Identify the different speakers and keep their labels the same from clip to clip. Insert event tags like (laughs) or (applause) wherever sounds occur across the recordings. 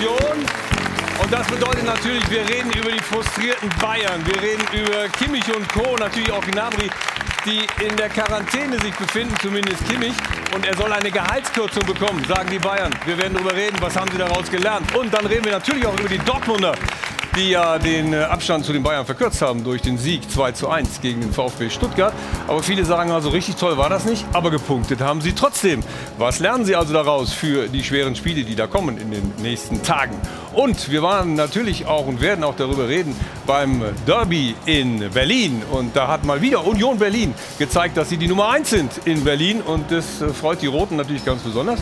Speaker 1: Emotion. Und das bedeutet natürlich, wir reden über die frustrierten Bayern. Wir reden über Kimmich und Co., natürlich auch Gnabry, die in der Quarantäne sich befinden, zumindest Kimmich. Und er soll eine Gehaltskürzung bekommen, sagen die Bayern. Wir werden darüber reden, was haben sie daraus gelernt. Und dann reden wir natürlich auch über die Dortmunder die ja den äh, Abstand zu den Bayern verkürzt haben durch den Sieg 2 zu 1 gegen den VfB Stuttgart. Aber viele sagen also, richtig toll war das nicht, aber gepunktet haben sie trotzdem. Was lernen sie also daraus für die schweren Spiele, die da kommen in den nächsten Tagen? Und wir waren natürlich auch und werden auch darüber reden beim Derby in Berlin. Und da hat mal wieder Union Berlin gezeigt, dass sie die Nummer 1 sind in Berlin. Und das äh, freut die Roten natürlich ganz besonders.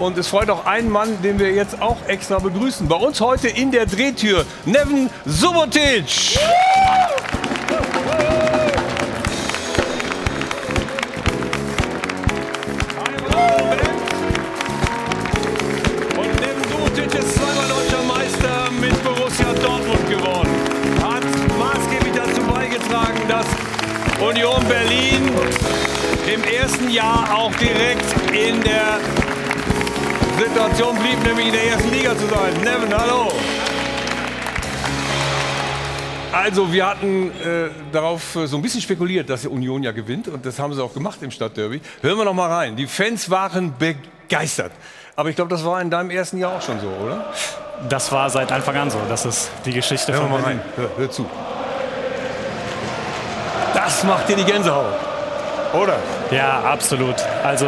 Speaker 1: Und es freut auch einen Mann, den wir jetzt auch extra begrüßen. Bei uns heute in der Drehtür, Neven Subotic. Und Neven Subotic ist zweimal deutscher Meister mit Borussia Dortmund geworden. Hat maßgeblich dazu beigetragen, dass Union Berlin im ersten Jahr auch direkt in der Situation blieb, nämlich in der ersten Liga zu sein. Nevin, hallo. Also, wir hatten äh, darauf äh, so ein bisschen spekuliert, dass die Union ja gewinnt. Und das haben sie auch gemacht im Stadtderby. Hören wir noch mal rein. Die Fans waren begeistert. Aber ich glaube, das war in deinem ersten Jahr auch schon so, oder?
Speaker 2: Das war seit Anfang an so. Das ist die Geschichte
Speaker 1: Hör
Speaker 2: von
Speaker 1: mal
Speaker 2: Berlin.
Speaker 1: rein. Hör, hör zu. Das macht dir die Gänsehaut. Oder?
Speaker 2: Ja, absolut. Also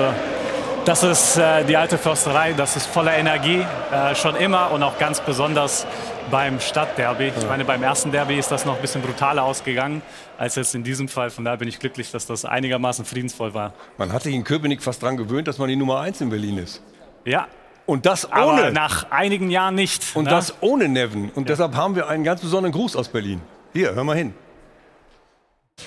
Speaker 2: das ist äh, die alte Försterei, das ist voller Energie, äh, schon immer und auch ganz besonders beim Stadtderby. Ich meine, beim ersten Derby ist das noch ein bisschen brutaler ausgegangen als jetzt in diesem Fall. Von daher bin ich glücklich, dass das einigermaßen friedensvoll war.
Speaker 1: Man hat sich in Köpenick fast dran gewöhnt, dass man die Nummer 1 in Berlin ist.
Speaker 2: Ja,
Speaker 1: Und das
Speaker 2: aber
Speaker 1: ohne.
Speaker 2: nach einigen Jahren nicht.
Speaker 1: Und
Speaker 2: ne?
Speaker 1: das ohne Nevin. Und deshalb haben wir einen ganz besonderen Gruß aus Berlin. Hier, hör mal hin.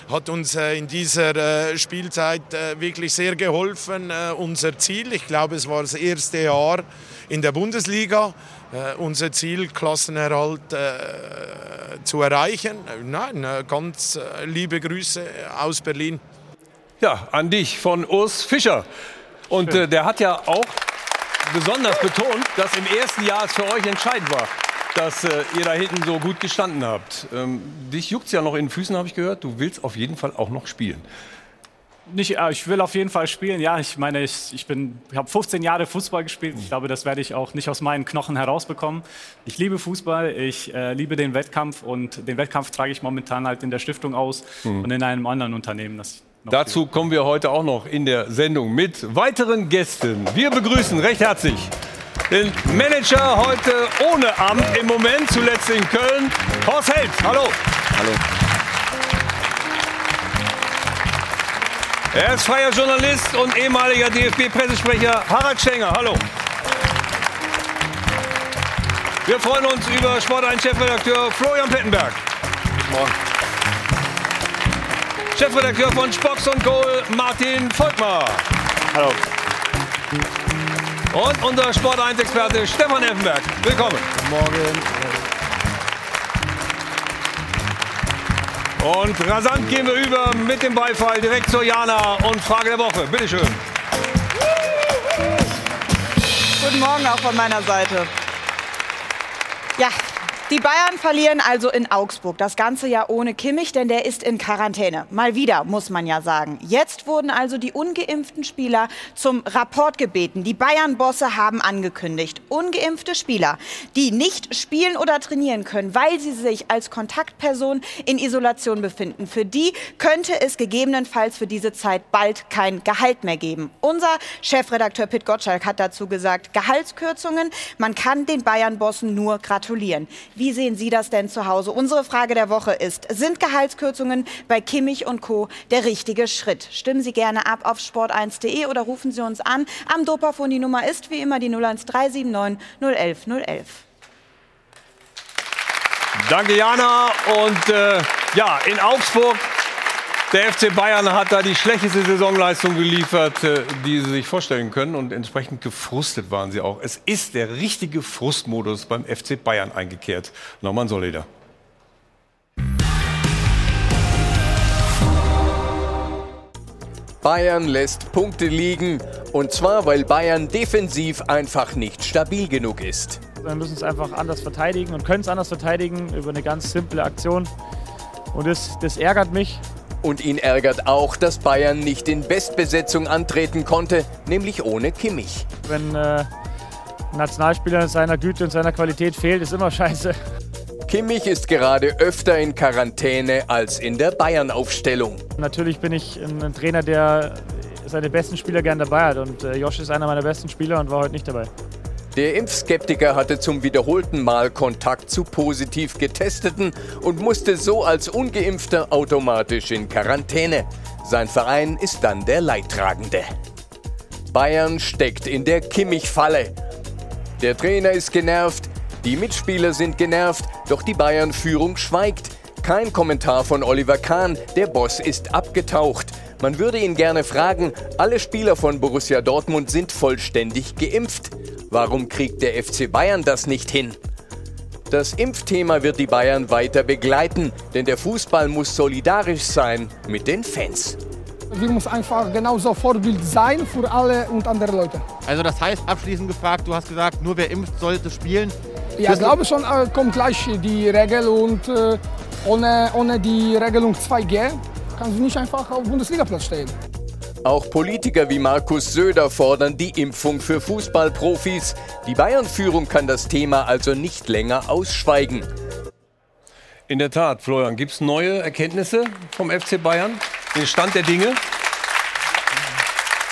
Speaker 3: Hat uns äh, in dieser äh, Spielzeit äh, wirklich sehr geholfen. Unser Ziel, ich glaube, es war das erste Jahr in der Bundesliga, unser Ziel, Klassenerhalt zu erreichen. Nein, ganz liebe Grüße aus Berlin.
Speaker 1: Ja, an dich von Urs Fischer. Und äh, der hat ja auch besonders betont, dass im ersten Jahr es für euch entscheidend war, dass äh, ihr da hinten so gut gestanden habt. Ähm, dich juckt's ja noch in den Füßen, habe ich gehört. Du willst auf jeden Fall auch noch spielen.
Speaker 2: Nicht, äh, ich will auf jeden Fall spielen. Ja, ich meine, ich, ich, bin- ich habe 15 Jahre Fußball gespielt. Ich glaube, das werde ich auch nicht aus meinen Knochen herausbekommen. Ich liebe Fußball, ich äh, liebe den Wettkampf und den Wettkampf trage ich momentan halt in der Stiftung aus und in einem anderen Unternehmen.
Speaker 1: Dazu kommen wir heute auch noch in der Sendung mit weiteren Gästen. Wir begrüßen recht herzlich den Manager heute ohne Amt im Moment, zuletzt in Köln, Horst Held. Hallo.
Speaker 4: Hallo.
Speaker 1: Er ist freier Journalist und ehemaliger DFB-Pressesprecher Harald Schenger. Hallo. Wir freuen uns über Sport 1 Chefredakteur Florian Plettenberg.
Speaker 4: Morgen.
Speaker 1: Chefredakteur von Spox und Goal Martin Volkmar.
Speaker 4: Hallo.
Speaker 1: Und unser Sport 1 Experte Stefan Effenberg. Willkommen.
Speaker 4: Morgen.
Speaker 1: Und rasant gehen wir über mit dem Beifall direkt zur Jana und Frage der Woche. Bitte schön.
Speaker 5: Guten Morgen auch von meiner Seite. Ja, die Bayern verlieren also in Augsburg. Das ganze Jahr ohne Kimmich, denn der ist in Quarantäne. Mal wieder, muss man ja sagen. Jetzt wurden also die ungeimpften Spieler zum Rapport gebeten. Die Bayern-Bosse haben angekündigt, ungeimpfte Spieler, die nicht spielen oder trainieren können, weil sie sich als Kontaktperson in Isolation befinden, für die könnte es gegebenenfalls für diese Zeit bald kein Gehalt mehr geben. Unser Chefredakteur Pit Gottschalk hat dazu gesagt, Gehaltskürzungen, man kann den Bayern-Bossen nur gratulieren. Wie sehen Sie das denn zu Hause? Unsere Frage der Woche ist, sind Gehaltskürzungen bei Kimmich und Co. der richtige Schritt? Stimmen Sie gerne ab auf sport1.de oder rufen Sie uns an. Am Dopafon die Nummer ist wie immer die 01379 011 011.
Speaker 1: Danke, Jana. Und äh, ja, in Augsburg, der FC Bayern hat da die schlechteste Saisonleistung geliefert, äh, die sie sich vorstellen können. Und entsprechend gefrustet waren sie auch. Es ist der richtige Frustmodus beim FC Bayern eingekehrt. Norman Soleder.
Speaker 4: Bayern lässt Punkte liegen. Und zwar, weil Bayern defensiv einfach nicht stabil genug ist.
Speaker 6: Wir müssen es einfach anders verteidigen und können es anders verteidigen über eine ganz simple Aktion. Und das, das ärgert mich.
Speaker 4: Und ihn ärgert auch, dass Bayern nicht in Bestbesetzung antreten konnte, nämlich ohne Kimmich.
Speaker 6: Wenn äh, ein Nationalspieler in seiner Güte und seiner Qualität fehlt, ist immer (laughs) scheiße.
Speaker 4: Kimmich ist gerade öfter in Quarantäne als in der Bayern-Aufstellung.
Speaker 6: Natürlich bin ich ein, ein Trainer, der seine besten Spieler gern dabei hat. Und äh, Josh ist einer meiner besten Spieler und war heute nicht dabei.
Speaker 4: Der Impfskeptiker hatte zum wiederholten Mal Kontakt zu positiv Getesteten und musste so als ungeimpfter automatisch in Quarantäne. Sein Verein ist dann der Leidtragende. Bayern steckt in der Kimmich-Falle. Der Trainer ist genervt, die Mitspieler sind genervt, doch die Bayern-Führung schweigt. Kein Kommentar von Oliver Kahn, der Boss ist abgetaucht. Man würde ihn gerne fragen, alle Spieler von Borussia Dortmund sind vollständig geimpft. Warum kriegt der FC Bayern das nicht hin? Das Impfthema wird die Bayern weiter begleiten, denn der Fußball muss solidarisch sein mit den Fans.
Speaker 7: Wir müssen einfach genauso Vorbild sein für alle und andere Leute.
Speaker 8: Also das heißt, abschließend gefragt, du hast gesagt, nur wer impft, sollte spielen.
Speaker 7: Ja, ich glaube schon, äh, kommt gleich die Regel und äh, ohne, ohne die Regelung 2G kannst du nicht einfach auf Bundesligaplatz stehen.
Speaker 4: Auch Politiker wie Markus Söder fordern die Impfung für Fußballprofis. Die Bayern-Führung kann das Thema also nicht länger ausschweigen.
Speaker 9: In der Tat, Florian, gibt es neue Erkenntnisse vom FC Bayern? Den Stand der Dinge?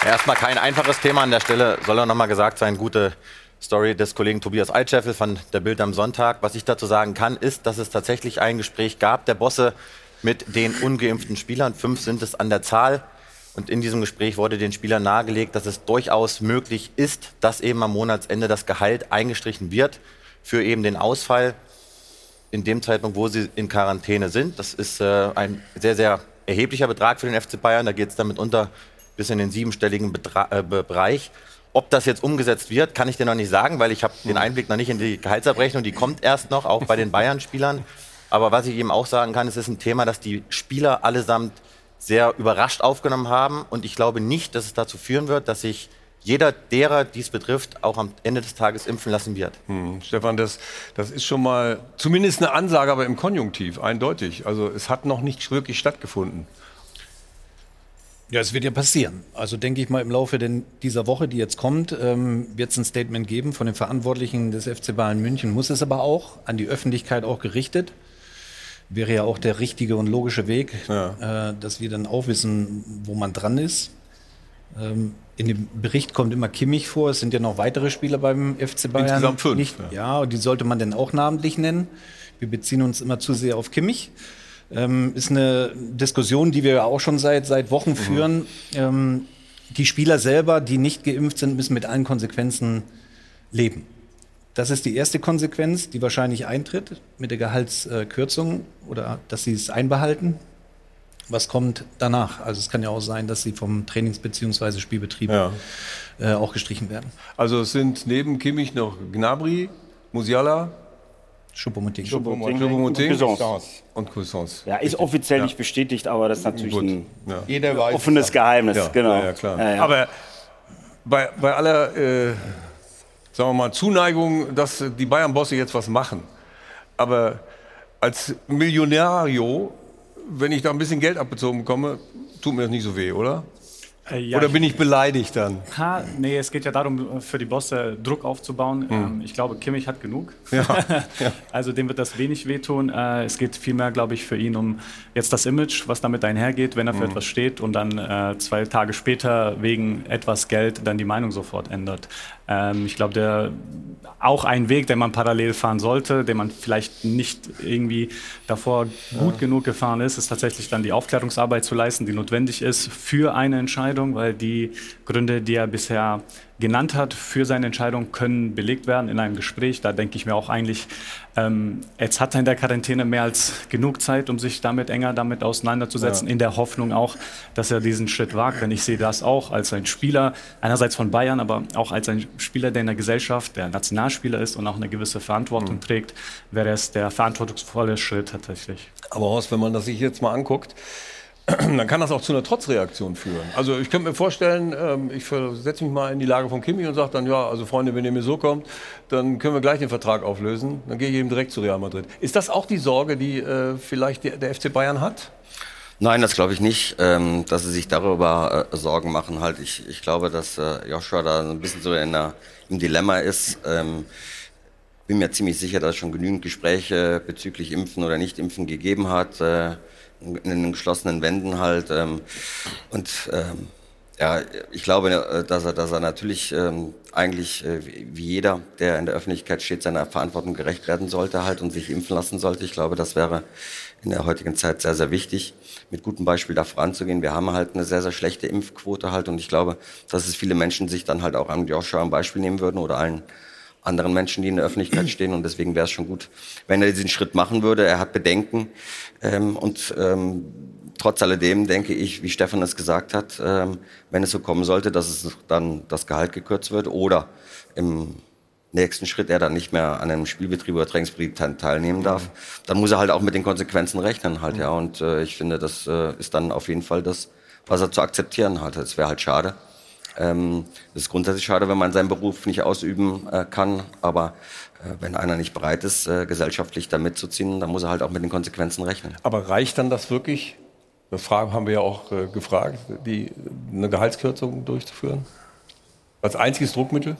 Speaker 8: Erstmal kein einfaches Thema an der Stelle. Soll auch nochmal gesagt sein, gute Story des Kollegen Tobias Altscheffel von der Bild am Sonntag. Was ich dazu sagen kann, ist, dass es tatsächlich ein Gespräch gab der Bosse mit den ungeimpften Spielern. Fünf sind es an der Zahl. Und in diesem Gespräch wurde den Spielern nahegelegt, dass es durchaus möglich ist, dass eben am Monatsende das Gehalt eingestrichen wird für eben den Ausfall in dem Zeitpunkt, wo sie in Quarantäne sind. Das ist äh, ein sehr, sehr erheblicher Betrag für den FC Bayern. Da geht es damit unter bis in den siebenstelligen Betra äh, Bereich. Ob das jetzt umgesetzt wird, kann ich dir noch nicht sagen, weil ich habe den Einblick noch nicht in die Gehaltsabrechnung. Die kommt erst noch, auch bei den Bayern-Spielern. Aber was ich eben auch sagen kann, es ist ein Thema, das die Spieler allesamt sehr überrascht aufgenommen haben. Und ich glaube nicht, dass es dazu führen wird, dass sich jeder derer, die es betrifft, auch am Ende des Tages impfen lassen wird.
Speaker 9: Hm, Stefan, das, das ist schon mal zumindest eine Ansage, aber im Konjunktiv, eindeutig. Also es hat noch nicht wirklich stattgefunden.
Speaker 10: Ja, es wird ja passieren. Also denke ich mal, im Laufe denn dieser Woche, die jetzt kommt, ähm, wird es ein Statement geben von den Verantwortlichen des FC Bayern München. Muss es aber auch an die Öffentlichkeit auch gerichtet wäre ja auch der richtige und logische Weg, ja. äh, dass wir dann auch wissen, wo man dran ist. Ähm, in dem Bericht kommt immer Kimmich vor. Es sind ja noch weitere Spieler beim FC Bayern.
Speaker 9: Insgesamt fünf.
Speaker 10: Nicht, ja. ja, und die sollte man dann auch namentlich nennen. Wir beziehen uns immer zu sehr auf Kimmich. Ähm, ist eine Diskussion, die wir auch schon seit, seit Wochen mhm. führen. Ähm, die Spieler selber, die nicht geimpft sind, müssen mit allen Konsequenzen leben. Das ist die erste Konsequenz, die wahrscheinlich eintritt mit der Gehaltskürzung oder dass sie es einbehalten. Was kommt danach? Also es kann ja auch sein, dass sie vom Trainings- bzw. Spielbetrieb ja. äh, auch gestrichen werden.
Speaker 9: Also es sind neben Kimmich noch Gnabry, Musiala,
Speaker 10: Choupo-Moting
Speaker 9: und Cousins.
Speaker 11: Ja, ist offiziell ja. nicht bestätigt, aber das ist natürlich Gut. ein
Speaker 9: ja.
Speaker 11: offenes Geheimnis.
Speaker 9: Ja.
Speaker 11: Genau.
Speaker 9: Ja, klar. Aber bei, bei aller äh, sagen wir mal, Zuneigung, dass die Bayern-Bosse jetzt was machen. Aber als Millionario, wenn ich da ein bisschen Geld abbezogen bekomme, tut mir das nicht so weh, oder? Äh, ja, Oder bin ich beleidigt dann?
Speaker 2: Ha, nee, es geht ja darum, für die Bosse Druck aufzubauen. Mhm. ich glaube, Kimmich hat genug. Ja, (laughs) ja. also dem wird das wenig wehtun. Äh, es geht vielmehr, glaube ich, für ihn um jetzt das Image, was damit einhergeht, wenn er für mhm. etwas steht und dann äh, zwei Tage später wegen etwas Geld dann die Meinung sofort ändert. Ähm, ich glaube, der auch ein Weg, den man parallel fahren sollte, den man vielleicht nicht irgendwie davor gut ja. genug gefahren ist, ist tatsächlich dann die Aufklärungsarbeit zu leisten, die notwendig ist für eine Entscheidung, weil die Gründe, die er bisher genannt hat für seine Entscheidung, können belegt werden in einem Gespräch. Da denke ich mir auch eigentlich, ähm, jetzt hat er in der Quarantäne mehr als genug Zeit, um sich damit enger damit auseinanderzusetzen, ja. in der Hoffnung auch, dass er diesen Schritt wagt. Denn ich sehe das auch als ein Spieler, einerseits von Bayern, aber auch als ein Spieler, der in der Gesellschaft, der Nationalspieler ist und auch eine gewisse Verantwortung mhm. trägt, wäre es der verantwortungsvolle Schritt tatsächlich.
Speaker 9: Aber Horst, wenn man das sich jetzt mal anguckt, (clears throat)
Speaker 1: dann kann das auch zu einer Trotzreaktion führen. Also ich könnte mir vorstellen, ähm, ich setze mich mal in die Lage von Kimi und sage dann, ja, also Freunde, wenn ihr mir so kommt, dann können wir gleich den Vertrag auflösen. Dann gehe ich eben direkt zu Real Madrid. Ist das auch die Sorge, die äh, vielleicht der, FC Bayern hat?
Speaker 12: Nein, das glaube ich nicht, ähm, dass sie sich darüber äh, Sorgen machen. Halt, ich, ich glaube, dass äh, Joshua da ein bisschen so in der, im Dilemma ist. Ähm, bin mir ziemlich sicher, dass es schon genügend Gespräche bezüglich Impfen oder Nicht-Impfen gegeben hat. In den geschlossenen Wänden halt. Ähm, und ähm, ja, ich glaube, äh, dass er, dass er natürlich ähm, eigentlich äh, wie jeder, der in der Öffentlichkeit steht, seiner Verantwortung gerecht werden sollte halt und sich impfen lassen sollte. Ich glaube, das wäre in der heutigen Zeit sehr, sehr wichtig, mit gutem Beispiel da voranzugehen. Wir haben halt eine sehr, sehr schlechte Impfquote halt und ich glaube, dass es viele Menschen sich dann halt auch an Joshua ein Beispiel nehmen würden oder allen anderen Menschen, die in der Öffentlichkeit stehen. Und deswegen wäre es schon gut, wenn er diesen Schritt machen würde. Er hat Bedenken. Ähm, und ähm, trotz alledem denke ich, wie Stefan es gesagt hat, ähm, wenn es so kommen sollte, dass es dann das Gehalt gekürzt wird oder im nächsten Schritt er dann nicht mehr an einem Spielbetrieb oder Trainingsbetrieb teilnehmen darf, dann muss er halt auch mit den Konsequenzen rechnen halt, ja. Und äh, ich finde, das äh, ist dann auf jeden Fall das, was er zu akzeptieren hat. Es wäre halt schade, ähm, es ist grundsätzlich schade, wenn man seinen Beruf nicht ausüben äh, kann, aber äh, wenn einer nicht bereit ist, äh, gesellschaftlich da mitzuziehen, dann muss er halt auch mit den Konsequenzen rechnen.
Speaker 1: Aber reicht dann das wirklich? Das haben wir ja auch gefragt, die, eine Gehaltskürzung durchzuführen? Als einziges Druckmittel?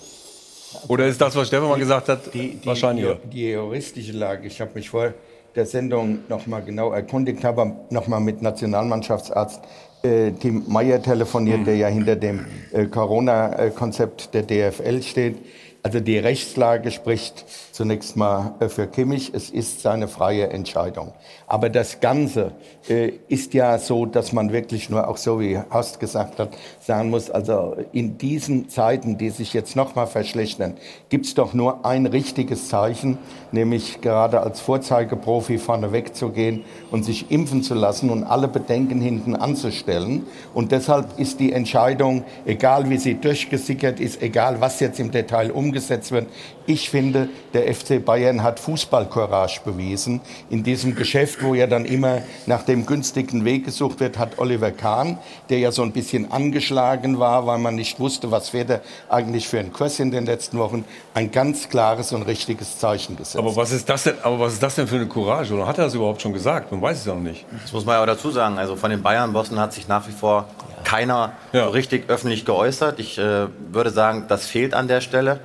Speaker 1: Oder ist das, was Stefan mal gesagt hat,
Speaker 13: die, die,
Speaker 1: wahrscheinlicher?
Speaker 13: Die, die juristische Lage, ich habe mich vor der Sendung noch mal genau erkundigt, habe noch mal mit Nationalmannschaftsarzt Tim Meyer telefoniert, der ja hinter dem äh, Corona-Konzept der DFL steht. Also die Rechtslage spricht zunächst mal äh, für Kimmich. Es ist seine freie Entscheidung. Aber das Ganze äh, ist ja so, dass man wirklich nur auch so wie Horst gesagt hat, sagen muss, also in diesen Zeiten, die sich jetzt noch mal verschlechtern, gibt es doch nur ein richtiges Zeichen, nämlich gerade als Vorzeigeprofi vorne wegzugehen und sich impfen zu lassen und alle Bedenken hinten anzustellen. Und deshalb ist die Entscheidung, egal wie sie durchgesickert ist, egal was jetzt im Detail umgesetzt wird, ich finde, der FC Bayern hat Fußballcourage bewiesen. In diesem Geschäft, wo ja dann immer nach dem günstigen Weg gesucht wird, hat Oliver Kahn, der ja so ein bisschen angeschlagen war, weil man nicht wusste, was wäre eigentlich für ein Kurs in den letzten Wochen, ein ganz klares und richtiges Zeichen gesetzt.
Speaker 1: Aber was ist das denn, aber was ist das denn für eine Courage? Oder hat er das überhaupt schon gesagt? Man weiß es ja noch nicht.
Speaker 8: Das muss man ja auch dazu sagen. Also von den Bayern-Bossen hat sich nach wie vor keiner ja. so richtig öffentlich geäußert. Ich äh, würde sagen, das fehlt an der Stelle.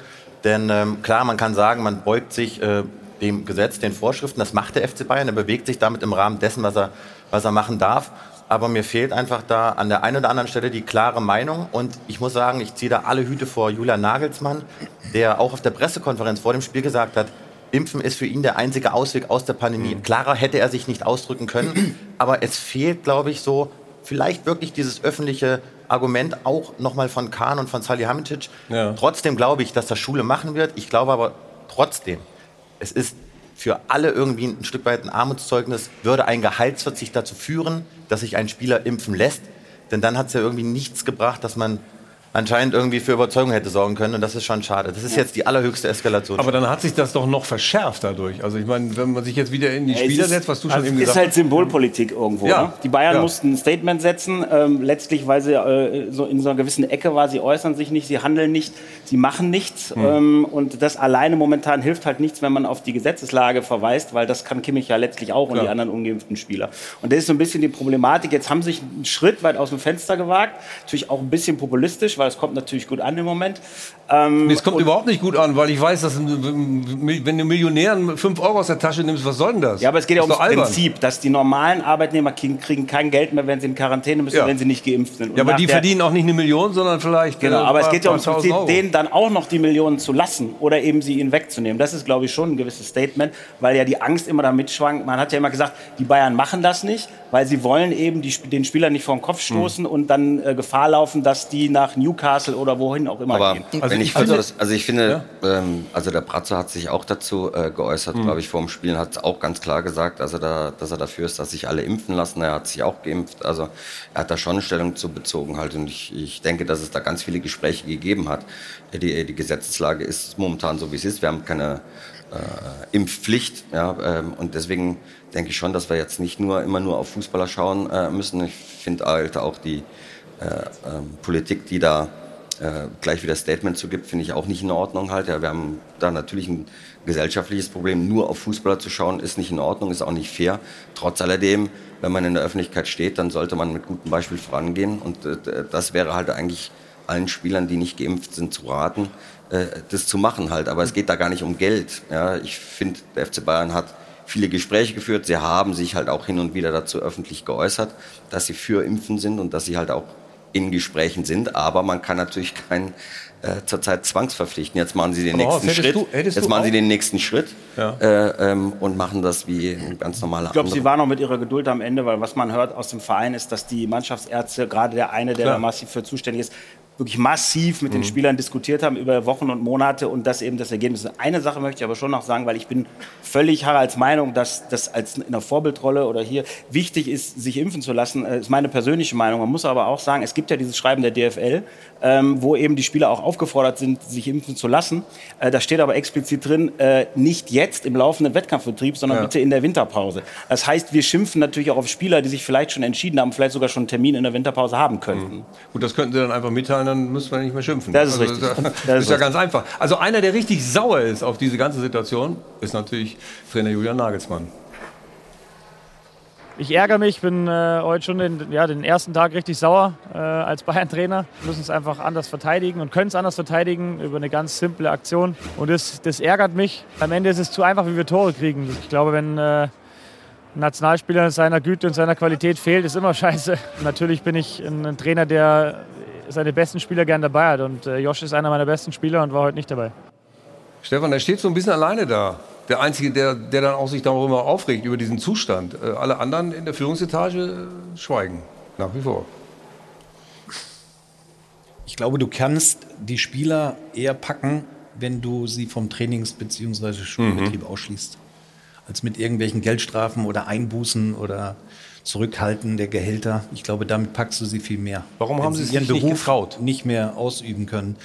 Speaker 8: Denn ähm, klar, man kann sagen, man beugt sich äh, dem Gesetz, den Vorschriften. Das macht der FC Bayern. Er bewegt sich damit im Rahmen dessen, was er, was er machen darf. Aber mir fehlt einfach da an der einen oder anderen Stelle die klare Meinung. Und ich muss sagen, ich ziehe da alle Hüte vor Julian Nagelsmann, der auch auf der Pressekonferenz vor dem Spiel gesagt hat, Impfen ist für ihn der einzige Ausweg aus der Pandemie. Mhm. Klarer hätte er sich nicht ausdrücken können. Aber es fehlt, glaube ich, so vielleicht wirklich dieses öffentliche Argument auch nochmal von Kahn und von Salihamidzic. Ja. Trotzdem glaube ich, dass das Schule machen wird. Ich glaube aber trotzdem, es ist für alle irgendwie ein Stück weit ein Armutszeugnis, würde ein Gehaltsverzicht dazu führen, dass sich ein Spieler impfen lässt. Denn dann hat es ja irgendwie nichts gebracht, dass man anscheinend irgendwie für Überzeugung hätte sorgen können. Und das ist schon schade. Das ist jetzt die allerhöchste Eskalation.
Speaker 1: Aber dann hat sich das doch noch verschärft dadurch. Also ich meine, wenn man sich jetzt wieder in die ja, Spieler setzt, was du
Speaker 11: also
Speaker 1: schon eben
Speaker 11: gesagt hast. ist halt Symbolpolitik irgendwo. Ja. Ne? Die Bayern
Speaker 1: ja.
Speaker 11: mussten ein Statement setzen. Ähm, letztlich, weil sie äh, so in so einer gewissen Ecke war, sie äußern sich nicht, sie handeln nicht, sie machen nichts. Hm. Ähm, und das alleine momentan hilft halt nichts, wenn man auf die Gesetzeslage verweist, weil das kann Kimmich ja letztlich auch Klar. und die anderen ungeimpften Spieler. Und das ist so ein bisschen die Problematik. Jetzt haben sie sich einen Schritt weit aus dem Fenster gewagt. Natürlich auch ein bisschen populistisch, weil es kommt natürlich gut an im Moment.
Speaker 1: Ähm, es kommt überhaupt nicht gut an, weil ich weiß, dass wenn du Millionären 5 Euro aus der Tasche nimmst, was soll denn das?
Speaker 11: Ja, aber es geht ja ums Prinzip, dass die normalen Arbeitnehmer kriegen kein Geld mehr, wenn sie in Quarantäne müssen, ja. wenn sie nicht geimpft sind.
Speaker 1: Und ja, aber die verdienen auch nicht eine Million, sondern vielleicht.
Speaker 11: Genau, äh, aber es geht ja ums Prinzip, Euro. denen dann auch noch die Millionen zu lassen oder eben sie ihnen wegzunehmen. Das ist, glaube ich, schon ein gewisses Statement, weil ja die Angst immer da mitschwankt. Man hat ja immer gesagt, die Bayern machen das nicht, weil sie wollen eben die, den Spieler nicht vor den Kopf stoßen hm. und dann äh, Gefahr laufen, dass die nach Newcastle oder wohin auch immer
Speaker 12: aber
Speaker 11: gehen.
Speaker 12: Also ich, also, das, also ich finde, ja? ähm, also der Bratzo hat sich auch dazu äh, geäußert, mhm. glaube ich, vor dem Spielen hat auch ganz klar gesagt, also da, dass er dafür ist, dass sich alle impfen lassen. Er hat sich auch geimpft. Also er hat da schon eine Stellung zu bezogen halt. Und ich, ich denke, dass es da ganz viele Gespräche gegeben hat. Die, die Gesetzeslage ist momentan so, wie es ist. Wir haben keine Impfpflicht. Ja, ähm, und deswegen denke ich schon, dass wir jetzt nicht nur immer nur auf Fußballer schauen äh, müssen. Ich finde halt auch die äh, ähm, Politik, die da äh, gleich wieder Statement zu gibt, finde ich auch nicht in Ordnung halt. Ja, wir haben da natürlich ein gesellschaftliches Problem. Nur auf Fußballer zu schauen, ist nicht in Ordnung, ist auch nicht fair. Trotz alledem, wenn man in der Öffentlichkeit steht, dann sollte man mit gutem Beispiel vorangehen. Und äh, das wäre halt eigentlich allen Spielern, die nicht geimpft sind, zu raten, äh, das zu machen halt. Aber es geht da gar nicht um Geld. Ja, ich finde, der FC Bayern hat viele Gespräche geführt. Sie haben sich halt auch hin und wieder dazu öffentlich geäußert, dass sie für Impfen sind und dass sie halt auch in Gesprächen sind. Aber man kann natürlich keinen äh, zurzeit zwangsverpflichten. Jetzt machen sie den
Speaker 1: Aber
Speaker 12: nächsten Schritt.
Speaker 1: du-
Speaker 12: Jetzt machen sie den nächsten Schritt
Speaker 1: Ja.
Speaker 12: äh, ähm, und machen das wie ein ganz normaler
Speaker 11: Ich glaube, sie war noch mit ihrer Geduld am Ende, weil was man hört aus dem Verein ist, dass die Mannschaftsärzte, gerade der eine, der
Speaker 1: Klar.
Speaker 11: da massiv für zuständig ist, wirklich massiv mit den
Speaker 1: Mhm.
Speaker 11: Spielern diskutiert haben über Wochen und Monate und das eben das Ergebnis. ist. Eine Sache möchte ich aber schon noch sagen, weil ich bin völlig Haralds Meinung, dass das als in einer Vorbildrolle oder hier wichtig ist, sich impfen zu lassen. Das ist meine persönliche Meinung. Man muss aber auch sagen, es gibt ja dieses Schreiben der DFL, ähm, wo eben die Spieler auch aufgefordert sind, sich impfen zu lassen. Äh, da steht aber explizit drin, äh, nicht jetzt im laufenden Wettkampfbetrieb, sondern
Speaker 1: Ja.
Speaker 11: bitte in der Winterpause. Das heißt, wir schimpfen natürlich auch auf Spieler, die sich vielleicht schon entschieden haben, vielleicht sogar schon einen Termin in der Winterpause haben könnten.
Speaker 1: Gut, das könnten Sie dann einfach mitteilen, dann müssen wir nicht mehr schimpfen.
Speaker 11: Das ist
Speaker 1: Also,
Speaker 11: richtig.
Speaker 1: Das, (laughs)
Speaker 11: Das
Speaker 1: ist,
Speaker 11: ist
Speaker 1: ja ganz einfach. Also einer, der richtig sauer ist auf diese ganze Situation, ist natürlich Trainer Julian Nagelsmann.
Speaker 6: Ich ärgere mich, bin äh, heute schon den, ja, den ersten Tag richtig sauer äh, als Bayern-Trainer. Wir müssen es einfach anders verteidigen und können es anders verteidigen über eine ganz simple Aktion. Und das, das ärgert mich. Am Ende ist es zu einfach, wie wir Tore kriegen. Ich glaube, wenn äh, ein Nationalspieler seiner Güte und seiner Qualität fehlt, ist immer (laughs) scheiße. Natürlich bin ich ein, Trainer, der seine besten Spieler gern dabei hat. Und äh, Josh ist einer meiner besten Spieler und war heute nicht dabei.
Speaker 1: Stefan, der steht so ein bisschen alleine da. Der Einzige, der, der dann auch sich darüber aufregt, über diesen Zustand. Äh, alle anderen in der Führungsetage äh, schweigen. Nach wie vor.
Speaker 10: Ich glaube, du kannst die Spieler eher packen, wenn du sie vom Trainings- bzw. Schulbetrieb ausschließt, als mit irgendwelchen Geldstrafen oder Einbußen oder Zurückhalten der Gehälter. Ich glaube, damit packst du sie viel mehr.
Speaker 1: Warum
Speaker 10: Wenn
Speaker 1: haben Sie
Speaker 10: ihren
Speaker 1: sich nicht
Speaker 10: Beruf
Speaker 1: getraut?
Speaker 10: nicht mehr ausüben können?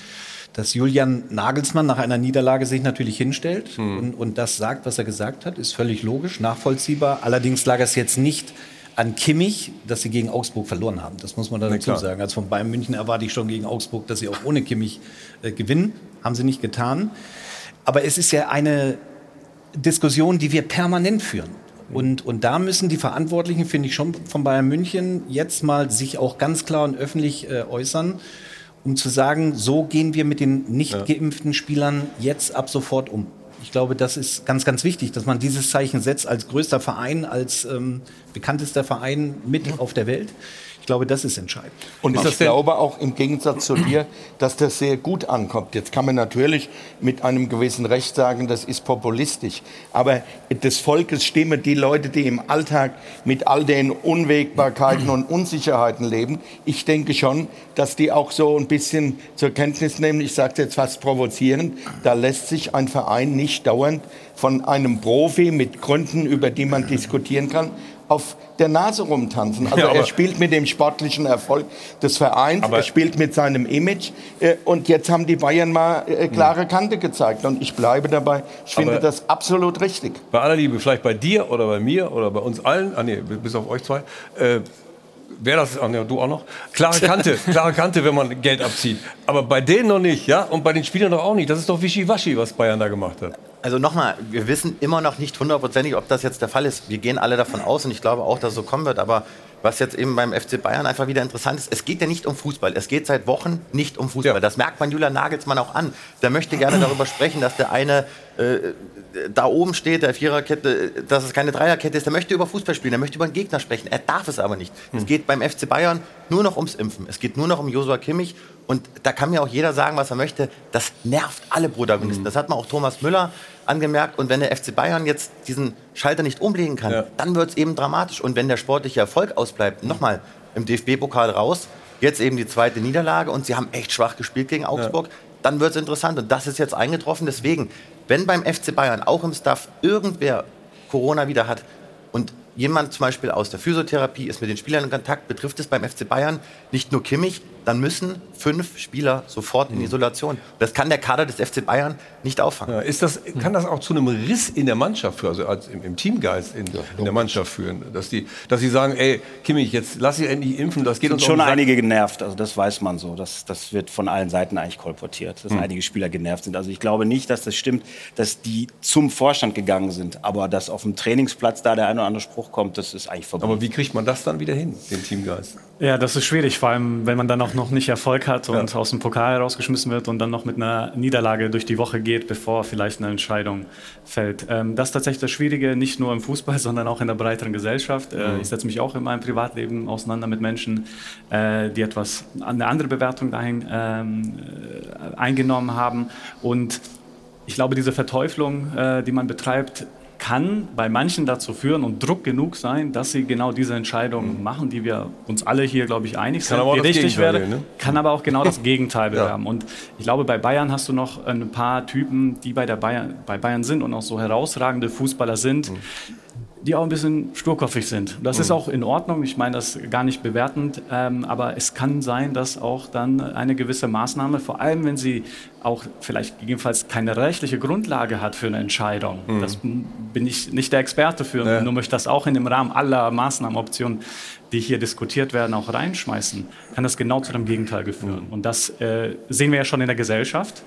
Speaker 10: Dass Julian Nagelsmann nach einer Niederlage sich natürlich hinstellt
Speaker 1: Hm.
Speaker 10: und, und das sagt, was er gesagt hat, ist völlig logisch, nachvollziehbar. Allerdings lag es jetzt nicht an Kimmich, dass sie gegen Augsburg verloren haben. Das muss man dazu sagen. Also von Bayern München erwarte ich schon gegen Augsburg, dass sie auch ohne Kimmich äh, gewinnen. Haben sie nicht getan. Aber es ist ja eine Diskussion, die wir permanent führen. Und, und da müssen die Verantwortlichen, finde ich schon von Bayern München, jetzt mal sich auch ganz klar und öffentlich äh, äußern, um zu sagen, so gehen wir mit den nicht geimpften Spielern jetzt ab sofort um. Ich glaube, das ist ganz, ganz wichtig, dass man dieses Zeichen setzt als größter Verein, als ähm, bekanntester Verein mit auf der Welt. Ich glaube, das ist entscheidend.
Speaker 13: Und ich glaube auch im Gegensatz zu dir, dass das sehr gut ankommt. Jetzt kann man natürlich mit einem gewissen Recht sagen, das ist populistisch. Aber des Volkes Stimme, die Leute, die im Alltag mit all den Unwägbarkeiten und Unsicherheiten leben, ich denke schon, dass die auch so ein bisschen zur Kenntnis nehmen, ich sage es jetzt fast provozierend, da lässt sich ein Verein nicht dauernd von einem Profi mit Gründen, über die man diskutieren kann, auf der Nase rumtanzen. Also
Speaker 1: Ja,
Speaker 13: er spielt mit dem sportlichen Erfolg des Vereins, er spielt mit seinem Image äh, und jetzt haben die Bayern mal äh, klare Kante gezeigt und ich bleibe dabei, ich finde das absolut richtig.
Speaker 1: Bei aller Liebe, vielleicht bei dir oder bei mir oder bei uns allen, ah nee, bis auf euch zwei, äh, wäre das, ah, nee, du auch noch, klare Kante, (laughs) klare Kante, wenn man Geld abzieht. Aber bei denen noch nicht, ja? Und bei den Spielern doch auch nicht. Das ist doch Wischiwaschi, was Bayern da gemacht hat.
Speaker 8: Also nochmal, wir wissen immer noch nicht hundertprozentig, ob das jetzt der Fall ist. Wir gehen alle davon aus und ich glaube auch, dass es so kommen wird. Aber was jetzt eben beim FC Bayern einfach wieder interessant ist, es geht ja nicht um Fußball. Es geht seit Wochen nicht um Fußball. Das merkt man Julian Nagelsmann auch an. Der möchte gerne darüber sprechen, dass der eine äh, da oben steht, der Viererkette, dass es keine Dreierkette ist. Der möchte über Fußball spielen, der möchte über einen Gegner sprechen. Er darf es aber nicht. Es geht beim FC Bayern nur noch ums Impfen. Es geht nur noch um Josua Kimmich. Und da kann mir auch jeder sagen, was er möchte. Das nervt alle Protagonisten. Das hat man auch Thomas Müller angemerkt. Und wenn der FC Bayern jetzt diesen Schalter nicht umlegen kann, dann wird es eben dramatisch. Und wenn der sportliche Erfolg ausbleibt, nochmal im DFB-Pokal raus, jetzt eben die zweite Niederlage und sie haben echt schwach gespielt gegen Augsburg, dann wird es interessant. Und das ist jetzt eingetroffen. Deswegen, wenn beim FC Bayern auch im Staff irgendwer Corona wieder hat und jemand zum Beispiel aus der Physiotherapie ist mit den Spielern in Kontakt, betrifft es beim FC Bayern nicht nur Kimmich, dann müssen fünf Spieler sofort in Isolation. Das kann der Kader des FC Bayern nicht auffangen.
Speaker 1: Ja, ist das, kann das auch zu einem Riss in der Mannschaft führen, also als im, im Teamgeist in, in der Mannschaft führen? Dass, die, dass sie sagen, ey, Kimmich, jetzt lass dich endlich impfen, das geht
Speaker 11: sind
Speaker 1: uns
Speaker 11: schon einige genervt, also das weiß man so. Das, das wird von allen Seiten eigentlich kolportiert, dass
Speaker 1: Hm.
Speaker 11: einige Spieler genervt sind. Also ich glaube nicht, dass das stimmt, dass die zum Vorstand gegangen sind. Aber dass auf dem Trainingsplatz da der eine oder andere Spruch kommt, das ist eigentlich verboten.
Speaker 1: Aber wie kriegt man das dann wieder hin, den Teamgeist?
Speaker 2: Ja, das ist schwierig, vor allem wenn man dann auch noch nicht Erfolg hat und aus dem Pokal rausgeschmissen wird und dann noch mit einer Niederlage durch die Woche geht, bevor vielleicht eine Entscheidung fällt. Ähm, das ist tatsächlich das Schwierige, nicht nur im Fußball, (laughs) sondern auch in der breiteren Gesellschaft. Äh,
Speaker 1: Mhm.
Speaker 2: Ich setze mich auch in meinem Privatleben auseinander mit Menschen, äh, die etwas eine andere Bewertung dahin ähm, äh, eingenommen haben und ich glaube, diese Verteuflung, die man betreibt, kann bei manchen dazu führen und Druck genug sein, dass sie genau diese Entscheidung machen, die wir uns alle hier, glaube ich, einig sind, die richtig wäre.
Speaker 1: ne?
Speaker 2: Kann aber auch genau das (laughs) Gegenteil
Speaker 1: Ja.
Speaker 2: bewerben. Und ich glaube, bei Bayern hast du noch ein paar Typen, die bei, der Bayern, bei Bayern sind und auch so herausragende Fußballer sind, die auch ein bisschen sturkoffig sind. Das ist
Speaker 1: Mhm.
Speaker 2: auch in Ordnung. Ich meine das gar nicht bewertend, ähm, aber es kann sein, dass auch dann eine gewisse Maßnahme, vor allem wenn sie auch vielleicht gegebenenfalls keine rechtliche Grundlage hat für eine Entscheidung.
Speaker 1: Mhm.
Speaker 2: Das bin ich nicht der Experte für,
Speaker 1: Ja.
Speaker 2: nur möchte das auch in dem Rahmen aller Maßnahmenoptionen, die hier diskutiert werden, auch reinschmeißen. Kann das genau zu dem Gegenteil geführen. Und das äh, sehen wir ja schon in der Gesellschaft.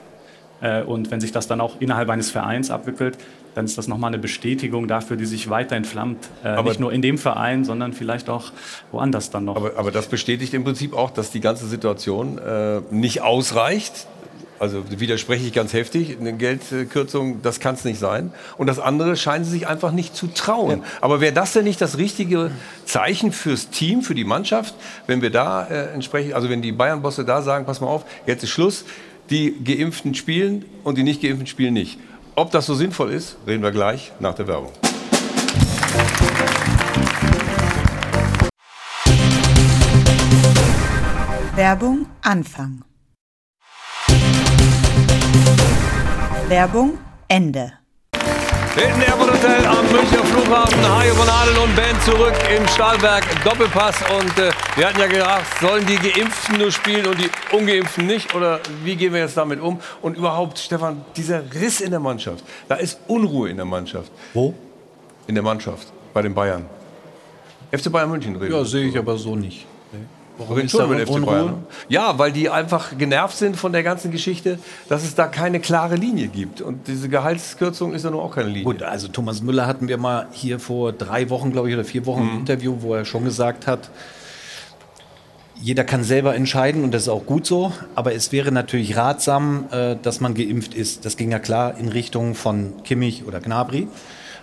Speaker 2: Äh, Und wenn sich das dann auch innerhalb eines Vereins abwickelt, dann ist das nochmal eine Bestätigung dafür, die sich weiter entflammt. Äh,
Speaker 1: Aber-
Speaker 2: nicht nur in dem Verein, sondern vielleicht auch woanders dann noch.
Speaker 1: Aber, aber das bestätigt im Prinzip auch, dass die ganze Situation äh, nicht ausreicht. Also widerspreche ich ganz heftig. Eine Geldkürzung, das kann es nicht sein. Und das andere scheinen sie sich einfach nicht zu trauen. Aber wäre das denn nicht das richtige Zeichen fürs Team, für die Mannschaft, wenn wir da äh, entsprechend, also wenn die Bayern-Bosse da sagen, pass mal auf, jetzt ist Schluss, die Geimpften spielen und die Nicht-Geimpften spielen nicht. Ob das so sinnvoll ist, reden wir gleich nach der Werbung.
Speaker 5: Werbung Anfang. Werbung Ende.
Speaker 9: Hinten Airport Hotel am Münchner Flughafen. Hajo von Adel und Band zurück im Stahlberg Doppelpass. Und äh, wir hatten ja gedacht, sollen die Geimpften nur spielen und die Ungeimpften nicht? Oder wie gehen wir jetzt damit um? Und überhaupt, Stefan, dieser Riss in der Mannschaft. Da ist Unruhe in der Mannschaft.
Speaker 10: Wo?
Speaker 1: In der Mannschaft, bei den Bayern. FC Bayern München reden.
Speaker 10: Ja, sehe ich aber so nicht. Warum ist
Speaker 1: schon FC? Bayern. Ja, weil die einfach genervt sind von der ganzen Geschichte, dass es da keine klare Linie gibt. Und diese Gehaltskürzung ist ja nur auch keine Linie.
Speaker 10: Gut, also Thomas Müller hatten wir mal hier vor drei Wochen, glaube ich, oder vier Wochen
Speaker 1: Mhm.
Speaker 10: im Interview, wo er schon gesagt hat, jeder kann selber entscheiden und das ist auch gut so, aber es wäre natürlich ratsam, äh, dass man geimpft ist. Das ging ja klar in Richtung von Kimmich oder Gnabry.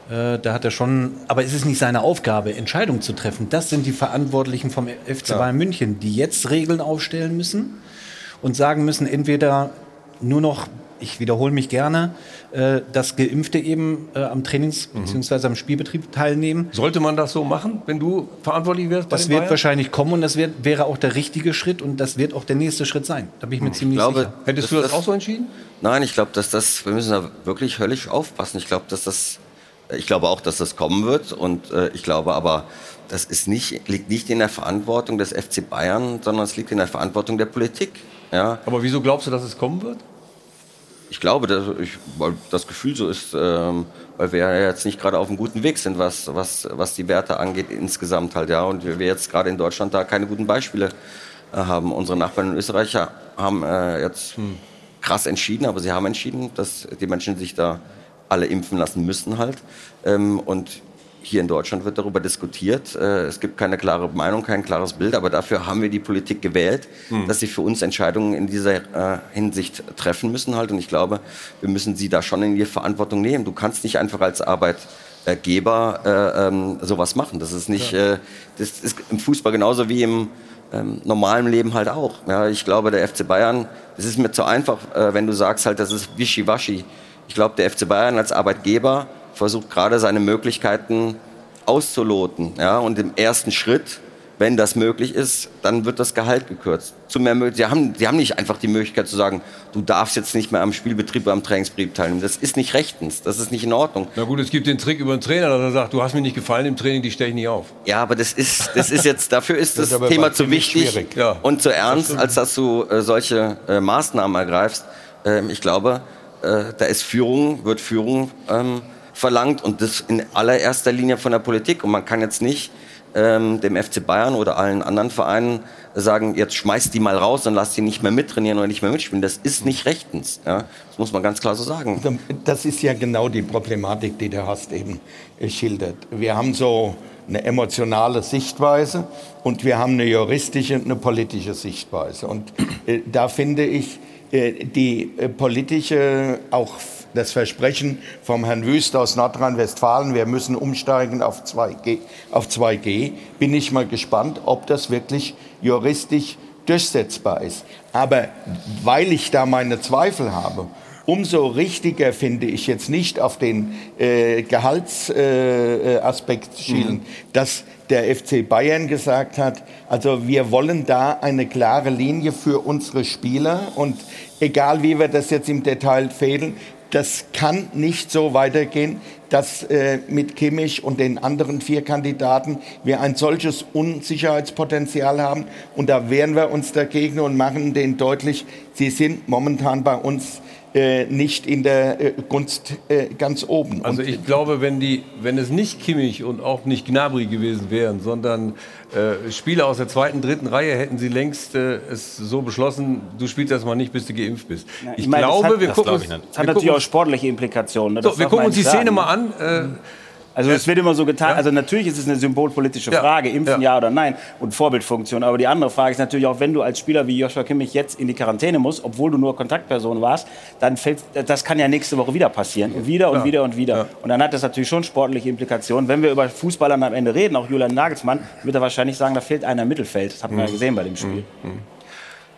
Speaker 10: Äh, Da hat er schon, aber es ist nicht seine Aufgabe, Entscheidungen zu treffen. Das sind die Verantwortlichen vom FC
Speaker 1: Ja.
Speaker 10: Bayern München, die jetzt Regeln aufstellen müssen und sagen müssen, entweder nur noch, ich wiederhole mich gerne, äh, dass Geimpfte eben äh, am Trainings-
Speaker 1: Mhm.
Speaker 10: bzw. am Spielbetrieb teilnehmen.
Speaker 1: Sollte man das so machen, wenn du verantwortlich wärst? bei
Speaker 10: Das
Speaker 1: den
Speaker 10: wird
Speaker 1: Bayern?
Speaker 10: wahrscheinlich kommen und das wird, wäre auch der richtige Schritt und das wird auch der nächste Schritt sein. Da bin ich mir ziemlich
Speaker 12: glaube,
Speaker 10: sicher.
Speaker 1: Hättest du das auch so entschieden?
Speaker 12: Nein, ich glaube, dass das, wir müssen da wirklich höllisch aufpassen. Ich glaube, dass das, ich glaube auch, dass das kommen wird und äh, ich glaube aber, das ist nicht, liegt nicht in der Verantwortung des FC Bayern, sondern es liegt in der Verantwortung der Politik. Ja.
Speaker 1: Aber wieso glaubst du, dass es kommen wird?
Speaker 12: Ich glaube, dass ich, weil das Gefühl so ist, ähm, weil wir ja jetzt nicht gerade auf einem guten Weg sind, was, was, was die Werte angeht insgesamt halt, ja. Und wir, jetzt gerade in Deutschland da keine guten Beispiele äh, haben. Unsere Nachbarn in Österreich haben äh, jetzt krass entschieden, aber sie haben entschieden, dass die Menschen sich da alle impfen lassen müssen halt. Ähm, und hier in Deutschland wird darüber diskutiert. Äh, es gibt keine klare Meinung, kein klares Bild, aber dafür haben wir die Politik gewählt,
Speaker 1: Hm.
Speaker 12: dass sie für uns Entscheidungen in dieser äh, Hinsicht treffen müssen halt. Und ich glaube, wir müssen sie da schon in die Verantwortung nehmen. Du kannst nicht einfach als Arbeitgeber äh, ähm, sowas machen. Das ist nicht, äh, das ist im Fußball genauso wie im ähm, normalen Leben halt auch. Ja, ich glaube, der FC Bayern, es ist mir zu einfach, äh, wenn du sagst halt, das ist wischiwaschi. Ich glaube, der FC Bayern als Arbeitgeber versucht gerade seine Möglichkeiten auszuloten. Ja? Und im ersten Schritt wenn das möglich ist, dann wird das Gehalt gekürzt. Zu mehr, sie, haben, sie haben nicht einfach die Möglichkeit zu sagen, du darfst jetzt nicht mehr am Spielbetrieb oder am Trainingsbetrieb teilnehmen. Das ist nicht rechtens, das ist nicht in Ordnung.
Speaker 1: Na gut, es gibt den Trick über den Trainer, dass er sagt, du hast mir nicht gefallen im Training, die stelle ich nicht auf.
Speaker 12: Ja, aber das ist, das ist jetzt, dafür ist (laughs)
Speaker 1: Das
Speaker 12: das, Thema zu wichtig.
Speaker 1: Ja.
Speaker 12: und zu ernst, als dass du äh, solche äh, Maßnahmen ergreifst. Ähm, ich glaube, äh, da ist Führung, wird Führung ähm, verlangt und das in allererster Linie von der Politik. Und man kann jetzt nicht ähm, dem FC Bayern oder allen anderen Vereinen sagen, jetzt schmeißt die mal raus und lasst die nicht mehr mittrainieren oder nicht mehr mitspielen. Das ist nicht rechtens. Ja? Das muss man ganz klar so sagen.
Speaker 13: Das ist ja genau die Problematik, die der Horst eben äh, schildert. Wir haben so eine emotionale Sichtweise und wir haben eine juristische und eine politische Sichtweise. Und äh, da finde ich die äh, politische, auch das Versprechen vom Herrn Wüst aus Nordrhein-Westfalen, wir müssen umsteigen auf 2G, auf 2G, bin ich mal gespannt, ob das wirklich juristisch durchsetzbar ist. Aber weil ich da meine Zweifel habe, umso richtiger finde ich jetzt nicht auf den äh, Gehaltsaspekt äh, Aspekt schielen, dass der FC Bayern gesagt hat, also wir wollen da eine klare Linie für unsere Spieler und egal wie wir das jetzt im Detail fehlen, das kann nicht so weitergehen, dass äh, mit Kimmich und den anderen vier Kandidaten wir ein solches Unsicherheitspotenzial haben. Und da wehren wir uns dagegen und machen denen deutlich, sie sind momentan bei uns äh, nicht in der äh, Gunst äh, ganz oben.
Speaker 1: Also ich glaube, wenn, die, wenn es nicht Kimmich und auch nicht Gnabry gewesen wären, sondern äh, Spieler aus der zweiten, dritten Reihe, hätten sie längst äh, es so beschlossen, du spielst erstmal nicht, bis du geimpft bist.
Speaker 11: Ja,
Speaker 1: ich,
Speaker 11: meine, das
Speaker 1: glaube,
Speaker 11: hat-
Speaker 1: wir
Speaker 11: das
Speaker 1: gucken
Speaker 11: glaub
Speaker 1: uns.
Speaker 11: Das hat natürlich auch sportliche Implikationen. ne?
Speaker 1: So,
Speaker 11: Das
Speaker 1: wir gucken uns die Szene
Speaker 11: sagen,
Speaker 1: mal an. Äh,
Speaker 11: Also es wird immer so getan, also natürlich ist es eine symbolpolitische
Speaker 1: Ja.
Speaker 11: Frage, impfen
Speaker 1: Ja.
Speaker 11: ja. oder nein und Vorbildfunktion. Aber die andere Frage ist natürlich auch, wenn du als Spieler wie Joshua Kimmich jetzt in die Quarantäne musst, obwohl du nur Kontaktperson warst, dann fällt, das kann ja nächste Woche wieder passieren. Und wieder und
Speaker 1: Ja.
Speaker 11: wieder und wieder. Und dann hat das natürlich schon sportliche Implikationen. Wenn wir über Fußballern am Ende reden, auch Julian Nagelsmann, wird er wahrscheinlich sagen, da fehlt einer im Mittelfeld. Das hat man ja
Speaker 1: Mhm.
Speaker 11: gesehen bei dem Spiel.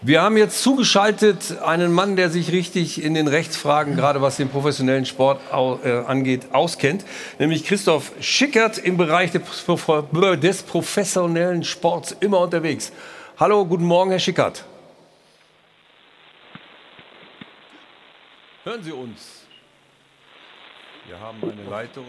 Speaker 1: Wir haben jetzt zugeschaltet einen Mann, der sich richtig in den Rechtsfragen, gerade was den professionellen Sport äh, angeht, auskennt, nämlich Christoph Schickert im Bereich des professionellen Sports immer unterwegs. Hallo, guten Morgen, Herr Schickert. Hören Sie uns. Wir haben eine Leitung,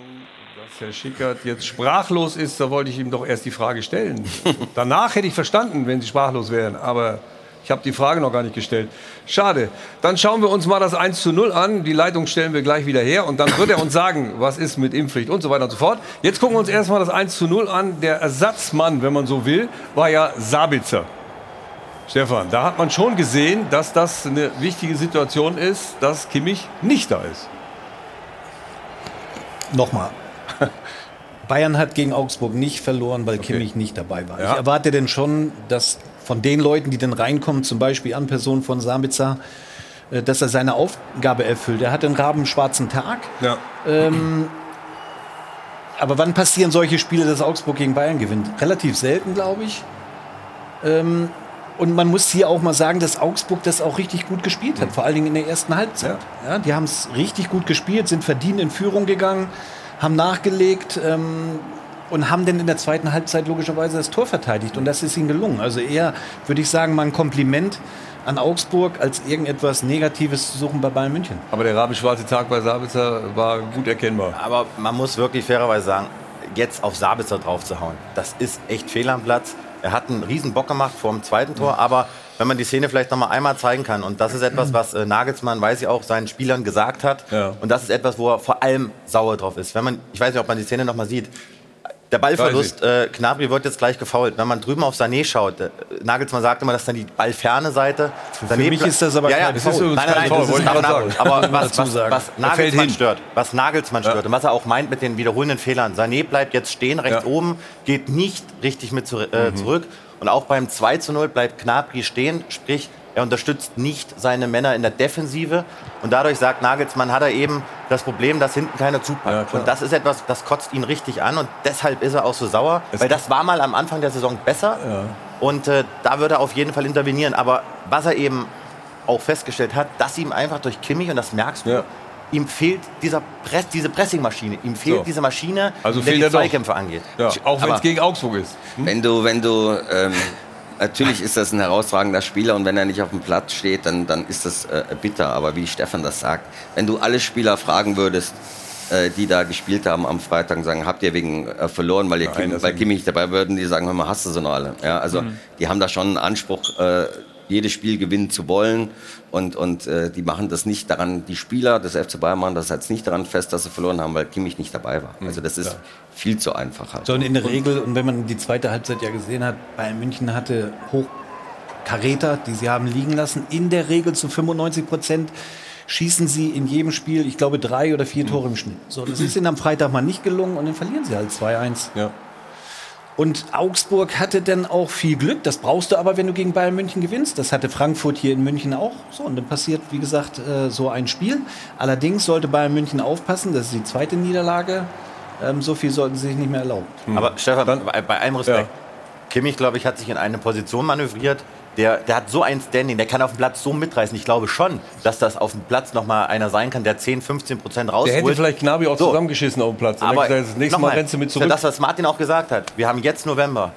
Speaker 1: dass Herr Schickert jetzt sprachlos ist. Da wollte ich ihm doch erst die Frage stellen. (laughs) Danach hätte ich verstanden, wenn Sie sprachlos wären. Aber ich habe die Frage noch gar nicht gestellt. Schade. Dann schauen wir uns mal das 1 zu 0 an. Die Leitung stellen wir gleich wieder her. Und dann wird er uns sagen, was ist mit Impfpflicht und so weiter und so fort. Jetzt gucken wir uns erstmal das 1 zu 0 an. Der Ersatzmann, wenn man so will, war ja Sabitzer. Stefan, da hat man schon gesehen, dass das eine wichtige Situation ist, dass Kimmich nicht da ist.
Speaker 10: Nochmal. (laughs) Bayern hat gegen Augsburg nicht verloren, weil Kimmich nicht dabei war.
Speaker 1: Ja.
Speaker 10: Ich erwarte denn schon, dass von den Leuten, die dann reinkommen, zum Beispiel an Person von Sabitzer, äh, dass er seine Aufgabe erfüllt. Er hat einen rabenschwarzen Tag.
Speaker 1: Ja.
Speaker 10: Ähm, aber wann passieren solche Spiele, dass Augsburg gegen Bayern gewinnt? Relativ selten, glaube ich. Ähm, und man muss hier auch mal sagen, dass Augsburg das auch richtig gut gespielt hat, vor allen Dingen in der ersten Halbzeit. Ja. die haben es richtig gut gespielt, sind verdient in Führung gegangen, haben nachgelegt ähm, und haben dann in der zweiten Halbzeit logischerweise das Tor verteidigt. Und das ist ihnen gelungen. Also eher, würde ich sagen, mal ein Kompliment an Augsburg, als irgendetwas Negatives zu suchen bei Bayern München.
Speaker 1: Aber der rabenschwarze Tag bei Sabitzer war gut erkennbar.
Speaker 8: Aber man muss wirklich fairerweise sagen, jetzt auf Sabitzer drauf zu hauen, das ist echt fehl am Platz. Er hat einen riesen Bock gemacht vor dem zweiten Tor, aber wenn man die Szene vielleicht noch mal einmal zeigen kann und das ist etwas, was äh, Nagelsmann, weiß ich auch, seinen Spielern gesagt hat und das ist etwas, wo er vor allem sauer drauf ist. Wenn man, ich weiß nicht, ob man die Szene noch mal sieht, der Ballverlust, äh, Gnabry wird jetzt gleich gefault. Wenn man drüben auf Sané schaut, äh, Nagelsmann sagt immer, das ist dann die ballferne Seite.
Speaker 10: Für mich ist das aber
Speaker 8: ja, ja,
Speaker 10: kein
Speaker 8: das
Speaker 10: Foul.
Speaker 8: ist
Speaker 10: Nein, nein, nein,
Speaker 8: Foul,
Speaker 10: das ist Foul. (laughs)
Speaker 8: sagen. Aber was, was, was
Speaker 10: fällt
Speaker 8: Nagelsmann stört, was Nagelsmann
Speaker 1: Ja.
Speaker 8: stört und was er auch meint mit den wiederholenden Fehlern. Sané bleibt jetzt stehen, rechts
Speaker 1: Ja.
Speaker 8: oben, geht nicht richtig mit zu, äh,
Speaker 1: Mhm.
Speaker 8: zurück. Und auch beim 2 zu 0 bleibt Gnabry stehen, sprich, er unterstützt nicht seine Männer in der Defensive. Und dadurch sagt Nagelsmann, hat er eben das Problem, dass hinten keiner zupackt. und das ist etwas, das kotzt ihn richtig an. Und deshalb ist er auch so sauer. weil das war mal am Anfang der Saison besser. Und äh, da wird er auf jeden Fall intervenieren. Aber was er eben auch festgestellt hat, dass ihm einfach durch Kimmich, und das merkst du, ihm fehlt dieser Press, diese Pressingmaschine. Ihm fehlt
Speaker 1: So.
Speaker 8: diese Maschine,
Speaker 1: Also
Speaker 8: die. Zweikämpfe angeht.
Speaker 1: Ja, auch wenn es gegen Augsburg ist.
Speaker 12: Wenn du, wenn du, ähm, (laughs) natürlich ist das ein herausragender Spieler und wenn er nicht auf dem Platz steht, dann, dann ist das äh, bitter. Aber wie Stefan das sagt, wenn du alle Spieler fragen würdest, äh, die da gespielt haben am Freitag und sagen, habt ihr wegen äh, verloren, weil, ihr
Speaker 1: Nein,
Speaker 12: Kim, weil. Kimmich nicht dabei würden, die sagen, hör mal, hast du sie noch alle. Ja, also
Speaker 1: Mhm.
Speaker 12: die haben da schon einen Anspruch, äh, jedes Spiel gewinnen zu wollen und, und äh, die machen das nicht daran, die Spieler des FC Bayern machen das jetzt nicht daran fest, dass sie verloren haben, weil Kimmich nicht dabei war.
Speaker 1: Mhm.
Speaker 12: Also das ist viel zu einfach halt.
Speaker 10: So, und in der Regel, und wenn man die zweite Halbzeit ja gesehen hat, Bayern München hatte Hochkaräter, die sie haben liegen lassen. In der Regel zu 95 Prozent schießen sie in jedem Spiel, ich glaube, drei oder vier Tore im Schnitt. So, das ist ihnen am Freitag mal nicht gelungen und dann verlieren sie halt 2-1.
Speaker 1: Ja.
Speaker 10: Und Augsburg hatte dann auch viel Glück. Das brauchst du aber, wenn du gegen Bayern München gewinnst. Das hatte Frankfurt hier in München auch. So, und dann passiert, wie gesagt, äh, so ein Spiel. Allerdings sollte Bayern München aufpassen. Das ist die zweite Niederlage. Ähm, so viel sollten sie sich nicht mehr erlauben.
Speaker 8: Aber Stefan, bei, bei allem Respekt, Kimmich, glaube ich, hat sich in eine Position manövriert. Der, der hat so ein Standing, der kann auf dem Platz so mitreißen. Ich glaube schon, dass das auf dem Platz noch mal einer sein kann, der 10, 15 Prozent rausholt.
Speaker 1: Der hätte vielleicht Gnabry auch zusammengeschissen auf dem Platz. Und
Speaker 8: Aber
Speaker 1: gesagt, das nächste Mal
Speaker 8: nochmal,
Speaker 1: rennst du mit zurück.
Speaker 8: das, was Martin auch gesagt hat. Wir haben jetzt November.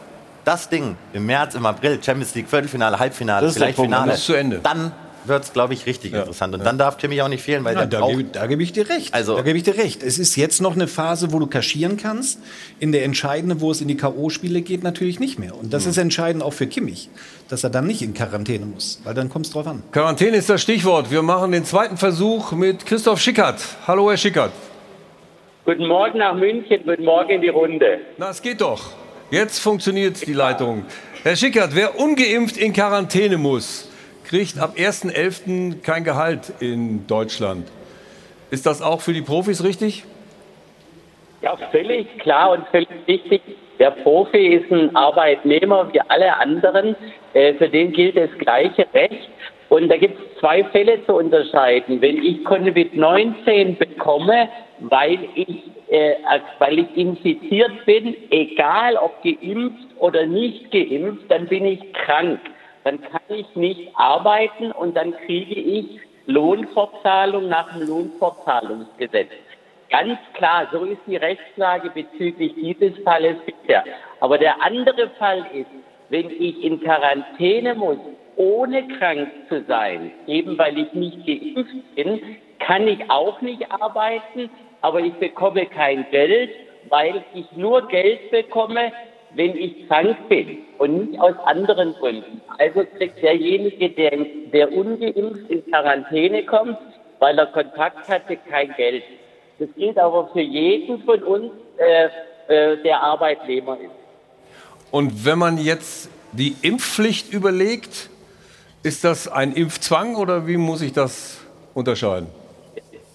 Speaker 8: Das Ding im März, im April, Champions League, Viertelfinale, Halbfinale,
Speaker 1: Das ist der
Speaker 8: vielleicht
Speaker 1: Punkt,
Speaker 8: Finale.
Speaker 1: dann
Speaker 8: wird es, glaube ich, richtig interessant. Und dann darf Kimmich auch nicht fehlen, weil
Speaker 10: Ja,
Speaker 8: der
Speaker 10: da, gebe, da gebe ich dir recht.
Speaker 8: Also-
Speaker 10: da gebe ich dir recht. Es ist jetzt noch eine Phase, wo du kaschieren kannst. In der entscheidenden, wo es in die K.O.-Spiele geht, natürlich nicht mehr. Und das ist entscheidend auch für Kimmich, dass er dann nicht in Quarantäne muss, weil dann kommt es drauf an.
Speaker 1: Quarantäne ist das Stichwort. Wir machen den zweiten Versuch mit Christoph Schickert. Hallo, Herr Schickert.
Speaker 14: Guten Morgen nach München, guten Morgen in die Runde.
Speaker 1: Na, es geht doch. Jetzt funktioniert die Leitung. Herr Schickert, wer ungeimpft in Quarantäne muss, kriegt ab 1.11. kein Gehalt in Deutschland. Ist das auch für die Profis richtig?
Speaker 14: Ja, völlig klar und völlig wichtig. Der Profi ist ein Arbeitnehmer wie alle anderen. Äh, für den gilt das gleiche Recht. Und da gibt es zwei Fälle zu unterscheiden. Wenn ich Covid-19 bekomme, weil ich, äh, weil ich infiziert bin, egal ob geimpft oder nicht geimpft, dann bin ich krank. Dann kann ich nicht arbeiten und dann kriege ich Lohnfortzahlung nach dem Lohnfortzahlungsgesetz. Ganz klar, so ist die Rechtslage bezüglich dieses Falles bisher. Aber der andere Fall ist, wenn ich in Quarantäne muss, ohne krank zu sein, eben weil ich nicht geimpft bin, kann ich auch nicht arbeiten, aber ich bekomme kein Geld, weil ich nur Geld bekomme, wenn ich krank bin und nicht aus anderen Gründen. Also kriegt derjenige, der, der ungeimpft in Quarantäne kommt, weil er Kontakt hatte, kein Geld. Das gilt aber für jeden von uns, äh, äh, der Arbeitnehmer ist.
Speaker 1: Und wenn man jetzt die Impfpflicht überlegt, ist das ein Impfzwang oder wie muss ich das unterscheiden?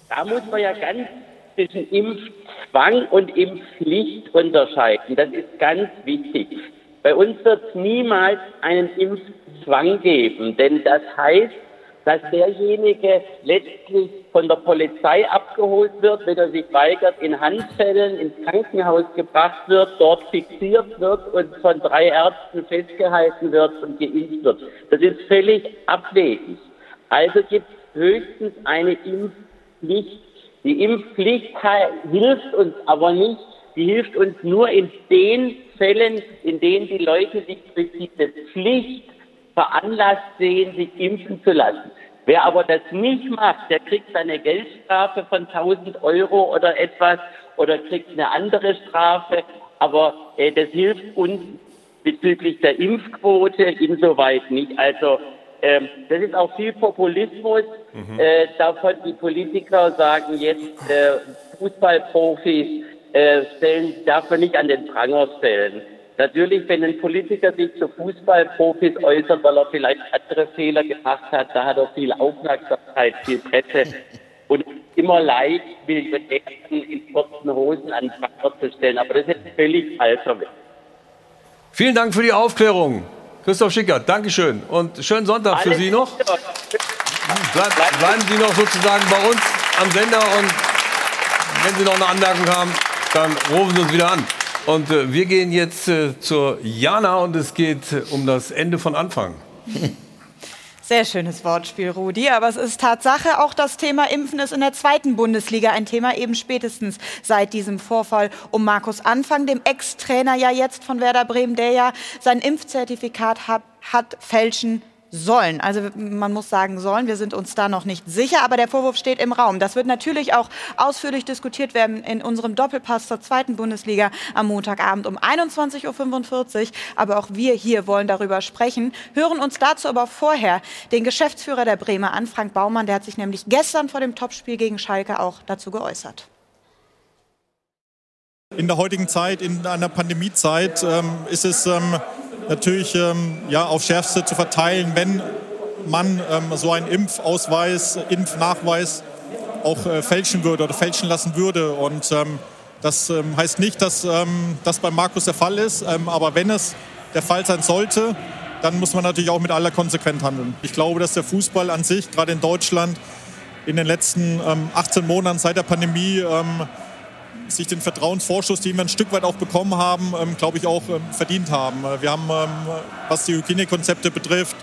Speaker 14: Da muss man ja ganz zwischen Impfzwang und Impfpflicht unterscheiden. Das ist ganz wichtig. Bei uns wird es niemals einen Impfzwang geben, denn das heißt, dass derjenige letztlich von der Polizei abgeholt wird, wenn er sich weigert, in Handfällen ins Krankenhaus gebracht wird, dort fixiert wird und von drei Ärzten festgehalten wird und geimpft wird. Das ist völlig abwegig. Also gibt es höchstens eine Impfpflicht. Die Impfpflicht hilft uns aber nicht. Die hilft uns nur in den Fällen, in denen die Leute sich durch diese Pflicht veranlasst sehen, sich impfen zu lassen. Wer aber das nicht macht, der kriegt eine Geldstrafe von 1000 Euro oder etwas oder kriegt eine andere Strafe. Aber äh, das hilft uns bezüglich der Impfquote insoweit nicht. Also ähm, das ist auch viel Populismus. Äh, davon die Politiker sagen jetzt, äh, Fußballprofis äh, stellen, darf man nicht an den Pranger stellen. Natürlich, wenn ein Politiker sich zu Fußballprofis äußert, weil er vielleicht andere Fehler gemacht hat, da hat er viel Aufmerksamkeit, viel Presse. (laughs) Und immer leicht, Millionären in kurzen Hosen an den Pranger zu stellen. Aber das ist völlig falscher Weg.
Speaker 1: Vielen Dank für die Aufklärung. Christoph Schickert, Dankeschön. Und schönen Sonntag für
Speaker 14: Alles
Speaker 1: Sie noch.
Speaker 14: Gute.
Speaker 1: Bleib, bleiben Sie noch sozusagen bei uns am Sender und wenn Sie noch eine Anmerkung haben, dann rufen Sie uns wieder an. Und äh, wir gehen jetzt äh, zur Jana und es geht äh, um das Ende von Anfang. (laughs)
Speaker 5: Sehr schönes Wortspiel, Rudi. Aber es ist Tatsache, auch das Thema Impfen ist in der zweiten Bundesliga ein Thema, eben spätestens seit diesem Vorfall um Markus Anfang, dem Ex-Trainer ja jetzt von Werder Bremen, der ja sein Impfzertifikat hat, hat fälschen sollen. Also man muss sagen sollen, wir sind uns da noch nicht sicher, aber der Vorwurf steht im Raum. Das wird natürlich auch ausführlich diskutiert werden in unserem Doppelpass zur zweiten Bundesliga am Montagabend um 21.45 Uhr. Aber auch wir hier wollen darüber sprechen, hören uns dazu aber vorher den Geschäftsführer der Bremer an, Frank Baumann. Der hat sich nämlich gestern vor dem Topspiel gegen Schalke auch dazu geäußert.
Speaker 15: In der heutigen Zeit, in einer Pandemiezeit, ähm, ist es ähm, natürlich ähm, ja, auf Schärfste zu verteilen, wenn man ähm, so einen Impfausweis, Impfnachweis auch äh, fälschen würde oder fälschen lassen würde. Und ähm, das ähm, heißt nicht, dass ähm, das bei Markus der Fall ist, ähm, aber wenn es der Fall sein sollte, dann muss man natürlich auch mit aller Konsequenz handeln. Ich glaube, dass der Fußball an sich, gerade in Deutschland, in den letzten 18 Monaten seit der Pandemie sich den Vertrauensvorschuss, den wir ein Stück weit auch bekommen haben, ähm, glaube ich, auch ähm, verdient haben. Äh, wir haben, ähm, was die Hygienekonzepte betrifft,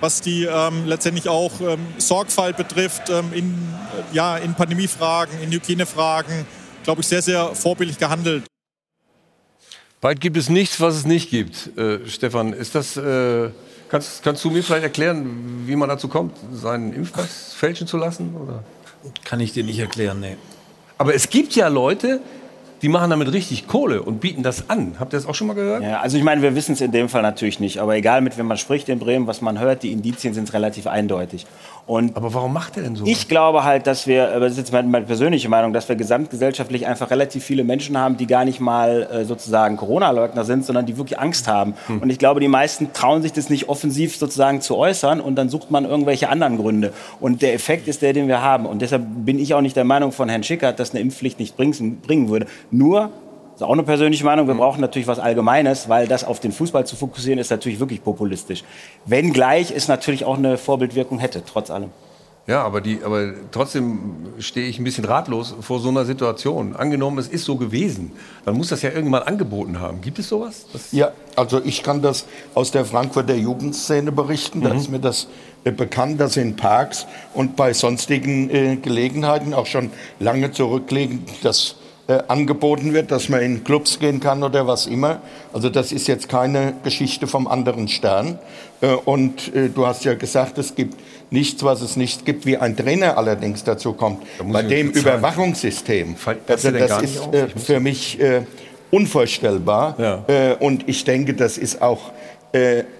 Speaker 15: was die ähm, letztendlich auch ähm, Sorgfalt betrifft ähm, in, äh, ja, in Pandemiefragen, in Hygienefragen, glaube ich, sehr, sehr vorbildlich gehandelt.
Speaker 1: Bald gibt es nichts, was es nicht gibt. Äh, Stefan, ist das, äh, kannst, kannst du mir vielleicht erklären, wie man dazu kommt, seinen Impfpass fälschen zu lassen? Oder?
Speaker 10: Kann ich dir nicht erklären, nee.
Speaker 1: Aber es gibt ja Leute, die machen damit richtig Kohle und bieten das an. Habt ihr das auch schon mal gehört?
Speaker 11: Ja, also ich meine, wir wissen es in dem Fall natürlich nicht. Aber egal, mit wem man spricht in Bremen, was man hört, die Indizien sind relativ eindeutig. Und
Speaker 1: aber warum macht er denn so?
Speaker 11: Ich glaube halt, dass wir, das ist jetzt meine, meine persönliche Meinung, dass wir gesamtgesellschaftlich einfach relativ viele Menschen haben, die gar nicht mal äh, sozusagen Corona-Leugner sind, sondern die wirklich Angst haben. Hm. Und ich glaube, die meisten trauen sich das nicht offensiv sozusagen zu äußern und dann sucht man irgendwelche anderen Gründe. Und der Effekt ist der, den wir haben. Und deshalb bin ich auch nicht der Meinung von Herrn Schickert, dass eine Impfpflicht nicht bringen, bringen würde. Nur das ist auch eine persönliche Meinung. Wir brauchen natürlich was Allgemeines, weil das auf den Fußball zu fokussieren, ist natürlich wirklich populistisch. Wenngleich es natürlich auch eine Vorbildwirkung hätte, trotz allem.
Speaker 1: Ja, aber, die, aber trotzdem stehe ich ein bisschen ratlos vor so einer Situation. Angenommen, es ist so gewesen, dann muss das ja irgendwann angeboten haben. Gibt es sowas? Das
Speaker 13: ja, also ich kann das aus der Frankfurter Jugendszene berichten. Mhm. Da ist mir das äh, bekannt, dass in Parks und bei sonstigen äh, Gelegenheiten auch schon lange zurückliegend das äh, angeboten wird, dass man in Clubs gehen kann oder was immer. Also das ist jetzt keine Geschichte vom anderen Stern. Äh, und äh, du hast ja gesagt, es gibt nichts, was es nicht gibt, wie ein Trainer allerdings dazu kommt. Da Bei dem Überwachungssystem. Also das ist äh, für mich äh, unvorstellbar. Ja. Äh, und ich denke, das ist auch,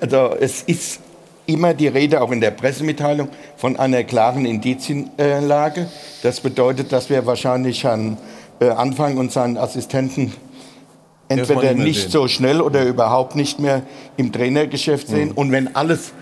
Speaker 13: also es ist immer die Rede, auch in der Pressemitteilung, von einer klaren Indizienlage. Das bedeutet, dass wir wahrscheinlich äh, anfangen und seinen Assistenten entweder nicht, nicht so schnell oder überhaupt nicht mehr im Trainergeschäft sehen. Mhm. Und wenn alles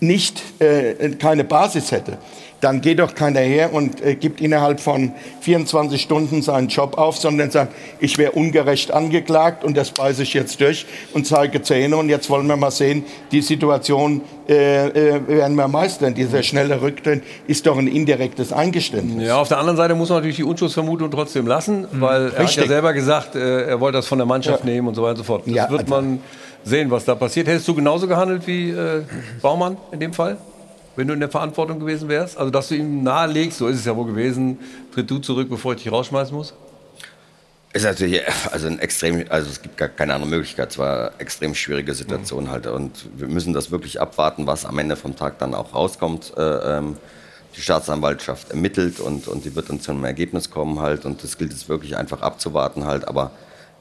Speaker 13: nicht äh, keine Basis hätte, dann geht doch keiner her und äh, gibt innerhalb von 24 Stunden seinen Job auf, sondern sagt, ich wäre ungerecht angeklagt und das beiße ich jetzt durch und zeige Zähne und jetzt wollen wir mal sehen, die Situation äh, äh, werden wir meistern. Dieser schnelle Rücktritt ist doch ein indirektes Eingeständnis.
Speaker 1: Ja, auf der anderen Seite muss man natürlich die Unschuldsvermutung trotzdem lassen, mhm. weil er Richtig. hat ja selber gesagt, äh, er wollte das von der Mannschaft ja. nehmen und so weiter und so fort. Das ja, wird also man sehen, was da passiert. Hättest du genauso gehandelt wie äh, Baumann in dem Fall? Wenn du in der Verantwortung gewesen wärst? Also, dass du ihm nahelegst, so ist es ja wohl gewesen, tritt du zurück, bevor ich dich rausschmeißen muss?
Speaker 12: Ist natürlich also ein extrem, also es gibt gar keine andere Möglichkeit. Es war eine extrem schwierige Situation mhm. halt und wir müssen das wirklich abwarten, was am Ende vom Tag dann auch rauskommt. Äh, ähm, die Staatsanwaltschaft ermittelt und, und die wird dann zu einem Ergebnis kommen halt und das gilt es wirklich einfach abzuwarten halt. Aber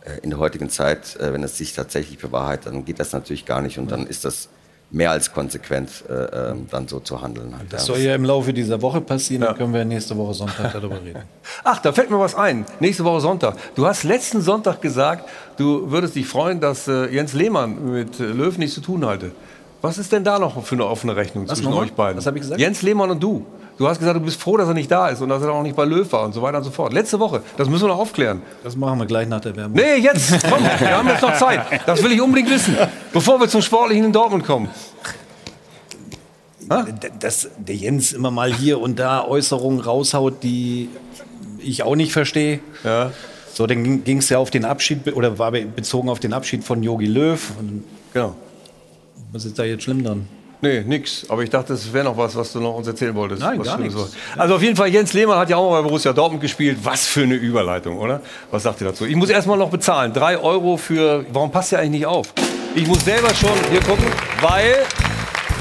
Speaker 12: äh, in der heutigen Zeit, äh, wenn es sich tatsächlich bewahrheitet, dann geht das natürlich gar nicht und dann ist das mehr als konsequent äh, äh, dann so zu handeln. Halt,
Speaker 10: das soll ja im Laufe dieser Woche passieren, ja. dann können wir nächste Woche Sonntag darüber reden. (laughs)
Speaker 1: Ach, da fällt mir was ein. Nächste Woche Sonntag. Du hast letzten Sonntag gesagt, du würdest dich freuen, dass äh, Jens Lehmann mit äh, Löw nichts zu tun halte. Was ist denn da noch für eine offene Rechnung was zwischen euch beiden?
Speaker 10: Was habe ich gesagt?
Speaker 1: Jens Lehmann und du. Du hast gesagt, du bist froh, dass er nicht da ist und dass er auch nicht bei Löw war und so weiter und so fort. Letzte Woche, das müssen wir noch aufklären.
Speaker 10: Das machen wir gleich nach der Werbung.
Speaker 1: Nee, jetzt, komm, wir haben jetzt noch Zeit. Das will ich unbedingt wissen, bevor wir zum Sportlichen in Dortmund kommen.
Speaker 10: Dass der Jens immer mal hier und da Äußerungen raushaut, die ich auch nicht verstehe. Ja. So, dann ging es ja auf den Abschied, oder war bezogen auf den Abschied von Yogi Löw. Und, genau. Was ist da jetzt schlimm dann?
Speaker 1: Nee, nix. Aber ich dachte, es wäre noch was, was du noch uns erzählen wolltest.
Speaker 10: Nein,
Speaker 1: was
Speaker 10: gar nichts.
Speaker 1: Also auf jeden Fall, Jens Lehmann hat ja auch mal bei Borussia Dortmund gespielt. Was für eine Überleitung, oder? Was sagt ihr dazu? Ich muss erstmal noch bezahlen. Drei Euro für... Warum passt der eigentlich nicht auf? Ich muss selber schon hier gucken, weil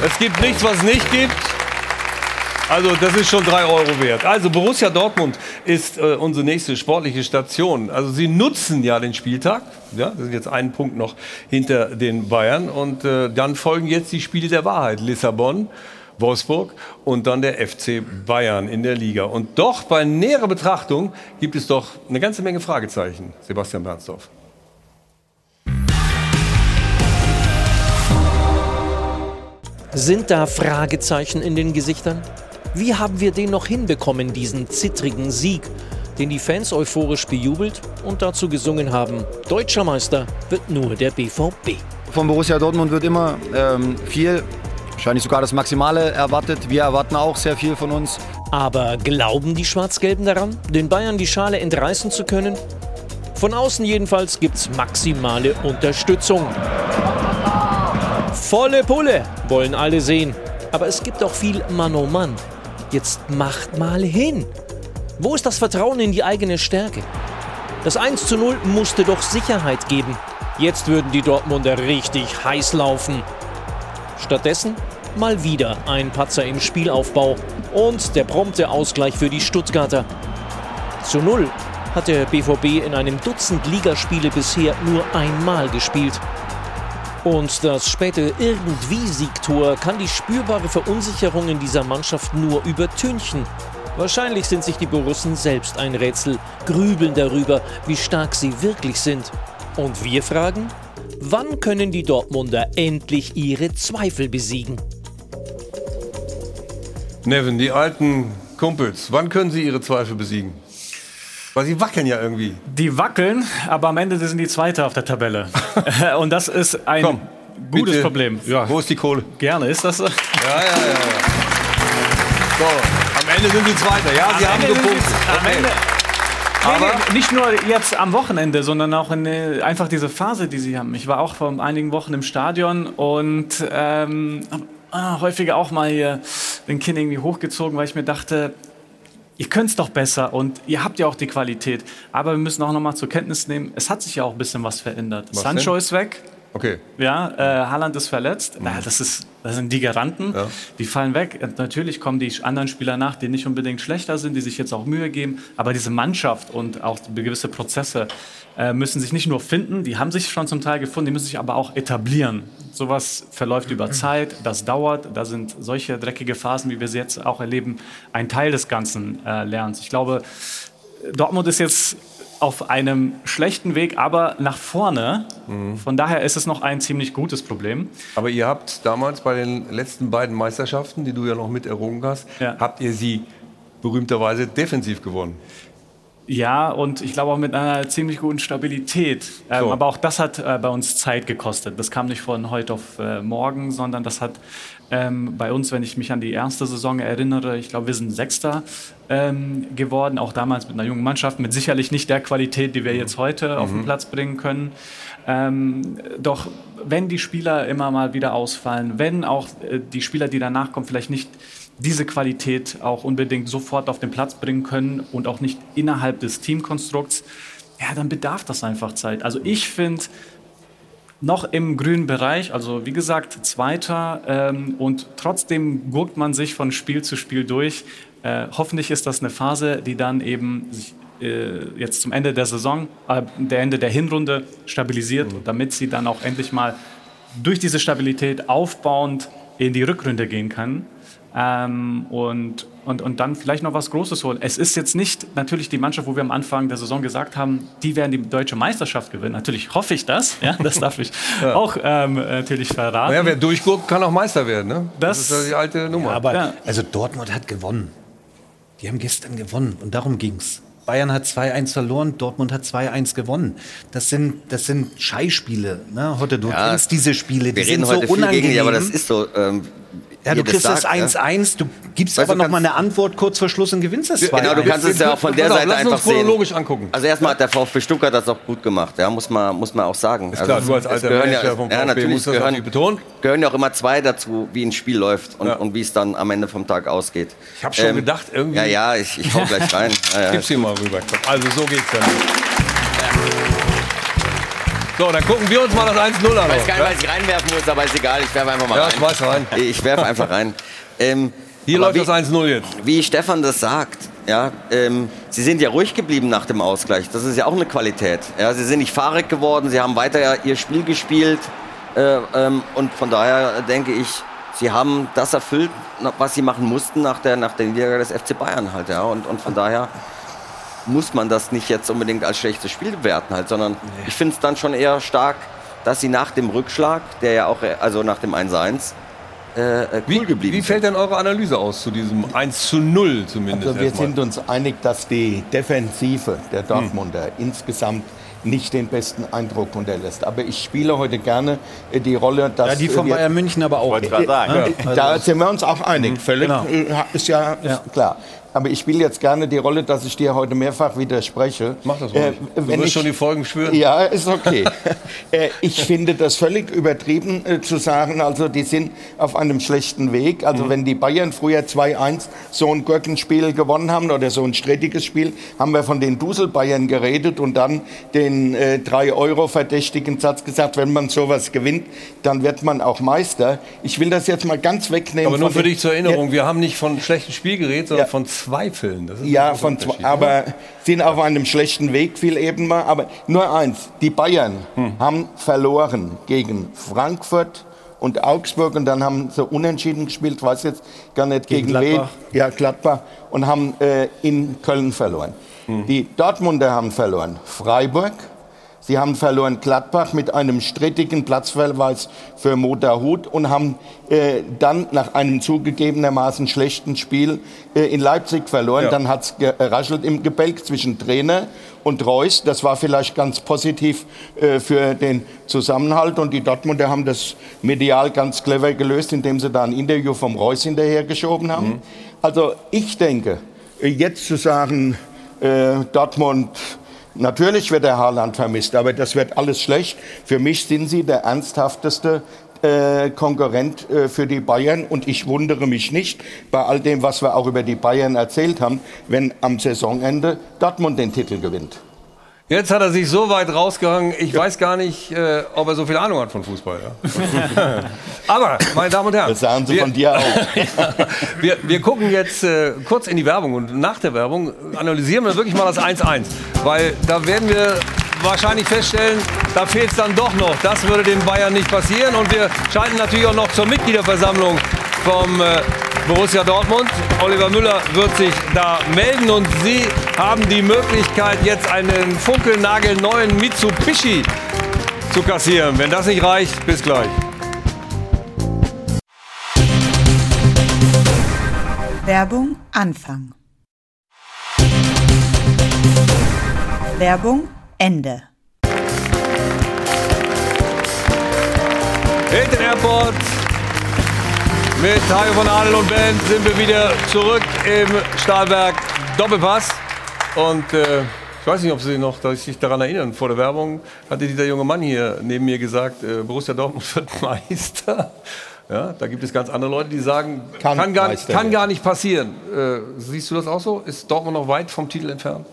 Speaker 1: es gibt nichts, was es nicht gibt. Also das ist schon drei Euro wert. Also Borussia Dortmund ist äh, unsere nächste sportliche Station. Also sie nutzen ja den Spieltag. Ja, das sind jetzt einen Punkt noch hinter den Bayern. Und äh, dann folgen jetzt die Spiele der Wahrheit. Lissabon, Wolfsburg und dann der FC Bayern in der Liga. Und doch bei näherer Betrachtung gibt es doch eine ganze Menge Fragezeichen. Sebastian Bernsdorf.
Speaker 16: Sind da Fragezeichen in den Gesichtern? Wie haben wir den noch hinbekommen, diesen zittrigen Sieg, den die Fans euphorisch bejubelt und dazu gesungen haben, Deutscher Meister wird nur der BVB.
Speaker 17: Von Borussia Dortmund wird immer ähm, viel, wahrscheinlich sogar das Maximale erwartet. Wir erwarten auch sehr viel von uns.
Speaker 16: Aber glauben die Schwarz-Gelben daran, den Bayern die Schale entreißen zu können? Von außen jedenfalls gibt's maximale Unterstützung. Volle Pulle wollen alle sehen. Aber es gibt auch viel Mann oh Mann. Jetzt macht mal hin. Wo ist das Vertrauen in die eigene Stärke? Das 1 zu 0 musste doch Sicherheit geben. Jetzt würden die Dortmunder richtig heiß laufen. Stattdessen mal wieder ein Patzer im Spielaufbau und der prompte Ausgleich für die Stuttgarter. Zu Null hat der BVB in einem Dutzend Ligaspiele bisher nur einmal gespielt. Und das späte Irgendwie-Siegtor kann die spürbare Verunsicherung in dieser Mannschaft nur übertünchen. Wahrscheinlich sind sich die Borussen selbst ein Rätsel, grübeln darüber, wie stark sie wirklich sind. Und wir fragen, wann können die Dortmunder endlich ihre Zweifel besiegen?
Speaker 1: Nevin, die alten Kumpels, wann können sie ihre Zweifel besiegen? Weil sie wackeln ja irgendwie.
Speaker 2: Die wackeln, aber am Ende sind die Zweite auf der Tabelle. (laughs) Und das ist ein
Speaker 1: Komm,
Speaker 2: gutes
Speaker 1: bitte.
Speaker 2: Problem. Ja.
Speaker 1: Wo ist die Kohle?
Speaker 2: Gerne, ist das so?
Speaker 1: Ja, ja, ja. ja. So, am Ende sind sie Zweiter. Ja, sie
Speaker 2: Am
Speaker 1: haben
Speaker 2: Ende sind
Speaker 1: gepunktet.
Speaker 2: sie- am. Ende-
Speaker 1: Aber-
Speaker 2: Nee, nee, nicht nur jetzt am Wochenende, sondern auch in, äh, einfach diese Phase, die sie haben. Ich war auch vor einigen Wochen im Stadion und ähm, ah, häufiger auch mal hier den Kinn irgendwie hochgezogen, weil ich mir dachte, ihr könnt es doch besser und ihr habt ja auch die Qualität. Aber wir müssen auch noch mal zur Kenntnis nehmen, es hat sich ja auch ein bisschen was verändert.
Speaker 1: Was
Speaker 2: Sancho
Speaker 1: denn?
Speaker 2: ist weg.
Speaker 1: Okay.
Speaker 2: Ja, äh, Haaland ist verletzt. Na, das, ist, das sind die Garanten. Die fallen weg. Und natürlich kommen die anderen Spieler nach, die nicht unbedingt schlechter sind, die sich jetzt auch Mühe geben. Aber diese Mannschaft und auch gewisse Prozesse äh, müssen sich nicht nur finden, die haben sich schon zum Teil gefunden, die müssen sich aber auch etablieren. Sowas verläuft über Zeit, das dauert. Da sind solche dreckige Phasen, wie wir sie jetzt auch erleben, ein Teil des ganzen äh, Lernens. Ich glaube, Dortmund ist jetzt auf einem schlechten Weg, aber nach vorne. Von daher ist es noch ein ziemlich gutes Problem.
Speaker 1: Aber ihr habt damals bei den letzten beiden Meisterschaften, die du ja noch mit errungen hast, habt ihr sie berühmterweise defensiv gewonnen.
Speaker 2: Ja, und ich glaube auch mit einer ziemlich guten Stabilität. Ähm,
Speaker 1: So.
Speaker 2: aber auch das hat äh, bei uns Zeit gekostet. Das kam nicht von heute auf äh, morgen, sondern das hat ähm, bei uns, wenn ich mich an die erste Saison erinnere, ich glaube, wir sind Sechster ähm, geworden, auch damals mit einer jungen Mannschaft, mit sicherlich nicht der Qualität, die wir jetzt heute auf den
Speaker 18: Mhm.
Speaker 2: Platz bringen können. Ähm, doch wenn die Spieler immer mal wieder ausfallen, wenn auch äh, die Spieler, die danach kommen, vielleicht nicht diese Qualität auch unbedingt sofort auf den Platz bringen können und auch nicht innerhalb des Teamkonstrukts, ja, dann bedarf das einfach Zeit. Also ich finde, noch im grünen Bereich, also wie gesagt, Zweiter ähm, und trotzdem gurkt man sich von Spiel zu Spiel durch. Äh, hoffentlich ist das eine Phase, die dann eben sich äh, jetzt zum Ende der Saison, äh, der Ende der Hinrunde stabilisiert, damit sie dann auch endlich mal durch diese Stabilität aufbauend in die Rückrunde gehen kann. Ähm, und, und, und dann vielleicht noch was Großes holen. Es ist jetzt nicht natürlich die Mannschaft, wo wir am Anfang der Saison gesagt haben, die werden die deutsche Meisterschaft gewinnen. Natürlich hoffe ich das. Ja, das darf ich (laughs)
Speaker 1: Ja.
Speaker 2: auch ähm, natürlich verraten.
Speaker 1: Naja, wer durchguckt, kann auch Meister werden. Ne?
Speaker 2: Das-
Speaker 1: ist ja die alte Nummer.
Speaker 10: Ja, aber also Dortmund hat gewonnen. Die haben gestern gewonnen und darum ging's. Bayern hat 2-1 verloren, Dortmund hat 2-1 gewonnen. Das sind, das sind Scheißspiele. Ne? Heute, du
Speaker 12: Ja,
Speaker 10: kennst diese Spiele, die
Speaker 12: Wir
Speaker 10: sind
Speaker 12: reden
Speaker 10: so
Speaker 12: heute viel
Speaker 10: unangenehm.
Speaker 12: gegen die, aber das ist so. Ähm,
Speaker 10: Ja, du kriegst das
Speaker 12: sagt, ja.
Speaker 10: 1-1, du gibst
Speaker 12: Weißt
Speaker 10: aber
Speaker 12: du,
Speaker 10: noch mal eine Antwort kurz vor Schluss und gewinnst das 2
Speaker 12: Genau, du kannst es ja auch von der
Speaker 1: auf,
Speaker 12: Seite
Speaker 1: lass uns
Speaker 12: einfach sehen.
Speaker 1: chronologisch angucken.
Speaker 12: Also erstmal hat der VfB Stuttgart das auch gut gemacht, ja, muss man, muss man auch sagen.
Speaker 1: Ist klar,
Speaker 12: also
Speaker 1: du als alter
Speaker 12: gehören
Speaker 1: Manager
Speaker 12: ja,
Speaker 1: vom
Speaker 12: ja,
Speaker 1: VfB
Speaker 12: natürlich
Speaker 1: musst das
Speaker 12: gehören,
Speaker 1: natürlich betonen.
Speaker 12: gehören ja auch immer zwei dazu, wie ein Spiel läuft und,
Speaker 1: Ja.
Speaker 12: und wie es dann am Ende vom Tag ausgeht. Ähm,
Speaker 1: Ich hab schon gedacht, irgendwie-
Speaker 12: Ja, ja, ich, ich hau gleich (laughs) rein. Ja, ja.
Speaker 1: Gib's hier mal rüber. Also so geht's dann. So, dann gucken wir uns mal das 1-0 an.
Speaker 12: Ich weiß gar nicht,
Speaker 1: ja?
Speaker 12: was ich reinwerfen muss, aber ist egal, ich werfe einfach mal
Speaker 1: Ja,
Speaker 12: rein.
Speaker 1: schmeiß rein.
Speaker 12: Ich werfe einfach rein. Ähm,
Speaker 1: Hier läuft das 1-0 jetzt.
Speaker 12: Wie Stefan das sagt, ja, ähm, sie sind ja ruhig geblieben nach dem Ausgleich. Das ist ja auch eine Qualität. Ja, sie sind nicht fahrig geworden, sie haben weiter ihr Spiel gespielt. Äh, ähm, und von daher denke ich, sie haben das erfüllt, was sie machen mussten nach der, nach der Niederlage des FC Bayern halt. Ja. Und, und von daher muss man das nicht jetzt unbedingt als schlechtes Spiel bewerten halt, sondern ich finde es dann schon eher stark, dass sie nach dem Rückschlag, der ja auch, äh, also nach dem 1-1, äh, äh, cool geblieben
Speaker 1: Wie fällt denn eure Analyse aus zu diesem 1 zu 0 zumindest?
Speaker 13: Also wir
Speaker 1: erstmal?
Speaker 13: sind uns einig, dass die Defensive der Dortmunder insgesamt nicht den besten Eindruck unterlässt. Aber ich spiele heute gerne äh, die Rolle, dass
Speaker 10: Ja, die von Bayern München aber auch.
Speaker 13: Äh, äh, Da sind wir uns auch einig. Völlig
Speaker 10: Genau.
Speaker 13: ist ja, ist klar. Aber ich spiele jetzt gerne die Rolle, dass ich dir heute mehrfach widerspreche.
Speaker 1: Mach das ruhig. Du wirst schon die Folgen spüren.
Speaker 13: Ja, ist okay. (laughs) äh, ich finde das völlig übertrieben äh, zu sagen, also die sind auf einem schlechten Weg. Also
Speaker 1: Mhm.
Speaker 13: wenn die Bayern früher 2-1 so ein Gurkenspiel gewonnen haben oder so ein strittiges Spiel, haben wir von den Dusel-Bayern geredet und dann den äh, 3-Euro-verdächtigen Satz gesagt, wenn man sowas gewinnt, dann wird man auch Meister. Ich will das jetzt mal ganz wegnehmen.
Speaker 1: Aber nur für dich zur Erinnerung, wir haben nicht von schlechtem Spiel geredet, sondern von Zweifeln.
Speaker 13: Ja, von aber sind auf einem schlechten Weg, viel eben mal. Aber nur eins, die Bayern
Speaker 1: Hm.
Speaker 13: haben verloren gegen Frankfurt und Augsburg und dann haben sie unentschieden gespielt, weiß jetzt gar nicht
Speaker 10: Gegen
Speaker 13: gegen, wen.
Speaker 10: Gladbach.
Speaker 13: Ja, Gladbach und haben äh, in Köln verloren.
Speaker 1: Hm.
Speaker 13: Die Dortmunder haben verloren Freiburg. Sie haben verloren Gladbach mit einem strittigen Platzverweis für Motorhut und haben äh, dann nach einem zugegebenermaßen schlechten Spiel äh, in Leipzig verloren.
Speaker 1: Ja.
Speaker 13: Dann hat es geraschelt im Gebälk zwischen Trainer und Reus. Das war vielleicht ganz positiv äh, für den Zusammenhalt. Und die Dortmunder haben das medial ganz clever gelöst, indem sie da ein Interview vom Reus hinterhergeschoben haben.
Speaker 1: Mhm.
Speaker 13: Also ich denke, äh, jetzt zu sagen, äh, Dortmund Natürlich wird der Haaland vermisst, aber das wird alles schlecht. Für mich sind sie der ernsthafteste äh, Konkurrent äh, für die Bayern und ich wundere mich nicht bei all dem, was wir auch über die Bayern erzählt haben, wenn am Saisonende Dortmund den Titel gewinnt.
Speaker 1: Jetzt hat er sich so weit rausgehangen, ich weiß gar nicht, äh, ob er so viel Ahnung hat von Fußball. Ja? (laughs) Aber, meine Damen und Herren.
Speaker 13: Das sagen sie
Speaker 1: wir-
Speaker 13: von dir auch. (laughs)
Speaker 1: wir, wir gucken jetzt äh, kurz in die Werbung und nach der Werbung analysieren wir wirklich mal das 1-1. Weil da werden wir wahrscheinlich feststellen, da fehlt es dann doch noch. Das würde den Bayern nicht passieren. Und wir schalten natürlich auch noch zur Mitgliederversammlung vom äh, Borussia Dortmund. Oliver Müller wird sich da melden und Sie haben die Möglichkeit, jetzt einen funkelnagelneuen Mitsubishi zu kassieren. Wenn das nicht reicht, bis gleich.
Speaker 5: Werbung Anfang. Werbung Ende.
Speaker 1: Hilton Airport mit Hajo von Adel und Band sind wir wieder zurück im Stahlwerk Doppelpass. Und äh, ich weiß nicht, ob Sie noch dass sich daran erinnern, vor der Werbung hatte dieser junge Mann hier neben mir gesagt, äh, Borussia Dortmund (laughs) wird Meister. Ja, da gibt es ganz andere Leute, die sagen, kann,
Speaker 13: Kann
Speaker 1: gar,
Speaker 13: Meister
Speaker 1: kann gar nicht passieren. Äh, siehst du das auch so? Ist Dortmund noch weit vom Titel entfernt?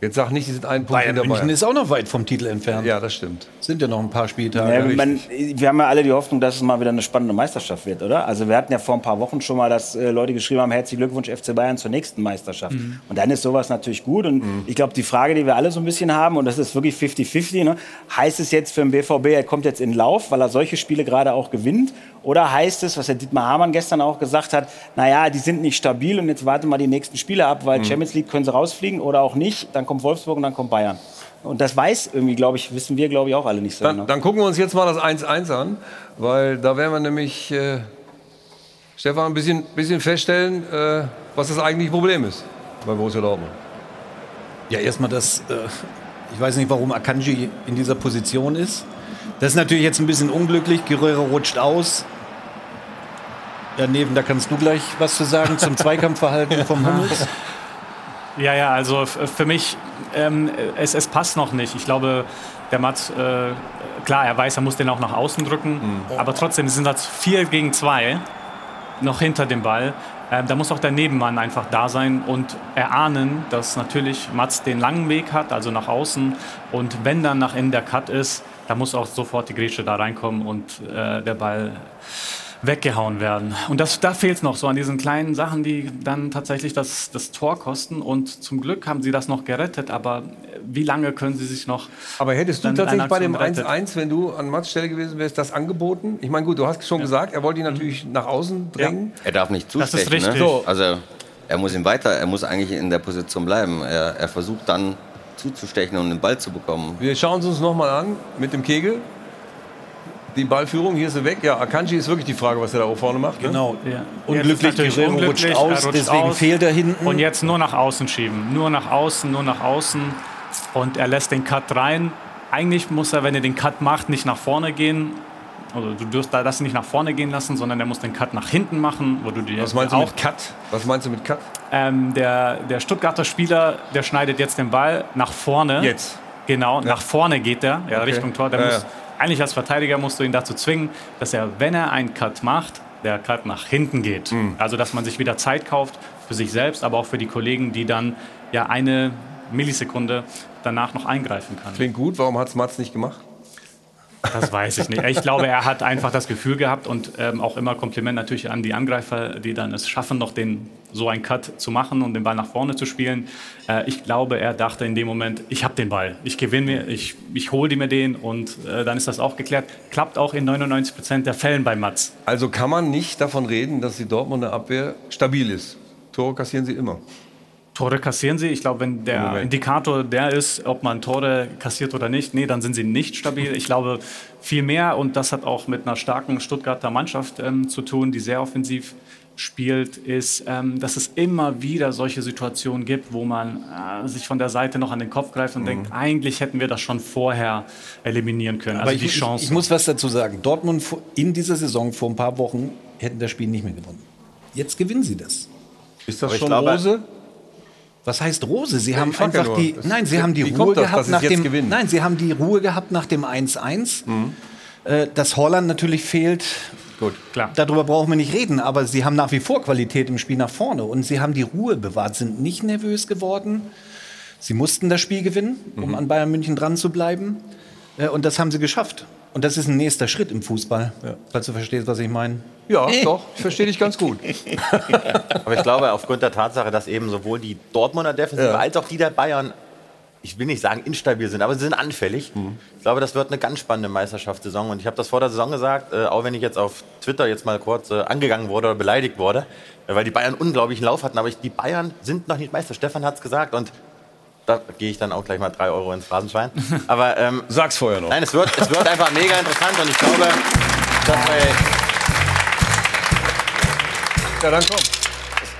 Speaker 1: Jetzt sag nicht, die sind einen Punkt
Speaker 10: Bayern
Speaker 1: hinter
Speaker 10: München
Speaker 1: Bayern.
Speaker 10: ist auch noch weit vom Titel entfernt.
Speaker 1: Ja, das stimmt.
Speaker 10: Sind ja noch ein paar Spieltage.
Speaker 11: Ja, man, wir haben ja alle die Hoffnung, dass es mal wieder eine spannende Meisterschaft wird, oder? Also wir hatten ja vor ein paar Wochen schon mal, dass äh, Leute geschrieben haben, herzlichen Glückwunsch FC Bayern zur nächsten Meisterschaft.
Speaker 1: Mhm.
Speaker 11: Und dann ist sowas natürlich gut. Und ich glaube, die Frage, die wir alle so ein bisschen haben, und das ist wirklich 50-50, ne? heißt es jetzt für den BVB, er kommt jetzt in Lauf, weil er solche Spiele gerade auch gewinnt? Oder heißt es, was der Dietmar Hamann gestern auch gesagt hat, naja, die sind nicht stabil und jetzt warten wir die nächsten Spiele ab, weil
Speaker 1: Mhm.
Speaker 11: Champions League können sie rausfliegen oder auch nicht. Dann kommt Wolfsburg und dann kommt Bayern. Und das weiß irgendwie, glaube ich, wissen wir, glaube ich, auch alle nicht so
Speaker 1: Dann,
Speaker 11: genau.
Speaker 1: dann gucken wir uns jetzt mal das 1-1 an, weil da werden wir nämlich, äh, Stefan, ein bisschen, bisschen feststellen, äh, was das eigentliche Problem ist bei Borussia Dortmund.
Speaker 10: Ja, erstmal das, äh, ich weiß nicht, warum Akanji in dieser Position ist. Das ist natürlich jetzt ein bisschen unglücklich. Guerrero rutscht aus. Ja, Neven, da kannst du gleich was zu sagen zum (laughs) Zweikampfverhalten vom Hummels.
Speaker 2: Ja, ja, also für mich, ähm, es, es passt noch nicht. Ich glaube, der Mats, äh, klar, er weiß, er muss den auch nach außen drücken, aber trotzdem sind das vier gegen zwei noch hinter dem Ball. Ähm, da muss auch der Nebenmann einfach da sein und erahnen, dass natürlich Mats den langen Weg hat, also nach außen. Und wenn dann nach innen der Cut ist, da muss auch sofort die Grätsche da reinkommen und äh, der Ball weggehauen werden. Und das, da fehlt es noch so an diesen kleinen Sachen, die dann tatsächlich das, das Tor kosten. Und zum Glück haben sie das noch gerettet, aber wie lange können sie sich noch.
Speaker 1: Aber hättest du tatsächlich bei dem
Speaker 2: Aktion retten?
Speaker 1: 1-1, wenn du an Mats Stelle gewesen wärst, das angeboten? Ich meine, gut, du hast schon gesagt, er wollte ihn natürlich nach außen drängen.
Speaker 12: Er darf nicht
Speaker 1: Das ist
Speaker 12: zustechen.
Speaker 1: richtig.
Speaker 12: Ne?
Speaker 1: So.
Speaker 12: Also er muss ihn weiter, er muss eigentlich in der Position bleiben. Er, er versucht dann zuzustechen und den Ball zu bekommen.
Speaker 1: Wir schauen es uns nochmal an mit dem Kegel. Die Ballführung, hier ist sie weg. Ja, Akanji ist wirklich die Frage, was er da vorne macht. Ne?
Speaker 10: Genau.
Speaker 2: Ja.
Speaker 10: Unglücklich, Guerrero rutscht aus,
Speaker 2: rutscht
Speaker 10: deswegen
Speaker 2: aus.
Speaker 10: fehlt er hinten.
Speaker 2: Und jetzt nur nach außen schieben. Nur nach außen, nur nach außen. Und er lässt den Cut rein. Eigentlich muss er, wenn er den Cut macht, nicht nach vorne gehen. Also du dürst da das nicht nach vorne gehen lassen, sondern er muss den Cut nach hinten machen, wo du dir
Speaker 1: Was meinst du mit Cut? Was meinst du mit Cut?
Speaker 2: ähm, der, der Stuttgarter Spieler, der schneidet jetzt den Ball nach vorne.
Speaker 1: Jetzt.
Speaker 2: Genau, nach vorne geht er, ja,
Speaker 1: Okay.
Speaker 2: Richtung Tor. Der
Speaker 1: Ja,
Speaker 2: muss,
Speaker 1: ja.
Speaker 2: Eigentlich als Verteidiger musst du ihn dazu zwingen, dass er, wenn er einen Cut macht, der Cut nach hinten geht.
Speaker 1: Mhm.
Speaker 2: Also, dass man sich wieder Zeit kauft für sich selbst, aber auch für die Kollegen, die dann ja eine Millisekunde danach noch eingreifen kann.
Speaker 1: Klingt gut, warum hat es Mats nicht gemacht?
Speaker 2: Das weiß ich nicht. Ich glaube, er hat einfach das Gefühl gehabt und ähm, auch immer Kompliment natürlich an die Angreifer, die dann es schaffen, noch den, so einen Cut zu machen und den Ball nach vorne zu spielen. Äh, ich glaube, er dachte in dem Moment, ich habe den Ball, ich gewinne mir, ich, ich hole mir den und äh, dann ist das auch geklärt. Klappt auch in 99 Prozent der Fällen bei Mats.
Speaker 1: Also kann man nicht davon reden, dass die Dortmunder Abwehr stabil ist. Tore kassieren sie immer.
Speaker 2: Tore kassieren sie. Ich glaube, wenn der
Speaker 1: Moment.
Speaker 2: Indikator der ist, ob man Tore kassiert oder nicht, nee, dann sind sie nicht stabil. Ich glaube viel mehr und das hat auch mit einer starken Stuttgarter Mannschaft ähm, zu tun, die sehr offensiv spielt, ist, ähm, dass es immer wieder solche Situationen gibt, wo man äh, sich von der Seite noch an den Kopf greift
Speaker 1: Mhm.
Speaker 2: und denkt, eigentlich hätten wir das schon vorher eliminieren können.
Speaker 10: Aber
Speaker 2: Also
Speaker 10: ich,
Speaker 2: die
Speaker 10: ich,
Speaker 2: Chance.
Speaker 10: ich muss was dazu sagen. Dortmund in dieser Saison vor ein paar Wochen hätten das Spiel nicht mehr gewonnen. Jetzt gewinnen sie das.
Speaker 1: Ist
Speaker 10: das
Speaker 1: schon Rose?
Speaker 10: Was heißt Rose? Sie
Speaker 1: Ja,
Speaker 10: haben
Speaker 1: ja
Speaker 10: einfach
Speaker 1: nur.
Speaker 10: die.
Speaker 1: Das-
Speaker 10: Nein, sie haben die Ruhe
Speaker 1: das,
Speaker 10: gehabt nach dem.
Speaker 1: gewinnen?
Speaker 10: Nein, sie haben die Ruhe gehabt nach dem 1-1. Äh, dass Holland natürlich fehlt.
Speaker 1: Gut,
Speaker 2: klar.
Speaker 10: Darüber brauchen wir nicht reden, aber sie haben nach wie vor Qualität im Spiel nach vorne und sie haben die Ruhe bewahrt, sind nicht nervös geworden. Sie mussten das Spiel gewinnen, um an Bayern München dran zu bleiben. Äh, Und das haben sie geschafft. Und das ist ein nächster Schritt im Fußball, falls du verstehst, was ich meine.
Speaker 1: Ja, doch, ich verstehe dich ganz gut. (laughs)
Speaker 8: Aber ich glaube, aufgrund der Tatsache, dass eben sowohl die Dortmunder Defensive
Speaker 1: Ja.
Speaker 8: als auch die der Bayern, ich will nicht sagen instabil sind, aber sie sind anfällig. Ich glaube, das wird eine ganz spannende Meisterschaftssaison. Und ich habe das vor der Saison gesagt, äh, auch wenn ich jetzt auf Twitter jetzt mal kurz äh, angegangen wurde oder beleidigt wurde, äh, weil die Bayern unglaublichen Lauf hatten. Aber ich, die Bayern sind noch nicht Meister. Stefan hat es gesagt und da gehe ich dann auch gleich mal drei Euro ins Phrasenschwein. (laughs) Aber ähm,
Speaker 1: sag's vorher noch.
Speaker 8: Nein, es wird, es wird einfach mega interessant und ich glaube, dass bei
Speaker 1: Ja, dann komm.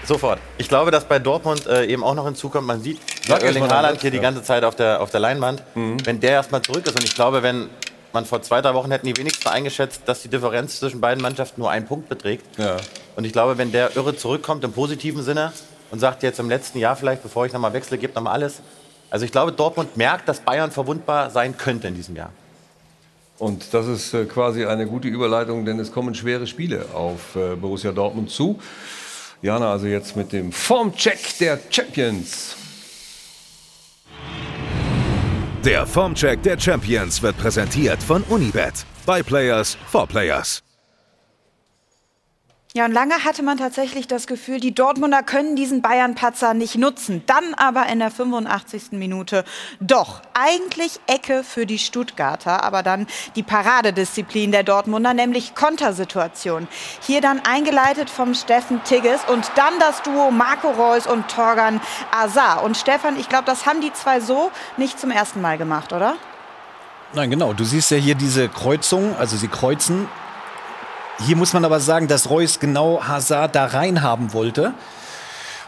Speaker 8: Sofort. Ich glaube, dass bei Dortmund äh, eben auch noch hinzukommt, man sieht
Speaker 1: Sag
Speaker 8: Erling Haaland hier die ganze Zeit auf der, auf der Leinwand. Wenn der erstmal zurück ist und ich glaube, wenn man vor zwei, drei Wochen hätten die wenigsten eingeschätzt, dass die Differenz zwischen beiden Mannschaften nur einen Punkt beträgt.
Speaker 1: Ja.
Speaker 8: Und ich glaube, wenn der irre zurückkommt im positiven Sinne und sagt jetzt im letzten Jahr vielleicht, bevor ich nochmal wechsle, gibt nochmal alles. Also ich glaube, Dortmund merkt, dass Bayern verwundbar sein könnte in diesem Jahr.
Speaker 1: Und das ist äh, quasi eine gute Überleitung, denn es kommen schwere Spiele auf äh, Borussia Dortmund zu. Jana also jetzt mit dem Formcheck der Champions.
Speaker 18: Der Formcheck der Champions wird präsentiert von Unibet. By Players for Players.
Speaker 5: Ja, und lange hatte man tatsächlich das Gefühl, die Dortmunder können diesen Bayern-Patzer nicht nutzen. Dann aber in der 85. Minute doch. Eigentlich Ecke für die Stuttgarter, aber dann die Paradedisziplin der Dortmunder, nämlich Kontersituation. Hier dann eingeleitet vom Steffen Tigges und dann das Duo Marco Reus und Torgan Azar. Und Stefan, ich glaube, das haben die zwei so nicht zum ersten Mal gemacht, oder?
Speaker 10: Nein, genau. Du siehst ja hier diese Kreuzung, also sie kreuzen. Hier muss man aber sagen, dass Reus genau Hazard da rein haben wollte.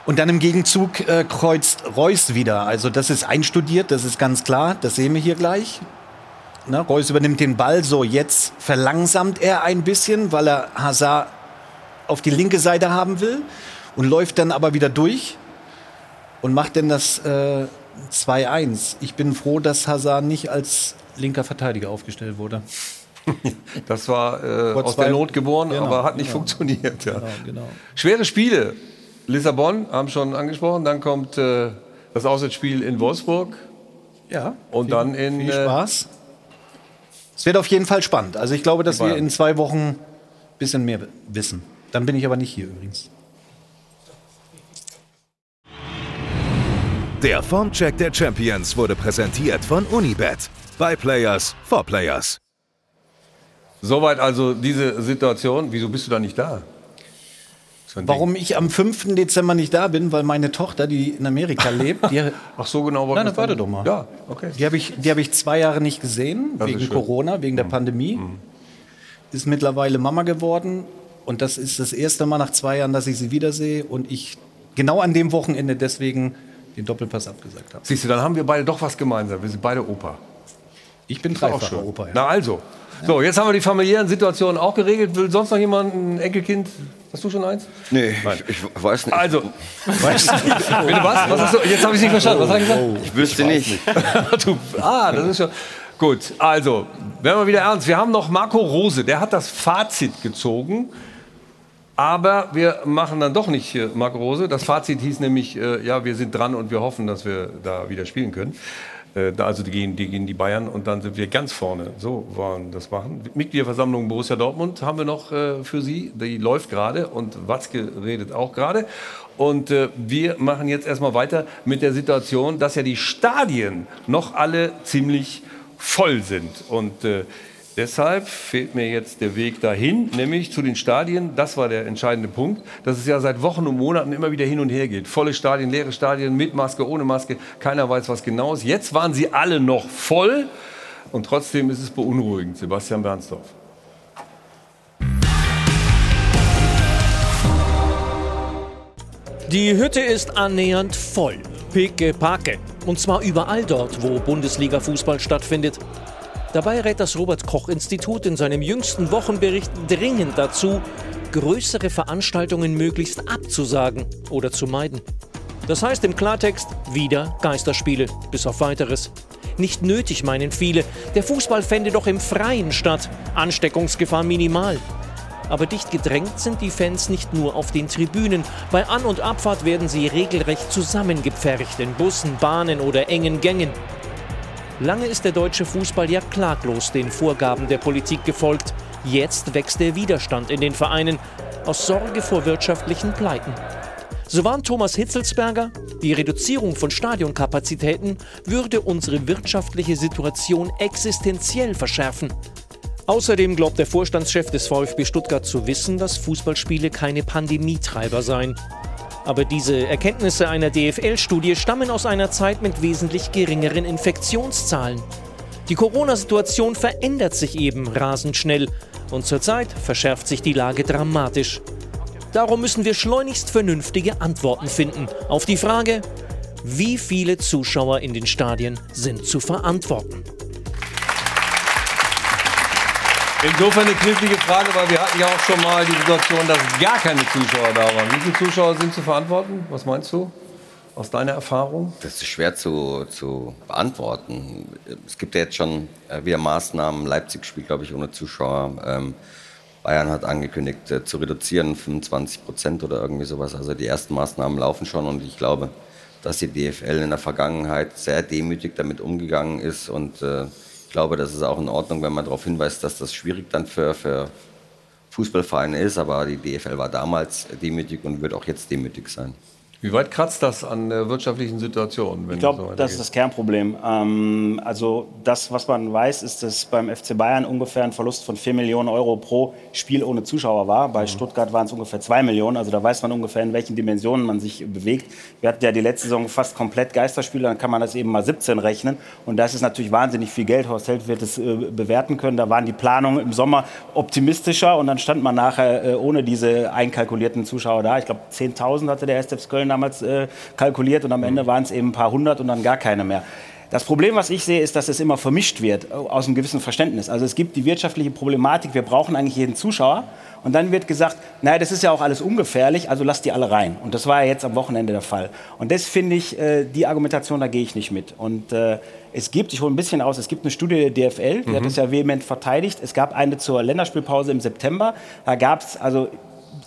Speaker 10: Und dann im Gegenzug äh, kreuzt Reus wieder. Also das ist einstudiert, das ist ganz klar. Das sehen wir hier gleich. Na, Reus übernimmt den Ball. So, jetzt verlangsamt er ein bisschen, weil er Hazard auf die linke Seite haben will und läuft dann aber wieder durch und macht dann das äh, 2-1. Ich bin froh, dass Hazard nicht als linker Verteidiger aufgestellt wurde. (laughs)
Speaker 1: Das war äh, aus
Speaker 10: zwei-
Speaker 1: der Not geboren,
Speaker 10: Genau,
Speaker 1: aber hat nicht
Speaker 10: genau.
Speaker 1: funktioniert. Ja.
Speaker 10: Genau, genau.
Speaker 1: Schwere Spiele. Lissabon haben schon angesprochen. Dann kommt äh, das Auswärtsspiel in Wolfsburg.
Speaker 10: Ja.
Speaker 1: Und dann in.
Speaker 10: Viel
Speaker 1: äh,
Speaker 10: Spaß. Es wird auf jeden Fall spannend. Also ich glaube, dass wir in zwei Wochen ein bisschen mehr wissen. Dann bin ich aber nicht hier übrigens.
Speaker 18: Der Formcheck der Champions wurde präsentiert von Unibet. By Players for Players.
Speaker 1: Soweit also diese Situation. Wieso bist du da nicht da?
Speaker 10: Warum ich am 5. Dezember nicht da bin, weil meine Tochter, die in Amerika (laughs) lebt, die,
Speaker 1: Ach so genau.
Speaker 10: Nein, dann warte doch mal.
Speaker 1: Ja, okay.
Speaker 10: die habe ich, die hab ich zwei Jahre nicht gesehen,
Speaker 1: Das
Speaker 10: wegen.
Speaker 1: Mhm.
Speaker 10: Corona, wegen der Pandemie. Ist mittlerweile Mama geworden. Und das ist das erste Mal nach zwei Jahren, dass ich sie wiedersehe. Und ich genau an dem Wochenende deswegen den Doppelpass abgesagt habe.
Speaker 1: Siehst du, dann haben wir beide doch was gemeinsam. Wir sind beide Opa.
Speaker 10: Ich bin dreifacher. Opa. Ja.
Speaker 1: Na also. So, jetzt haben wir die familiären Situationen auch geregelt. Will sonst noch jemand ein Enkelkind? Hast du schon eins?
Speaker 12: Nee, ich, ich weiß nicht.
Speaker 1: Also, (laughs) weißt du, bitte was? was hast du? Jetzt habe ich nicht verstanden. Was habe ich gesagt?
Speaker 12: Ich wüsste nicht. (laughs)
Speaker 1: du, ah, das ist schon. Gut, also, werden wir wieder ernst. Wir haben noch Marco Rose, der hat das Fazit gezogen. Aber wir machen dann doch nicht äh, Marco Rose. Das Fazit hieß nämlich, äh, ja, wir sind dran und wir hoffen, dass wir da wieder spielen können. Äh, also die gegen, die gegen die Bayern und dann sind wir ganz vorne. So wollen das machen. Mitgliederversammlung Borussia Dortmund haben wir noch äh, für Sie. Die läuft gerade und Watzke redet auch gerade. Und äh, wir machen jetzt erstmal weiter mit der Situation, dass ja die Stadien noch alle ziemlich voll sind. Und äh, deshalb fehlt mir jetzt der Weg dahin, nämlich zu den Stadien. Das war der entscheidende Punkt, dass es ja seit Wochen und Monaten immer wieder hin und her geht. Volle Stadien, leere Stadien, mit Maske, ohne Maske. Keiner weiß, was genau ist. Jetzt waren sie alle noch voll und trotzdem ist es beunruhigend. Sebastian Bernsdorf.
Speaker 16: Die Hütte ist annähernd voll. Picke Packe. Und zwar überall dort, wo Bundesliga-Fußball stattfindet. Dabei rät das Robert-Koch-Institut in seinem jüngsten Wochenbericht dringend dazu, größere Veranstaltungen möglichst abzusagen oder zu meiden. Das heißt im Klartext wieder Geisterspiele, bis auf weiteres. Nicht nötig, meinen viele. Der Fußball fände doch im Freien statt. Ansteckungsgefahr minimal. Aber dicht gedrängt sind die Fans nicht nur auf den Tribünen. Bei An- und Abfahrt werden sie regelrecht zusammengepfercht in Bussen, Bahnen oder engen Gängen. Lange ist der deutsche Fußball ja klaglos den Vorgaben der Politik gefolgt. Jetzt wächst der Widerstand in den Vereinen aus Sorge vor wirtschaftlichen Pleiten. So warnt Thomas Hitzelsberger, die Reduzierung von Stadionkapazitäten würde unsere wirtschaftliche Situation existenziell verschärfen. Außerdem glaubt der Vorstandschef des VfB Stuttgart zu wissen, dass Fußballspiele keine Pandemietreiber seien. Aber diese Erkenntnisse einer DFL-Studie stammen aus einer Zeit mit wesentlich geringeren Infektionszahlen. Die Corona-Situation verändert sich eben rasend schnell und zurzeit verschärft sich die Lage dramatisch. Darum müssen wir schleunigst vernünftige Antworten finden auf die Frage, wie viele Zuschauer in den Stadien sind zu verantworten.
Speaker 1: Insofern eine knifflige Frage, weil wir hatten ja auch schon mal die Situation, dass gar keine Zuschauer da waren. Wie viele Zuschauer sind zu verantworten? Was meinst du aus deiner Erfahrung?
Speaker 12: Das ist schwer zu, zu beantworten. Es gibt ja jetzt schon äh, wieder Maßnahmen. Leipzig spielt, glaube ich, ohne Zuschauer. Ähm, Bayern hat angekündigt, äh, zu reduzieren, 25 Prozent oder irgendwie sowas. Also die ersten Maßnahmen laufen schon und ich glaube, dass die DFL in der Vergangenheit sehr demütig damit umgegangen ist und äh, glaube, das ist auch in Ordnung, wenn man darauf hinweist, dass das schwierig dann für, für Fußballvereine ist. Aber die DFL war damals demütig und wird auch jetzt demütig sein.
Speaker 1: Wie weit kratzt das an der wirtschaftlichen Situation? Wenn
Speaker 11: Ich glaube,
Speaker 1: so
Speaker 11: das ist das Kernproblem. Ähm, also das, was man weiß, ist, dass beim FC Bayern ungefähr ein Verlust von 4 Millionen Euro pro Spiel ohne Zuschauer war. Bei Stuttgart waren es ungefähr 2 Millionen. Also da weiß man ungefähr, in welchen Dimensionen man sich bewegt. Wir hatten ja die letzte Saison fast komplett Geisterspiele, dann kann man das eben mal 17 rechnen. Und das ist natürlich wahnsinnig viel Geld. Horst Held wird es äh, bewerten können. Da waren die Planungen im Sommer optimistischer und dann stand man nachher äh, ohne diese einkalkulierten Zuschauer da. Ich glaube, 10.000 hatte der SFC Köln damals äh, kalkuliert und am Ende waren es eben ein paar hundert und dann gar keine mehr. Das Problem, was ich sehe, ist, dass es immer vermischt wird, aus einem gewissen Verständnis. Also es gibt die wirtschaftliche Problematik, wir brauchen eigentlich jeden Zuschauer. Und dann wird gesagt, naja, das ist ja auch alles ungefährlich, also lasst die alle rein. Und das war ja jetzt am Wochenende der Fall. Und das finde ich, äh, die Argumentation, da gehe ich nicht mit. Und äh, es gibt, ich hole ein bisschen aus, es gibt eine Studie der DFL, die
Speaker 1: Mhm.
Speaker 11: hat das ja vehement verteidigt. Es gab eine zur Länderspielpause im September. Da gab es also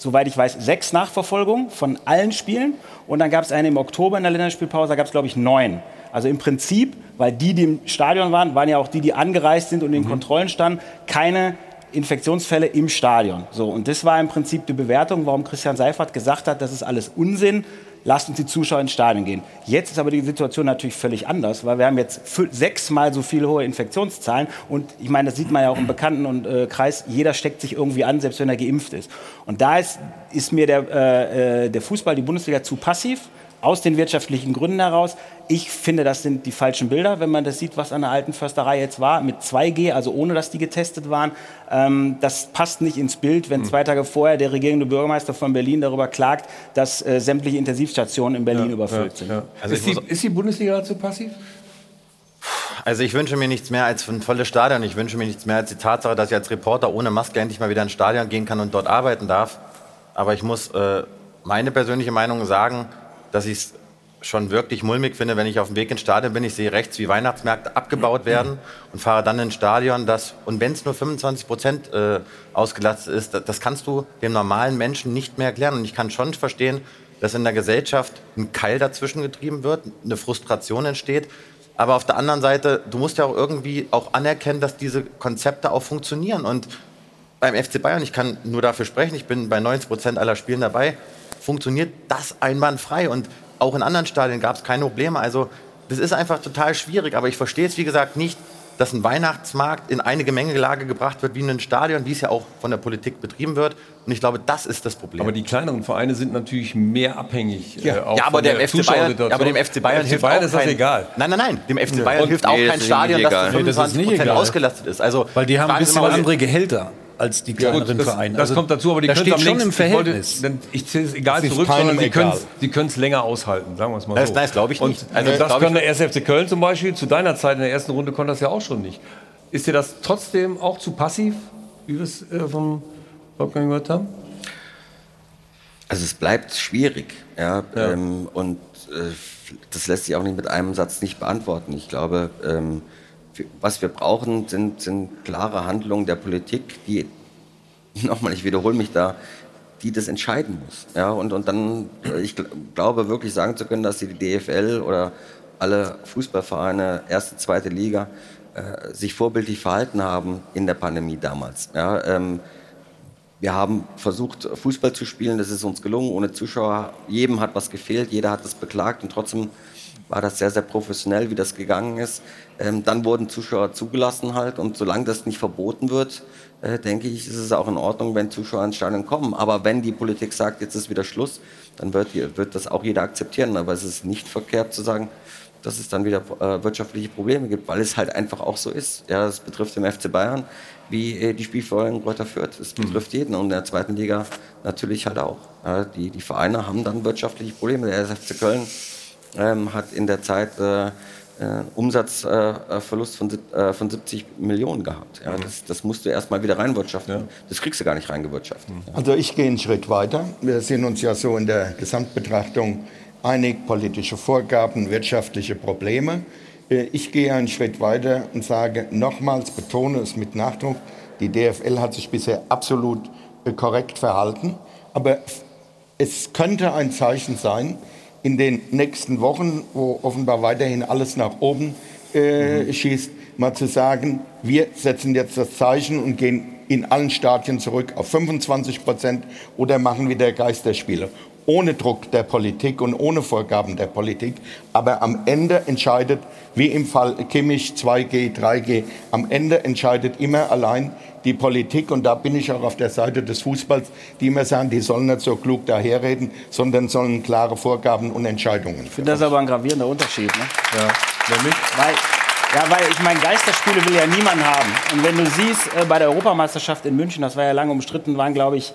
Speaker 11: soweit ich weiß, sechs Nachverfolgungen von allen Spielen. Und dann gab es eine im Oktober in der Länderspielpause, da gab es, glaube ich, neun. Also im Prinzip, weil die, die im Stadion waren, waren ja auch die, die angereist sind und in Kontrollen standen, keine Infektionsfälle im Stadion. So, und das war im Prinzip die Bewertung, warum Christian Seifert gesagt hat, das ist alles Unsinn, lasst uns die Zuschauer ins Stadion gehen. Jetzt ist aber die Situation natürlich völlig anders, weil wir haben jetzt sechsmal so viele hohe Infektionszahlen und ich meine, das sieht man ja auch im Bekannten- und äh, Kreis, jeder steckt sich irgendwie an, selbst wenn er geimpft ist. Und da ist, ist mir der, äh, äh, der Fußball, die Bundesliga zu passiv, aus den wirtschaftlichen Gründen heraus. Ich finde, das sind die falschen Bilder, wenn man das sieht, was an der alten Försterei jetzt war, mit 2G, also ohne dass die getestet waren. Ähm, das passt nicht ins Bild, wenn zwei Tage vorher der regierende Bürgermeister von Berlin darüber klagt, dass äh, sämtliche Intensivstationen in Berlin überfüllt sind.
Speaker 8: Also
Speaker 1: ist, die, ist die Bundesliga dazu passiv?
Speaker 8: Also ich wünsche mir nichts mehr als ein volles Stadion. Ich wünsche mir nichts mehr als die Tatsache, dass ich als Reporter ohne Maske endlich mal wieder ins Stadion gehen kann und dort arbeiten darf. Aber ich muss äh, meine persönliche Meinung sagen, dass ich es schon wirklich mulmig finde, wenn ich auf dem Weg ins Stadion bin. Ich sehe rechts, wie Weihnachtsmärkte abgebaut (clears throat) werden und fahre dann ins Stadion, das, und wenn es nur 25 Prozent äh, ausgelastet ist, das, das kannst du dem normalen Menschen nicht mehr erklären. Und ich kann schon verstehen, dass in der Gesellschaft ein Keil dazwischen getrieben wird, eine Frustration entsteht. Aber auf der anderen Seite, du musst ja auch irgendwie auch anerkennen, dass diese Konzepte auch funktionieren. Und beim FC Bayern, ich kann nur dafür sprechen, ich bin bei 90 Prozent aller Spielen dabei, funktioniert das einwandfrei. Und auch in anderen Stadien gab es keine Probleme. Also das ist einfach total schwierig. Aber ich verstehe es, wie gesagt, nicht, dass ein Weihnachtsmarkt in eine Gemengelage gebracht wird wie in ein Stadion, wie es ja auch von der Politik betrieben wird. Und ich glaube, das ist das Problem.
Speaker 1: Aber die kleineren Vereine sind natürlich mehr abhängig.
Speaker 8: Ja,
Speaker 1: äh, auch
Speaker 8: ja aber,
Speaker 1: von
Speaker 8: dem
Speaker 1: der
Speaker 8: FC Bayern,
Speaker 1: Zuschauersituation.
Speaker 8: aber dem FC Bayern
Speaker 1: Dem
Speaker 8: hilft
Speaker 1: Bayern
Speaker 8: auch
Speaker 1: ist das
Speaker 8: kein,
Speaker 1: egal.
Speaker 8: Nein, nein, nein. Dem FC
Speaker 1: Ja.
Speaker 8: Bayern
Speaker 1: Und-
Speaker 8: hilft auch kein
Speaker 1: das
Speaker 8: Stadion, das zu
Speaker 1: egal. Nee, das ist
Speaker 8: 25
Speaker 1: nicht egal.
Speaker 8: ausgelastet ist. Also,
Speaker 10: Weil die haben ein bisschen andere Gehälter als die
Speaker 1: Ja,
Speaker 10: kleineren
Speaker 1: gut, das,
Speaker 10: Vereine.
Speaker 1: Das
Speaker 10: Also,
Speaker 1: kommt dazu, aber die können
Speaker 10: schon im
Speaker 1: ich wollte-
Speaker 10: Verhältnis.
Speaker 1: Ich zähle es egal zurück, sondern sie können es länger aushalten, sagen wir es mal
Speaker 8: Das-
Speaker 1: so.
Speaker 8: das glaube ich
Speaker 1: Und
Speaker 8: nicht. Also,
Speaker 1: das kann
Speaker 8: ich-
Speaker 1: der 1. FC Köln zum Beispiel, zu deiner Zeit in der ersten Runde konnte das ja auch schon nicht. Ist dir das trotzdem auch zu passiv, wie wir es äh, vom Wolfgang gehört haben?
Speaker 12: Also es bleibt schwierig, ja, Ähm, und äh, das lässt sich auch nicht mit einem Satz nicht beantworten. Ich glaube, ähm, was wir brauchen, sind, sind klare Handlungen der Politik, die, (laughs) nochmal, ich wiederhole mich da, die das entscheiden muss. Ja, und, und dann, äh, ich gl glaube wirklich sagen zu können, dass die DFL oder alle Fußballvereine, erste, zweite Liga, äh, sich vorbildlich verhalten haben in der Pandemie damals. Ja, ähm, wir haben versucht, Fußball zu spielen. Das ist uns gelungen, ohne Zuschauer. Jedem hat was gefehlt, jeder hat es beklagt und trotzdem war das sehr, sehr professionell, wie das gegangen ist. Ähm, dann wurden Zuschauer zugelassen halt und solange das nicht verboten wird, äh, denke ich, ist es auch in Ordnung, wenn Zuschauer ins Stadion kommen. Aber wenn die Politik sagt, jetzt ist wieder Schluss, dann wird, wird das auch jeder akzeptieren. Aber es ist nicht verkehrt zu sagen, dass es dann wieder äh, wirtschaftliche Probleme gibt, weil es halt einfach auch so ist. Ja, das betrifft den FC Bayern wie äh, die Spielvereinigung Greuther Fürth. Es betrifft jeden und in der zweiten Liga natürlich halt auch. Ja, die, die Vereine haben dann wirtschaftliche Probleme. Der FC Köln ähm, hat in der Zeit äh, äh, Umsatzverlust äh, von, äh, von 70 Millionen gehabt. Ja, das, das musst du erst mal wieder reinwirtschaften. Das kriegst du gar nicht reingewirtschaftet. Ja.
Speaker 13: Also ich gehe einen Schritt weiter. Wir sind uns ja so in der Gesamtbetrachtung einig, politische Vorgaben, wirtschaftliche Probleme. Ich gehe einen Schritt weiter und sage nochmals, betone es mit Nachdruck, die DFL hat sich bisher absolut korrekt verhalten. Aber es könnte ein Zeichen sein, in den nächsten Wochen, wo offenbar weiterhin alles nach oben äh, schießt, mal zu sagen, wir setzen jetzt das Zeichen und gehen in allen Stadien zurück auf 25 Prozent oder machen wieder Geisterspiele. Ohne Druck der Politik und ohne Vorgaben der Politik. Aber am Ende entscheidet, wie im Fall Kimmich 2G, 3G, am Ende entscheidet immer allein die Politik. Und da bin ich auch auf der Seite des Fußballs, die immer sagen, die sollen nicht so klug daherreden, sondern sollen klare Vorgaben und Entscheidungen.
Speaker 11: Ich finde das aber ein gravierender Unterschied. Ne?
Speaker 1: Ja, nämlich?
Speaker 11: Weil, ja, weil ich meine, Geisterspiele will ja niemand haben. Und wenn du siehst, äh, bei der Europameisterschaft in München, das war ja lange umstritten, waren, glaube ich,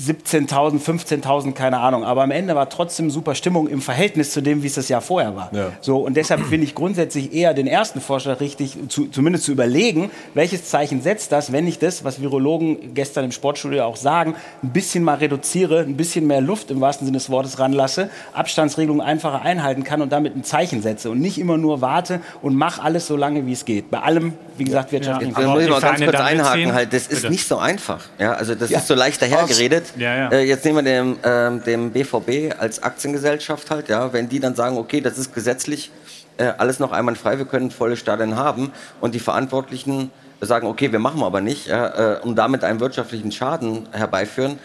Speaker 11: 17.000, 15.000, keine Ahnung. Aber am Ende war trotzdem super Stimmung im Verhältnis zu dem, wie es das Jahr vorher war.
Speaker 1: Ja.
Speaker 11: So, und deshalb finde ich grundsätzlich eher den ersten Vorschlag richtig, zu, zumindest zu überlegen, welches Zeichen setzt das, wenn ich das, was Virologen gestern im Sportstudio auch sagen, ein bisschen mal reduziere, ein bisschen mehr Luft im wahrsten Sinne des Wortes ranlasse, Abstandsregelungen einfacher einhalten kann und damit ein Zeichen setze und nicht immer nur warte und mach alles so lange, wie es geht. Bei allem, wie gesagt, wirtschaftlichen
Speaker 12: Da muss ich mal ganz kurz einhaken, halt, das ist
Speaker 11: Bitte.
Speaker 12: nicht so einfach. Ja, also das
Speaker 11: Ja.
Speaker 12: ist so leicht dahergeredet.
Speaker 11: Ja, ja.
Speaker 12: Äh, jetzt nehmen wir den, ähm, dem BVB als Aktiengesellschaft halt, ja, wenn die dann sagen, okay, das ist gesetzlich äh, alles noch einwandfrei, wir können volle Stadien haben und die Verantwortlichen sagen, okay, wir machen aber nicht, ja, äh, um damit einen wirtschaftlichen Schaden herbeiführen,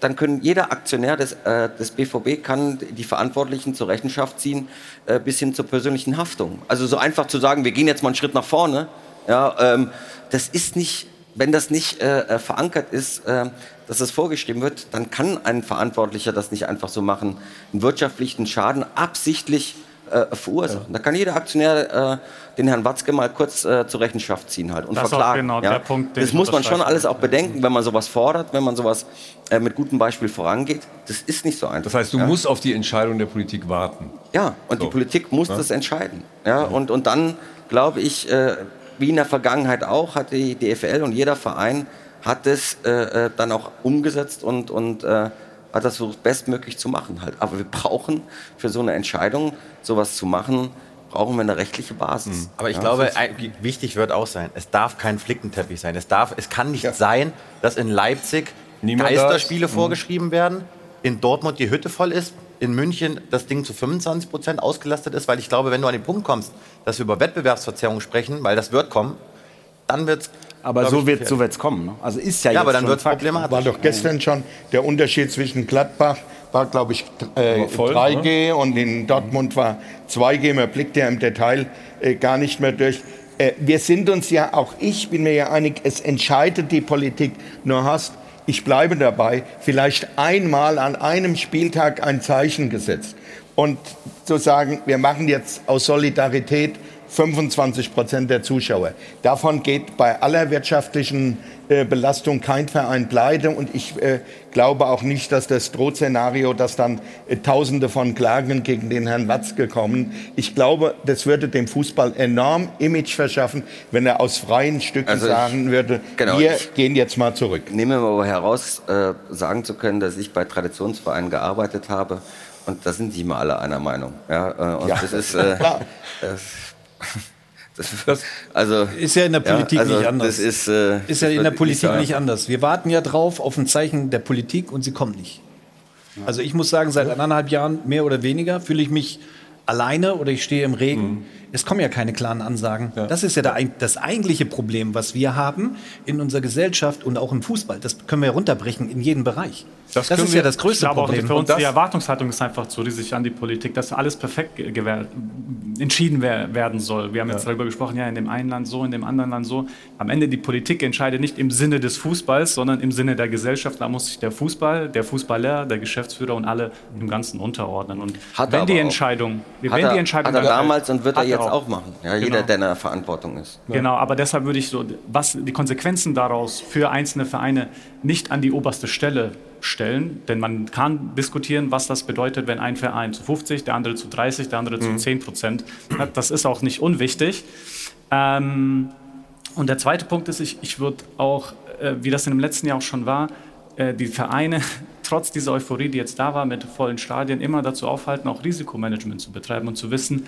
Speaker 12: dann können jeder Aktionär des, äh, des BVB kann die Verantwortlichen zur Rechenschaft ziehen, äh, bis hin zur persönlichen Haftung. Also so einfach zu sagen, wir gehen jetzt mal einen Schritt nach vorne, ja, ähm, das ist nicht, wenn das nicht äh, äh, verankert ist, äh, dass das vorgeschrieben wird, dann kann ein Verantwortlicher das nicht einfach so machen, einen wirtschaftlichen Schaden absichtlich äh, verursachen. Da kann jeder Aktionär äh, den Herrn Watzke mal kurz äh, zur Rechenschaft ziehen halt und
Speaker 2: Das
Speaker 12: verklagen.
Speaker 2: genau
Speaker 12: ja.
Speaker 2: der Punkt, den
Speaker 12: das muss man schon alles auch bedenken, wenn man sowas fordert, wenn man sowas äh, mit gutem Beispiel vorangeht. Das ist nicht so einfach.
Speaker 1: Das heißt, du
Speaker 12: ja.
Speaker 1: musst auf die Entscheidung der Politik warten.
Speaker 12: Ja, und
Speaker 1: So.
Speaker 12: die Politik muss
Speaker 1: Ja.
Speaker 12: das entscheiden. Ja, und, und dann glaube ich, äh, wie in der Vergangenheit auch, hat die DFL und jeder Verein hat es äh, äh, dann auch umgesetzt und, und äh, hat das versucht, bestmöglich zu machen halt. Aber wir brauchen für so eine Entscheidung, sowas zu machen, brauchen wir eine rechtliche Basis.
Speaker 8: Aber ich
Speaker 12: Ja,
Speaker 8: glaube, wichtig wird auch sein, es darf kein Flickenteppich sein. Es, darf, es kann nicht sein, dass in Leipzig
Speaker 1: Niemand
Speaker 8: Geisterspiele
Speaker 1: ist. Mhm.
Speaker 8: vorgeschrieben werden, in Dortmund die Hütte voll ist, in München das Ding zu 25 Prozent ausgelastet ist, weil ich glaube, wenn du an den Punkt kommst, dass wir über Wettbewerbsverzerrung sprechen, weil das wird kommen, dann wird es.
Speaker 11: Aber so wird so wird's kommen. Ne? Also ist ja,
Speaker 8: Ja,
Speaker 11: jetzt
Speaker 8: aber dann
Speaker 11: schon
Speaker 8: wird's
Speaker 11: Fakt.
Speaker 8: problematisch.
Speaker 13: War doch gestern schon der Unterschied zwischen Gladbach war, glaube ich, äh,
Speaker 1: voll,
Speaker 13: 3G und in Dortmund war 2G. Man blickt ja im Detail äh, gar nicht mehr durch. Äh, wir sind uns ja, auch ich bin mir ja einig, es entscheidet die Politik. Nur hast, ich bleibe dabei, vielleicht einmal an einem Spieltag ein Zeichen gesetzt. Und zu sagen, wir machen jetzt aus Solidarität 25 Prozent der Zuschauer. Davon geht bei aller wirtschaftlichen äh, Belastung kein Verein pleite. Und ich äh, glaube auch nicht, dass das Drohszenario, dass dann äh, Tausende von Klagen gegen den Herrn Watzke kommen. Ich glaube, das würde dem Fußball enorm Image verschaffen, wenn er aus freien Stücken
Speaker 12: Also ich-
Speaker 13: sagen würde,
Speaker 12: genau,
Speaker 13: wir gehen jetzt mal zurück.
Speaker 12: Nehmen wir mal heraus, äh, sagen zu können, dass ich bei Traditionsvereinen gearbeitet habe. Und da sind die immer alle einer Meinung. Ja, äh, und
Speaker 13: Ja,
Speaker 12: das ist. (laughs) Äh,
Speaker 13: klar. (laughs)
Speaker 12: das, das, also,
Speaker 10: Ist ja in der Politik
Speaker 12: also
Speaker 10: nicht anders.
Speaker 12: Das ist, äh,
Speaker 10: Ist ja in der Politik nicht anders. Wir warten ja drauf auf ein Zeichen der Politik und sie kommen nicht. Also ich muss sagen, seit anderthalb Jahren mehr oder weniger fühle ich mich alleine oder ich stehe im Regen.
Speaker 1: Mhm.
Speaker 10: Es kommen ja keine klaren Ansagen. Das ist ja der, das eigentliche Problem, was wir haben in unserer Gesellschaft und auch im Fußball. Das können wir runterbrechen in jedem Bereich. Das,
Speaker 2: können
Speaker 10: ist
Speaker 2: wir-
Speaker 10: ja das größte
Speaker 2: ich glaube
Speaker 10: Problem.
Speaker 2: Auch für uns
Speaker 10: das-
Speaker 2: die Erwartungshaltung ist einfach so riesig an die Politik, dass alles perfekt entschieden wer- werden soll. Wir haben jetzt darüber gesprochen, ja, in dem einen Land so, in dem anderen Land so. Am Ende die Politik entscheidet nicht im Sinne des Fußballs, sondern im Sinne der Gesellschaft. Da muss sich der Fußball, der Fußballer, der Geschäftsführer und alle im Ganzen unterordnen. Und
Speaker 12: Hat
Speaker 2: wenn die. Entscheidung, wenn die Entscheidung
Speaker 12: hat er damals und wird er
Speaker 2: hat
Speaker 12: jetzt auch machen. Ja, Jeder,
Speaker 2: Genau.
Speaker 12: der in der Verantwortung ist.
Speaker 2: Genau, aber deshalb würde ich so, was die Konsequenzen daraus für einzelne Vereine nicht an die oberste Stelle stellen, denn man kann diskutieren, was das bedeutet, wenn ein Verein zu 50, der andere zu 30, der andere zu
Speaker 1: Mhm.
Speaker 2: 10 Prozent hat. Das ist auch nicht unwichtig. Ähm, und der zweite Punkt ist, ich, ich würde auch, äh, wie das in dem letzten Jahr auch schon war, äh, die Vereine (laughs) trotz dieser Euphorie, die jetzt da war mit vollen Stadien, immer dazu aufhalten, auch Risikomanagement zu betreiben und zu wissen,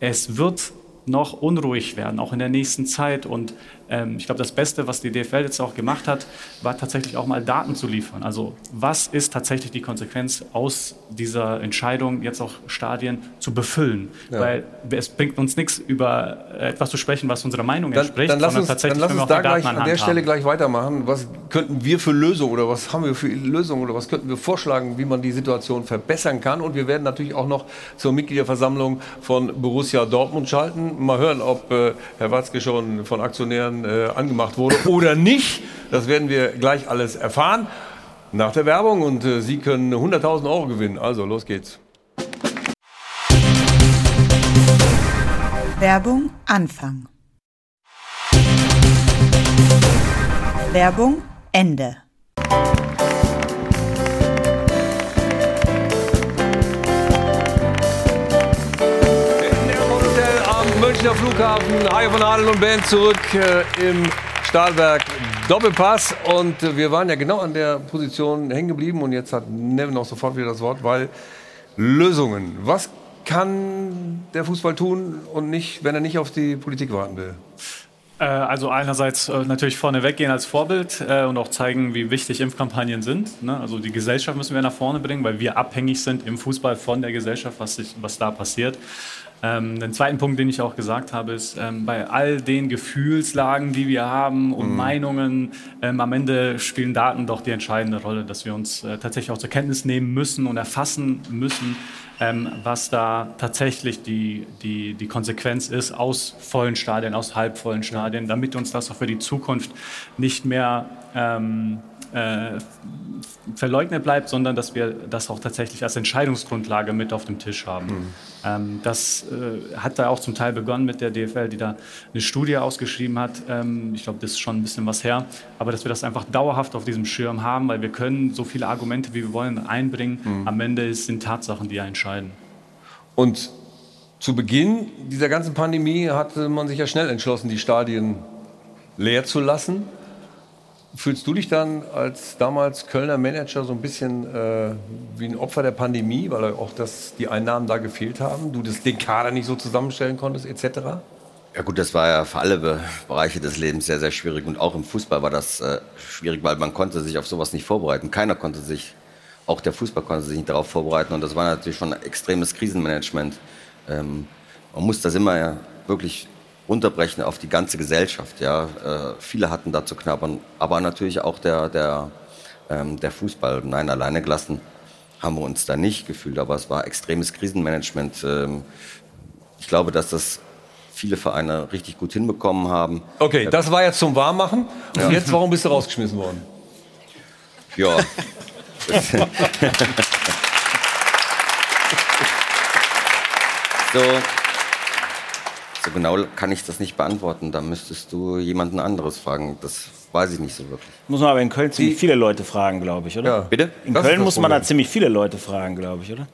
Speaker 2: es wird noch unruhig werden, auch in der nächsten Zeit. Und ähm, ich glaube, das Beste, was die DFL jetzt auch gemacht hat, war tatsächlich auch mal Daten zu liefern. Also was ist tatsächlich die Konsequenz aus dieser Entscheidung, jetzt auch Stadien zu befüllen?
Speaker 1: Ja.
Speaker 2: Weil es bringt uns nichts, über etwas zu sprechen, was unserer Meinung
Speaker 1: Dann,
Speaker 2: entspricht,
Speaker 1: dann lass uns, dann
Speaker 2: tatsächlich,
Speaker 1: lass
Speaker 2: wenn wir
Speaker 1: uns da gleich an
Speaker 2: Hand
Speaker 1: der Stelle
Speaker 2: haben.
Speaker 1: gleich weitermachen. Was könnten wir für Lösungen oder was haben wir für Lösungen oder was könnten wir vorschlagen, wie man die Situation verbessern kann? Und wir werden natürlich auch noch zur Mitgliederversammlung von Borussia Dortmund schalten. Mal hören, ob äh, Herr Watzke schon von Aktionären äh, angemacht wurde oder nicht. Das werden wir gleich alles erfahren nach der Werbung und äh, Sie können 100.000 Euro gewinnen. Also los geht's.
Speaker 5: Werbung Anfang. Werbung Ende.
Speaker 1: Flughafen. Hajo von Adel und Band zurück äh, im Stahlberg Doppelpass. Und äh, wir waren ja genau an der Position hängen geblieben. Und jetzt hat Nevin auch sofort wieder das Wort, weil Lösungen. Was kann der Fußball tun und nicht, wenn er nicht auf die Politik warten will?
Speaker 2: Äh, Also einerseits äh, natürlich vorne weggehen als Vorbild äh, und auch zeigen, wie wichtig Impfkampagnen sind. Ne? Also die Gesellschaft müssen wir nach vorne bringen, weil wir abhängig sind im Fußball von der Gesellschaft, was, sich, was da passiert. Ähm, den zweiten Punkt, den ich auch gesagt habe, ist, ähm, bei all den Gefühlslagen, die wir haben und
Speaker 1: Mhm.
Speaker 2: Meinungen, ähm, am Ende spielen Daten doch die entscheidende Rolle, dass wir uns äh, tatsächlich auch zur Kenntnis nehmen müssen und erfassen müssen, ähm, was da tatsächlich die, die, die Konsequenz ist aus vollen Stadien, aus halbvollen Stadien, damit uns das auch für die Zukunft nicht mehr ähm, äh, verleugnet bleibt, sondern dass wir das auch tatsächlich als Entscheidungsgrundlage mit auf dem Tisch haben. Ähm, das äh, hat da auch zum Teil begonnen mit der DFL, die da eine Studie ausgeschrieben hat. Ähm, ich glaube, das ist schon ein bisschen was her. Aber dass wir das einfach dauerhaft auf diesem Schirm haben, weil wir können so viele Argumente, wie wir wollen, einbringen.
Speaker 1: Mhm.
Speaker 2: Am Ende sind Tatsachen, die ja entscheiden.
Speaker 1: Und zu Beginn dieser ganzen Pandemie hatte man sich ja schnell entschlossen, die Stadien leer zu lassen. Fühlst du dich dann als damals Kölner Manager so ein bisschen äh, wie ein Opfer der Pandemie, weil auch das, die Einnahmen da gefehlt haben, du das, den Kader nicht so zusammenstellen konntest etc.?
Speaker 12: Ja gut, das war ja für alle Be Bereiche des Lebens sehr, sehr schwierig. Und auch im Fußball war das äh, schwierig, weil man konnte sich auf sowas nicht vorbereiten. Keiner konnte sich, auch der Fußball konnte sich nicht darauf vorbereiten. Und das war natürlich schon ein extremes Krisenmanagement. Ähm, man muss das immer ja wirklich runterbrechen auf die ganze Gesellschaft. Ja. Äh, viele hatten da zu knabbern, aber natürlich auch der, der, ähm, der Fußball. Nein, alleine gelassen haben wir uns da nicht gefühlt, aber es war extremes Krisenmanagement. Ähm, ich glaube, dass das viele Vereine richtig gut hinbekommen haben.
Speaker 1: Okay, das war jetzt zum Warmmachen. Und
Speaker 12: Ja.
Speaker 1: jetzt, warum bist du rausgeschmissen worden?
Speaker 12: Ja. (laughs) so, so genau kann ich das nicht beantworten. Da müsstest du jemanden anderes fragen. Das weiß ich nicht so wirklich.
Speaker 11: Muss man aber in Köln ziemlich viele Leute fragen, glaube ich, oder?
Speaker 12: Ja. Bitte?
Speaker 11: In
Speaker 12: Das
Speaker 11: Köln muss man da ziemlich viele Leute fragen, glaube ich, oder?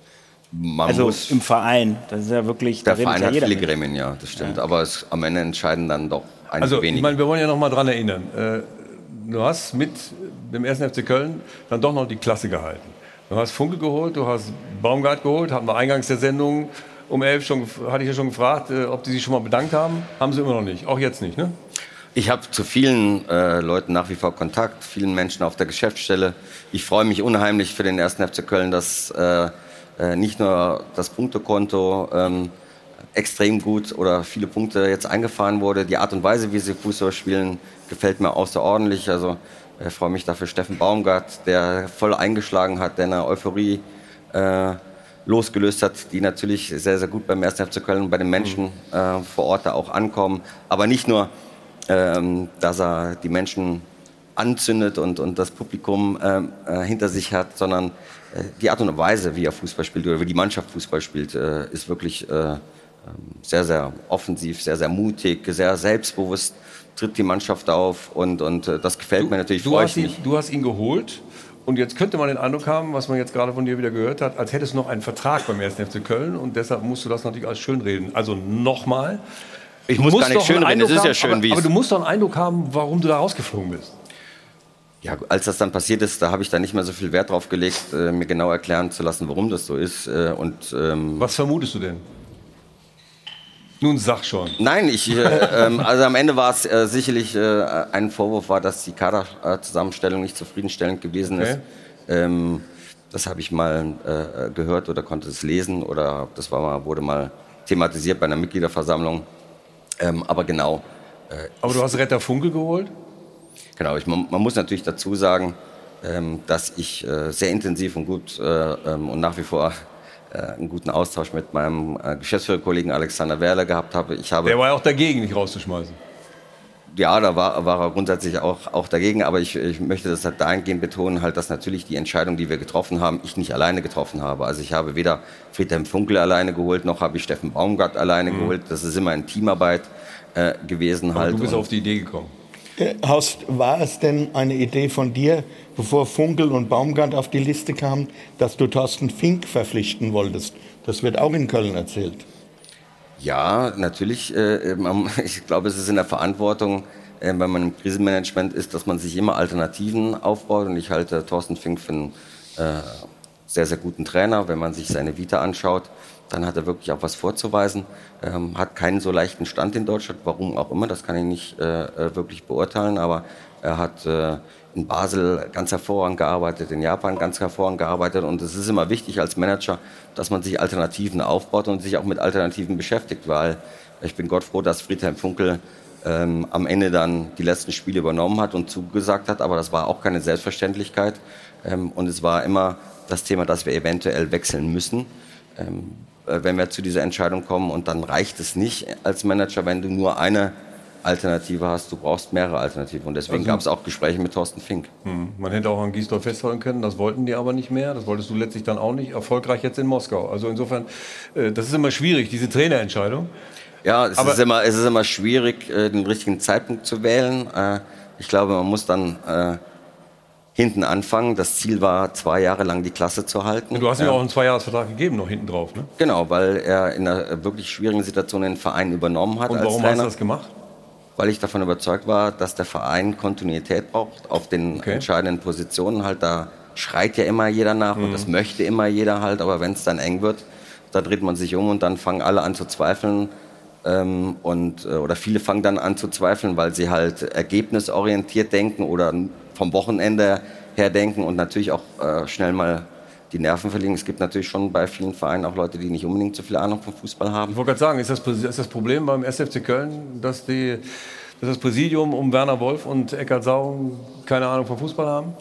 Speaker 12: Man
Speaker 11: also
Speaker 12: muss-
Speaker 11: im Verein. Das ist ja wirklich.
Speaker 12: Der Verein
Speaker 11: ja
Speaker 12: hat
Speaker 11: jeder
Speaker 12: viele
Speaker 11: mit.
Speaker 12: Gremien, ja, das stimmt. Aber es, am Ende entscheiden dann doch einige
Speaker 1: Also, ich
Speaker 12: wenige.
Speaker 1: meine, wir wollen ja noch mal dran erinnern. Äh, du hast mit dem 1. FC Köln dann doch noch die Klasse gehalten. Du hast Funke geholt, du hast Baumgart geholt, hatten wir eingangs der Sendung um 11 schon, hatte ich ja schon gefragt, äh, ob die sich schon mal bedankt haben. Haben sie immer noch nicht. Auch jetzt nicht, ne?
Speaker 12: Ich habe zu vielen äh, Leuten nach wie vor Kontakt, vielen Menschen auf der Geschäftsstelle. Ich freue mich unheimlich für den 1. FC Köln, dass äh, äh, nicht nur das Punktekonto ähm, extrem gut oder viele Punkte jetzt eingefahren wurde. Die Art und Weise, wie sie Fußball spielen, gefällt mir außerordentlich. Also ich freue mich dafür Steffen Baumgart, der voll eingeschlagen hat, der eine Euphorie äh, losgelöst hat, die natürlich sehr, sehr gut beim 1. FC Köln und bei den Menschen äh, vor Ort da auch ankommen. Aber nicht nur, ähm, dass er die Menschen anzündet und, und das Publikum ähm, äh, hinter sich hat, sondern äh, die Art und Weise, wie er Fußball spielt oder wie die Mannschaft Fußball spielt, äh, ist wirklich äh, ähm, sehr, sehr offensiv, sehr, sehr mutig, sehr selbstbewusst tritt die Mannschaft auf und, und äh, das gefällt mir natürlich,
Speaker 1: Du hast, ihn, du hast ihn geholt und jetzt könnte man den Eindruck haben, was man jetzt gerade von dir wieder gehört hat, als hättest du noch einen Vertrag beim 1. FC Köln und deshalb musst du das natürlich als schönreden. Also nochmal.
Speaker 12: Ich muss gar nicht schönreden, es ist ja schön,
Speaker 1: aber,
Speaker 12: wie
Speaker 1: Aber du musst doch einen Eindruck haben, warum du da rausgeflogen bist.
Speaker 12: Ja, als das dann passiert ist, da habe ich da nicht mehr so viel Wert drauf gelegt, äh, mir genau erklären zu lassen, warum das so ist. Äh, und, ähm,
Speaker 1: Was vermutest du denn? Nun sag schon.
Speaker 12: Nein, ich, äh, ähm, also am Ende war es äh, sicherlich äh, ein Vorwurf war, dass die Kaderzusammenstellung nicht zufriedenstellend gewesen ist.
Speaker 1: Okay.
Speaker 12: Ähm, das habe ich mal äh, gehört oder konnte es lesen oder das war mal, wurde mal thematisiert bei einer Mitgliederversammlung. Ähm, aber genau. Äh,
Speaker 1: Aber du hast Retter Funke geholt?
Speaker 12: Genau, ich, man, man muss natürlich dazu sagen, ähm, dass ich äh, sehr intensiv und gut äh, ähm, und nach wie vor einen guten Austausch mit meinem äh, Geschäftsführerkollegen Alexander Werle gehabt habe. Ich habe
Speaker 1: Der war ja auch dagegen, nicht rauszuschmeißen.
Speaker 12: ja, da war, war er grundsätzlich auch, auch dagegen, aber ich, ich möchte das halt dahingehend betonen, halt, dass natürlich die Entscheidung, die wir getroffen haben, ich nicht alleine getroffen habe. Also ich habe weder Friedhelm Funkel alleine geholt, noch habe ich Steffen Baumgart alleine geholt. Das ist immer eine Teamarbeit äh, gewesen
Speaker 1: Aber
Speaker 12: halt.
Speaker 1: du bist
Speaker 12: Und-
Speaker 1: auf die Idee gekommen.
Speaker 13: Äh, Horst, war es denn eine Idee von dir, bevor Funkel und Baumgart auf die Liste kamen, dass du Thorsten Fink verpflichten wolltest? Das wird auch in Köln erzählt.
Speaker 12: Ja, natürlich. Äh, man, (laughs) ich glaube, es ist in der Verantwortung, äh, wenn man im Krisenmanagement ist, dass man sich immer Alternativen aufbaut. Und ich halte Thorsten Fink für einen äh, sehr, sehr guten Trainer. Wenn man sich seine Vita anschaut, dann hat er wirklich auch was vorzuweisen. Ähm, hat keinen so leichten Stand in Deutschland, warum auch immer, das kann ich nicht äh, äh wirklich beurteilen. Aber er hat äh, in Basel ganz hervorragend gearbeitet, in Japan ganz hervorragend gearbeitet. Und es ist immer wichtig als Manager, dass man sich Alternativen aufbaut und sich auch mit Alternativen beschäftigt, weil ich bin Gott froh, dass Friedhelm Funkel ähm, am Ende dann die letzten Spiele übernommen hat und zugesagt hat. Aber das war auch keine Selbstverständlichkeit. Ähm, und es war immer das Thema, dass wir eventuell wechseln müssen. Ähm, äh, wenn wir zu dieser Entscheidung kommen und dann reicht es nicht als Manager, wenn du nur eine Alternative hast, du brauchst mehrere Alternativen. Und deswegen
Speaker 1: Also-
Speaker 12: gab es auch Gespräche mit Thorsten Fink.
Speaker 1: Hm. Man hätte auch an Giesdorf festhalten können, das wollten die aber nicht mehr. Das wolltest du letztlich dann auch nicht. Erfolgreich jetzt in Moskau. Also insofern, äh, das ist immer schwierig, diese Trainerentscheidung.
Speaker 12: Ja, es,
Speaker 1: Aber-
Speaker 12: ist, immer, es ist immer schwierig, äh, den richtigen Zeitpunkt zu wählen. Äh, Ich glaube, man muss dann äh, hinten anfangen. Das Ziel war, zwei Jahre lang die Klasse zu halten.
Speaker 1: Du hast ihm auch einen Zweijahresvertrag gegeben, noch hinten drauf. Ne?
Speaker 12: Genau, weil er in einer wirklich schwierigen Situation den Verein übernommen hat
Speaker 1: Und warum hast du das gemacht?
Speaker 12: Weil ich davon überzeugt war, dass der Verein Kontinuität braucht auf den entscheidenden Positionen. Halt, da schreit ja immer jeder nach und
Speaker 1: Mhm.
Speaker 12: das möchte immer jeder halt. Aber wenn es dann eng wird, da dreht man sich um und dann fangen alle an zu zweifeln. Ähm, und, äh, oder viele fangen dann an zu zweifeln, weil sie halt ergebnisorientiert denken oder vom Wochenende her denken und natürlich auch äh, schnell mal die Nerven verlieren. Es gibt natürlich schon bei vielen Vereinen auch Leute, die nicht unbedingt so viel Ahnung vom Fußball haben.
Speaker 1: Ich wollte gerade sagen, ist das, ist das Problem beim SFC Köln, dass, die, dass das Präsidium um Werner Wolf und Eckhard Sau keine Ahnung vom Fußball haben?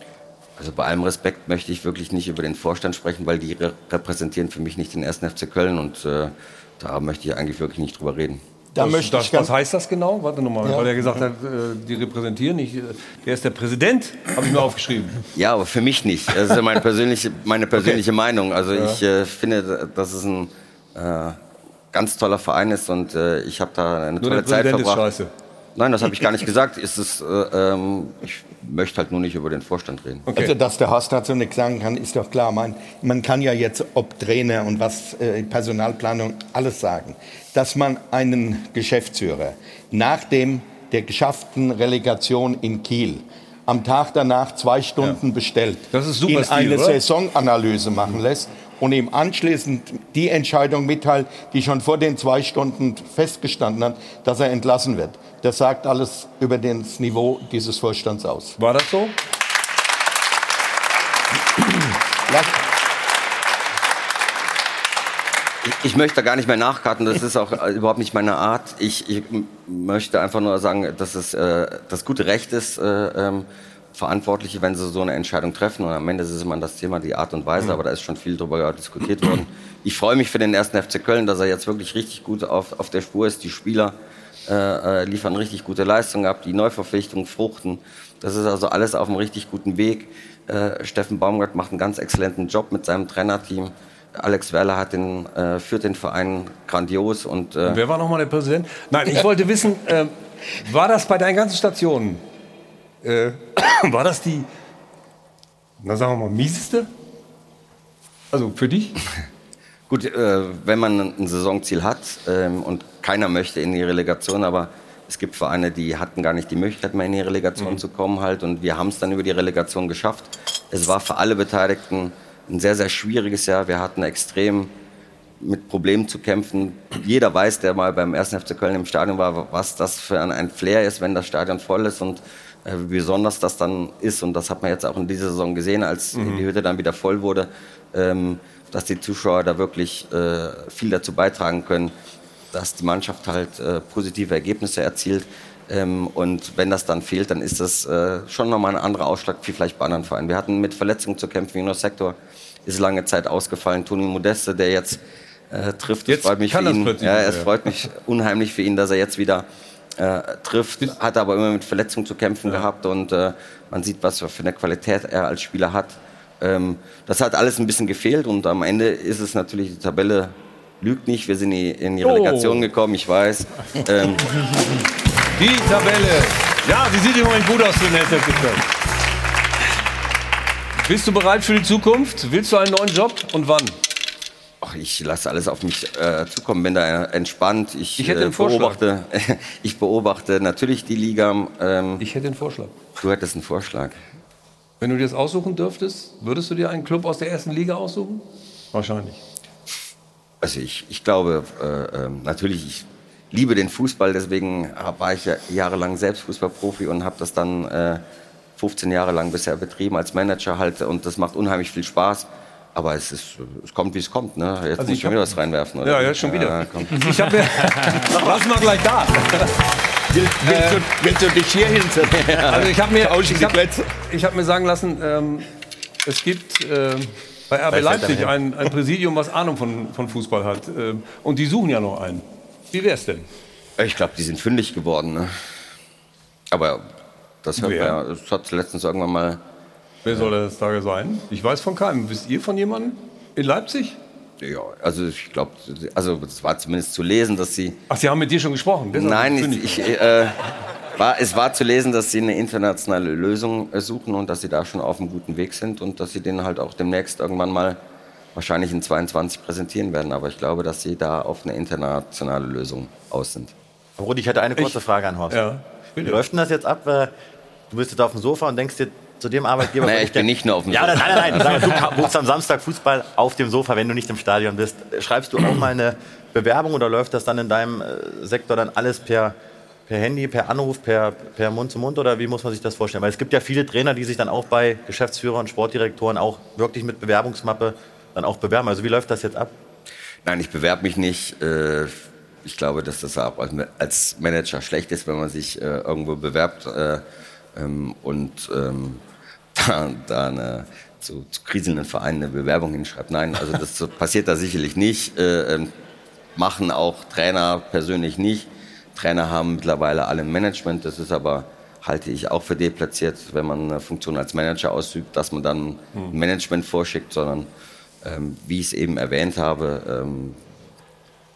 Speaker 12: Also bei allem Respekt möchte ich wirklich nicht über den Vorstand sprechen, weil die re repräsentieren für mich nicht den 1. FC Köln und äh, da möchte ich eigentlich wirklich nicht drüber reden.
Speaker 1: Da was, das, was heißt das genau? Warte nochmal,
Speaker 12: Ja.
Speaker 1: weil er gesagt hat, äh, die repräsentieren nicht. äh, Der ist der Präsident, habe ich mir aufgeschrieben.
Speaker 12: Ja, aber für mich nicht. Das ist meine persönliche, meine persönliche Meinung. Also
Speaker 1: Ja.
Speaker 12: ich äh, finde, dass es ein äh, ganz toller Verein ist und äh, ich habe da eine
Speaker 1: Nur
Speaker 12: tolle
Speaker 1: der
Speaker 12: Zeit
Speaker 1: Präsident ist
Speaker 12: verbracht.
Speaker 1: scheiße.
Speaker 12: Nein, das habe ich gar nicht gesagt. Ist es, äh, ähm, ich möchte halt nur nicht über den Vorstand reden.
Speaker 13: Also, dass der Horst dazu nichts sagen kann, ist doch klar. Man, man kann ja jetzt, ob Trainer und was, äh, Personalplanung, alles sagen. Dass man einen Geschäftsführer nach dem der geschafften Relegation in Kiel am Tag danach zwei Stunden bestellt,
Speaker 1: Das ist super
Speaker 13: ihn
Speaker 1: Stil,
Speaker 13: eine
Speaker 1: oder?
Speaker 13: Saisonanalyse machen lässt und ihm anschließend die Entscheidung mitteilt, die schon vor den zwei Stunden festgestanden hat, dass er entlassen wird. Das sagt alles über das Niveau dieses Vorstands aus.
Speaker 1: War das so?
Speaker 12: Ich- möchte da gar nicht mehr nachkarten, das ist auch äh, überhaupt nicht meine Art. Ich, ich möchte einfach nur sagen, dass es äh, das gute Recht ist, äh, ähm, Verantwortliche, wenn sie so eine Entscheidung treffen. Und am Ende ist es immer das Thema, die Art und Weise,
Speaker 1: Mhm.
Speaker 12: aber da ist schon viel drüber diskutiert worden. Ich freue mich für den ersten FC Köln, dass er jetzt wirklich richtig gut auf, auf der Spur ist. Die Spieler äh, äh, liefern richtig gute Leistungen ab, die Neuverpflichtungen fruchten. Das ist also alles auf einem richtig guten Weg. Äh, Steffen Baumgart macht einen ganz exzellenten Job mit seinem Trainerteam. Alex Werler hat den, äh, führt den Verein grandios und, äh,
Speaker 1: Und wer war nochmal der Präsident? Nein, ich wollte wissen, äh, war das bei deinen ganzen Stationen, äh, (coughs) war das die, na sagen wir mal, mieseste? Also für dich? (laughs)
Speaker 12: Gut, äh, wenn man ein Saisonziel hat ähm, und keiner möchte in die Relegation, aber es gibt Vereine, die hatten gar nicht die Möglichkeit mehr in die Relegation zu kommen halt und wir haben es dann über die Relegation geschafft. Es war für alle Beteiligten ein sehr, sehr schwieriges Jahr. Wir hatten extrem mit Problemen zu kämpfen. Jeder weiß, der mal beim 1. FC Köln im Stadion war, was das für ein, ein Flair ist, wenn das Stadion voll ist und wie besonders das dann ist. Und das hat man jetzt auch in dieser Saison gesehen, als
Speaker 1: Mhm.
Speaker 12: die Hütte dann wieder voll wurde, ähm, dass die Zuschauer da wirklich äh, viel dazu beitragen können, dass die Mannschaft halt äh, positive Ergebnisse erzielt. Ähm, und wenn das dann fehlt, dann ist das äh, schon nochmal ein anderer Ausschlag wie vielleicht bei anderen Vereinen. Wir hatten mit Verletzungen zu kämpfen. Jonas Sektor ist lange Zeit ausgefallen. Toni Modeste, der jetzt äh, trifft,
Speaker 1: Jetzt
Speaker 12: es freut mich
Speaker 1: kann
Speaker 12: für ihn. Ja, es freut mich unheimlich für ihn, dass er jetzt wieder äh, trifft. Hat aber immer mit Verletzungen zu kämpfen gehabt und äh, man sieht, was für eine Qualität er als Spieler hat. Ähm, das hat alles ein bisschen gefehlt und am Ende ist es natürlich die Tabelle lügt nicht. Wir sind in die-
Speaker 1: Oh.
Speaker 12: Relegation gekommen, ich weiß. Ähm,
Speaker 1: Die Tabelle. Ja, die sieht im Moment gut aus für den. Bist du bereit für die Zukunft? Willst du einen neuen Job und wann?
Speaker 13: Ach,
Speaker 12: ich lasse alles auf mich äh, zukommen, bin da entspannt. Ich,
Speaker 1: Ich hätte
Speaker 12: äh,
Speaker 1: einen Vorschlag.
Speaker 12: beobachte, (laughs) ich beobachte natürlich die Liga. Ähm,
Speaker 1: ich hätte einen Vorschlag.
Speaker 12: Du hättest einen Vorschlag.
Speaker 1: Wenn du dir das aussuchen dürftest, würdest du dir einen Club aus der ersten Liga aussuchen? Wahrscheinlich.
Speaker 12: Also ich, ich glaube, äh, ähm, natürlich, ich liebe den Fußball, deswegen war ich ja jahrelang selbst Fußballprofi und habe das dann äh, 15 Jahre lang bisher betrieben als Manager halt und das macht unheimlich viel Spaß. Aber es, ist, es kommt, wie es kommt. Ne? Jetzt
Speaker 1: Also
Speaker 12: muss
Speaker 1: ich
Speaker 12: schon
Speaker 1: hab-
Speaker 12: wieder was reinwerfen. Oder?
Speaker 1: Ja, ja, schon wieder.
Speaker 12: Ja.
Speaker 1: Ich habe mir. (laughs) Lass mal gleich da.
Speaker 12: Willst, willst, du, willst du dich hier hinsetzen? (laughs)
Speaker 1: Also ich habe mir, ich hab, ich hab mir sagen lassen, ähm, es gibt ähm, bei RB Leipzig ein, ein Präsidium, was Ahnung von, von Fußball hat. Ähm, und die suchen ja noch einen. Wie wär's denn?
Speaker 12: Ich glaube, die sind fündig geworden. Ne? Aber das hört man ja, das hat letztens irgendwann mal.
Speaker 1: Wer soll das da sein? Ich weiß von keinem. Wisst ihr von jemandem in Leipzig?
Speaker 12: Ja, also ich glaube, also es war zumindest zu lesen, dass sie.
Speaker 1: Ach, Sie haben mit dir schon gesprochen? Deshalb
Speaker 12: Nein, ich, ich, äh, war, es war zu lesen, dass sie eine internationale Lösung äh, suchen und dass sie da schon auf einem guten Weg sind und dass sie den halt auch demnächst irgendwann mal wahrscheinlich in 22 präsentieren werden. Aber ich glaube, dass sie da auf eine internationale Lösung aus sind.
Speaker 8: Rudi, ich hätte eine kurze Frage an Horst.
Speaker 12: Ja,
Speaker 8: Wie läuft denn das jetzt ab? Äh, Du bist jetzt auf dem Sofa und denkst dir zu dem Arbeitgeber.
Speaker 12: Naja, ich bin nicht nur auf dem
Speaker 8: ja,
Speaker 12: Sofa.
Speaker 8: Nein, nein, nein. Sag Du (laughs) guckst am Samstag Fußball auf dem Sofa, wenn du nicht im Stadion bist. Schreibst du auch mal eine Bewerbung oder läuft das dann in deinem äh, Sektor dann alles per, per Handy, per Anruf, per, per Mund zu Mund oder wie muss man sich das vorstellen? Weil es gibt ja viele Trainer, die sich dann auch bei Geschäftsführern, Sportdirektoren auch wirklich mit Bewerbungsmappe dann auch bewerben. Also wie läuft das jetzt ab?
Speaker 12: Nein, ich bewerbe mich nicht. Äh, Ich glaube, dass das auch als- als Manager schlecht ist, wenn man sich äh, irgendwo bewerbt äh, ähm, und ähm, da, da eine, zu, zu kriselnden Vereinen eine Bewerbung hinschreibt. Nein, also das (laughs) passiert da sicherlich nicht. Äh, ähm, machen auch Trainer persönlich nicht. Trainer haben mittlerweile alle Management. Das ist aber, halte ich auch für deplatziert, wenn man eine Funktion als Manager ausübt, dass man dann ein Management vorschickt, sondern ähm, wie ich es eben erwähnt habe, ähm,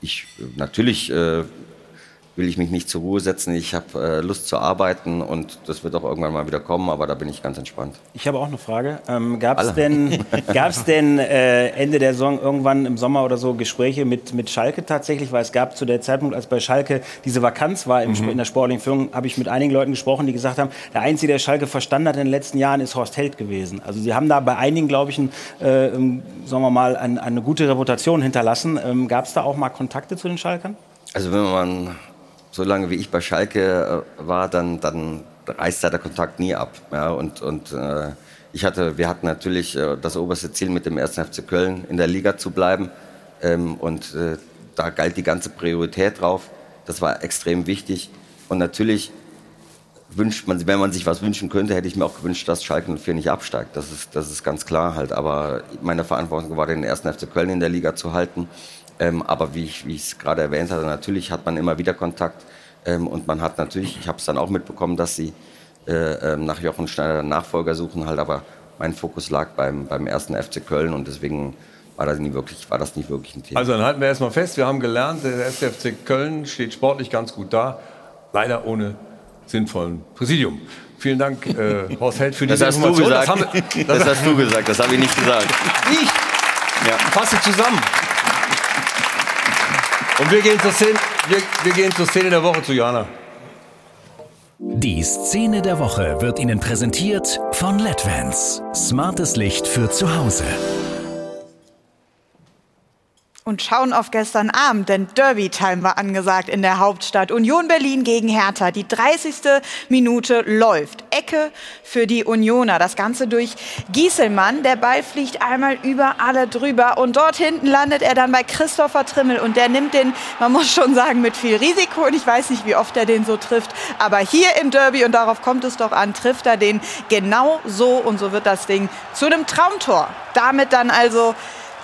Speaker 12: ich natürlich äh, will ich mich nicht zur Ruhe setzen. Ich habe äh, Lust zu arbeiten und das wird auch irgendwann mal wieder kommen, aber da bin ich ganz entspannt.
Speaker 11: Ich habe auch eine Frage. Ähm, Gab es denn, (laughs) gab's denn äh, Ende der Saison irgendwann im Sommer oder so Gespräche mit, mit Schalke tatsächlich? Weil es gab zu der Zeitpunkt, als bei Schalke diese Vakanz war im,
Speaker 1: Mhm.
Speaker 11: In der sportlichen Führung, habe ich mit einigen Leuten gesprochen, die gesagt haben, der Einzige, der Schalke verstanden hat in den letzten Jahren, ist Horst Held gewesen. Also sie haben da bei einigen, glaube ich, ein, äh, sagen wir mal, ein, eine gute Reputation hinterlassen. Ähm, Gab es da auch mal Kontakte zu den Schalkern?
Speaker 12: Also wenn man so lange wie ich bei Schalke äh, war, dann, dann reißt da der Kontakt nie ab. Ja, und und äh, ich hatte, wir hatten natürlich äh, das oberste Ziel, mit dem 1. FC Köln in der Liga zu bleiben. Ähm, und äh, da galt die ganze Priorität drauf. Das war extrem wichtig. Und natürlich wünscht man, wenn man sich was wünschen könnte, hätte ich mir auch gewünscht, dass Schalke 04 nicht absteigt. Das ist, das ist ganz klar halt. Aber meine Verantwortung war, den 1. FC Köln in der Liga zu halten. Ähm, aber wie ich es gerade erwähnt hatte, natürlich hat man immer wieder Kontakt. Ähm, und man hat natürlich, ich habe es dann auch mitbekommen, dass sie äh, ähm, nach Jochen Schneider einen Nachfolger suchen halt. Aber mein Fokus lag beim, beim 1. FC Köln und deswegen war das, nie wirklich, war das nicht wirklich ein Thema.
Speaker 1: Also dann halten wir erstmal fest, wir haben gelernt, der SFC Köln steht sportlich ganz gut da, leider ohne sinnvollen Präsidium. Vielen Dank, äh, (laughs) Horst Held, für
Speaker 12: Das
Speaker 1: diese Information.
Speaker 12: gesagt.
Speaker 1: haben wir- (laughs)
Speaker 12: Das hast du gesagt, das habe ich nicht gesagt.
Speaker 1: Ich? Ja. Fasse zusammen. Und wir gehen, zur Szene, wir, wir gehen zur Szene der Woche zu Jana.
Speaker 19: Die Szene der Woche wird Ihnen präsentiert von LEDVANCE. Smartes Licht für zu Hause.
Speaker 5: Und schauen auf gestern Abend, denn Derby-Time war angesagt in der Hauptstadt. Union Berlin gegen Hertha. Die 30. Minute läuft. Ecke für die Unioner. Das Ganze durch Gieselmann. Der Ball fliegt einmal über alle drüber. Und dort hinten landet er dann bei Christopher Trimmel. Und der nimmt den, man muss schon sagen, mit viel Risiko. Und ich weiß nicht, wie oft er den so trifft. Aber hier im Derby, und darauf kommt es doch an, trifft er den genau so. Und so wird das Ding zu einem Traumtor. Damit dann also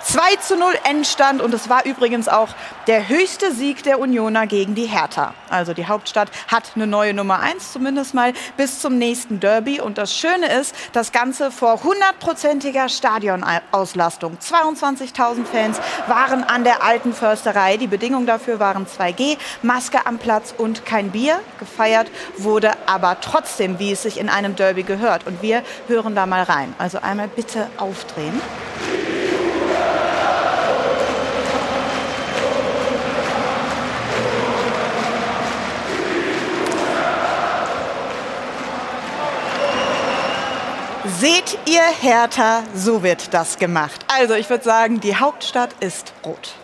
Speaker 5: 2 zu 0 Endstand und es war übrigens auch der höchste Sieg der Unioner gegen die Hertha. Also die Hauptstadt hat eine neue Nummer 1, zumindest mal bis zum nächsten Derby. Und das Schöne ist, das Ganze vor hundertprozentiger Stadionauslastung. 22.000 Fans waren an der alten Försterei. Die Bedingungen dafür waren 2G, Maske am Platz und kein Bier. Gefeiert wurde aber trotzdem, wie es sich in einem Derby gehört. Und wir hören da mal rein. Also einmal bitte aufdrehen. Und ihr Hertha, so wird das gemacht. Also ich würde sagen, die Hauptstadt ist rot.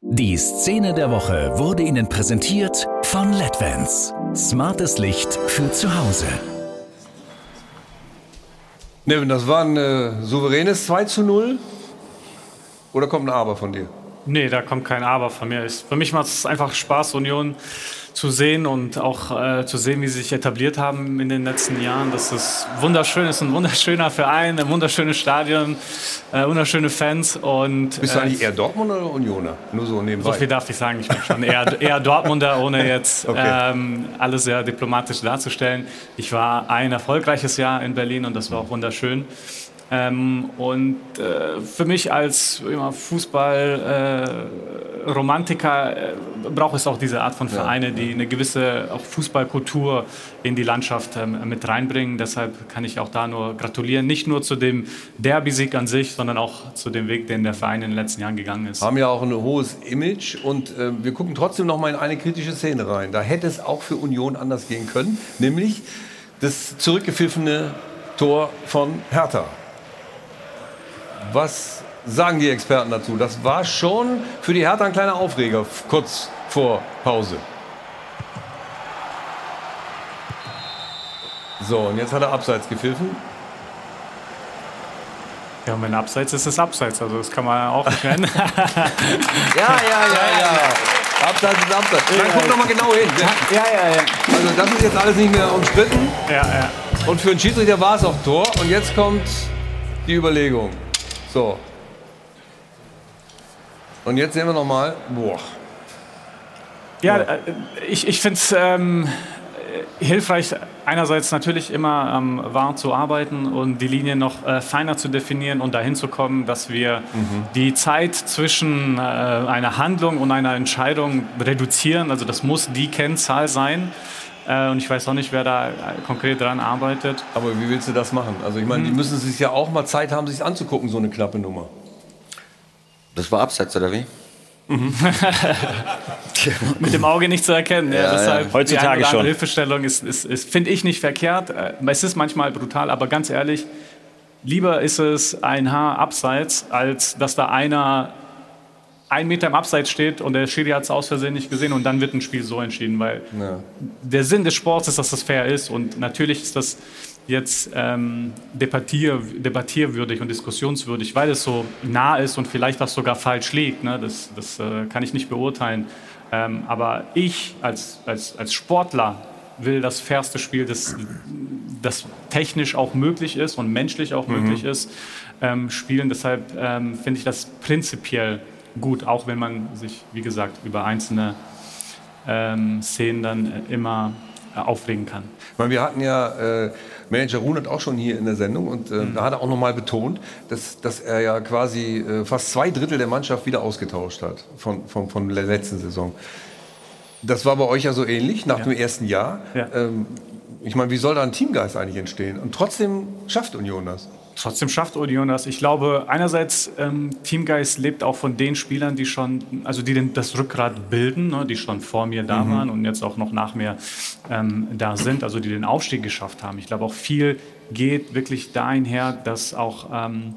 Speaker 19: Die Szene der Woche wurde Ihnen präsentiert von LEDVANCE. Smartes Licht für zu Hause.
Speaker 1: Nevin, das war ein äh, souveränes 2 zu 0. Oder kommt ein Aber von dir?
Speaker 2: Nee, da kommt kein Aber von mir. Ich, für mich macht es einfach Spaß, Union zu sehen und auch äh, zu sehen, wie sie sich etabliert haben in den letzten Jahren. Das ist wunderschön, ist ein wunderschöner Verein, ein wunderschönes Stadion, äh, wunderschöne Fans. Und,
Speaker 1: Bist du
Speaker 2: äh,
Speaker 1: eigentlich eher Dortmund oder Unioner? Nur so nebenbei.
Speaker 2: so viel darf ich sagen, ich bin schon eher, (laughs) eher Dortmunder, ohne jetzt
Speaker 1: Okay.
Speaker 2: ähm, alles sehr diplomatisch darzustellen. Ich war ein erfolgreiches Jahr in Berlin und das war auch wunderschön. Ähm, und äh, für mich als Fußball-Romantiker äh, braucht es auch diese Art von Vereine, die eine gewisse auch Fußballkultur in die Landschaft ähm, mit reinbringen. Deshalb kann ich auch da nur gratulieren. Nicht nur zu dem Derby-Sieg an sich, sondern auch zu dem Weg, den der Verein in den letzten Jahren gegangen ist.
Speaker 1: Haben ja auch ein hohes Image und äh, wir gucken trotzdem noch mal in eine kritische Szene rein. Da hätte es auch für Union anders gehen können, nämlich das zurückgepfiffene Tor von Hertha. Was sagen die Experten dazu? Das war schon für die Hertha ein kleiner Aufreger kurz vor Pause. So, und jetzt hat er abseits gepfiffen.
Speaker 2: Ja, und wenn Abseits ist es Abseits, also das kann man auch nicht nennen. (laughs)
Speaker 1: Ja, ja, ja, ja. Abseits ist Abseits. Dann guck noch mal genau hin.
Speaker 2: Ja, ja, ja.
Speaker 1: Also das ist jetzt alles nicht mehr umstritten.
Speaker 2: Ja, ja.
Speaker 1: Und für den Schiedsrichter war es auch Tor. Und jetzt kommt die Überlegung. So. Und jetzt sehen wir noch mal. Boah.
Speaker 2: Ja, äh, ich, ich finde es ähm, äh, hilfreich, einerseits natürlich immer am VAR zu arbeiten und die Linie noch äh, feiner zu definieren und dahin zu kommen, dass wir die Zeit zwischen äh, einer Handlung und einer Entscheidung reduzieren. Also das muss die Kennzahl sein. Äh, und ich weiß auch nicht, wer da äh, konkret dran arbeitet.
Speaker 1: Aber wie willst du das machen? Also ich meine, die müssen sich ja auch mal Zeit haben, sich anzugucken, so eine knappe Nummer.
Speaker 12: Das war Abseits, oder wie? (laughs)
Speaker 2: mit dem Auge nicht zu erkennen. Ja,
Speaker 12: Ja,
Speaker 2: deshalb
Speaker 12: ja. Heutzutage
Speaker 2: die
Speaker 12: schon.
Speaker 2: Hilfestellung ist, ist, ist finde ich, nicht verkehrt. Äh, Es ist manchmal brutal, aber ganz ehrlich, lieber ist es ein Haar abseits, als dass da einer ein Meter im Abseits steht und der Schiri hat es aus Versehen nicht gesehen und dann wird ein Spiel so entschieden, weil
Speaker 1: Ja.
Speaker 2: der Sinn des Sports ist, dass das fair ist und natürlich ist das jetzt ähm, debattier, debattierwürdig und diskussionswürdig, weil es so nah ist und vielleicht auch sogar falsch liegt. Ne? Das, das äh, kann ich nicht beurteilen. Ähm, aber ich als, als, als Sportler will das fairste Spiel, das, das technisch auch möglich ist und menschlich auch
Speaker 1: Mhm.
Speaker 2: möglich ist, ähm, spielen. Deshalb ähm, finde ich das prinzipiell gut, auch wenn man sich, wie gesagt, über einzelne ähm, Szenen dann äh, immer äh, aufregen kann.
Speaker 1: Ich meine, wir hatten ja äh, Manager Runert auch schon hier in der Sendung und äh, da hat er auch noch mal betont, dass, dass er ja quasi äh, fast zwei Drittel der Mannschaft wieder ausgetauscht hat von, von, von der letzten Saison. Das war bei euch ja so ähnlich nach dem ersten Jahr. Ähm, ich meine, wie soll da ein Teamgeist eigentlich entstehen? Und trotzdem schafft Union das.
Speaker 2: Trotzdem schafft Union das. Ich glaube, einerseits ähm, Teamgeist lebt auch von den Spielern, die schon, also die den, das Rückgrat bilden, ne, die schon vor mir da
Speaker 1: Mhm.
Speaker 2: waren und jetzt auch noch nach mir ähm, da sind, also die den Aufstieg geschafft haben. Ich glaube, auch viel geht wirklich dahin her, dass auch ähm,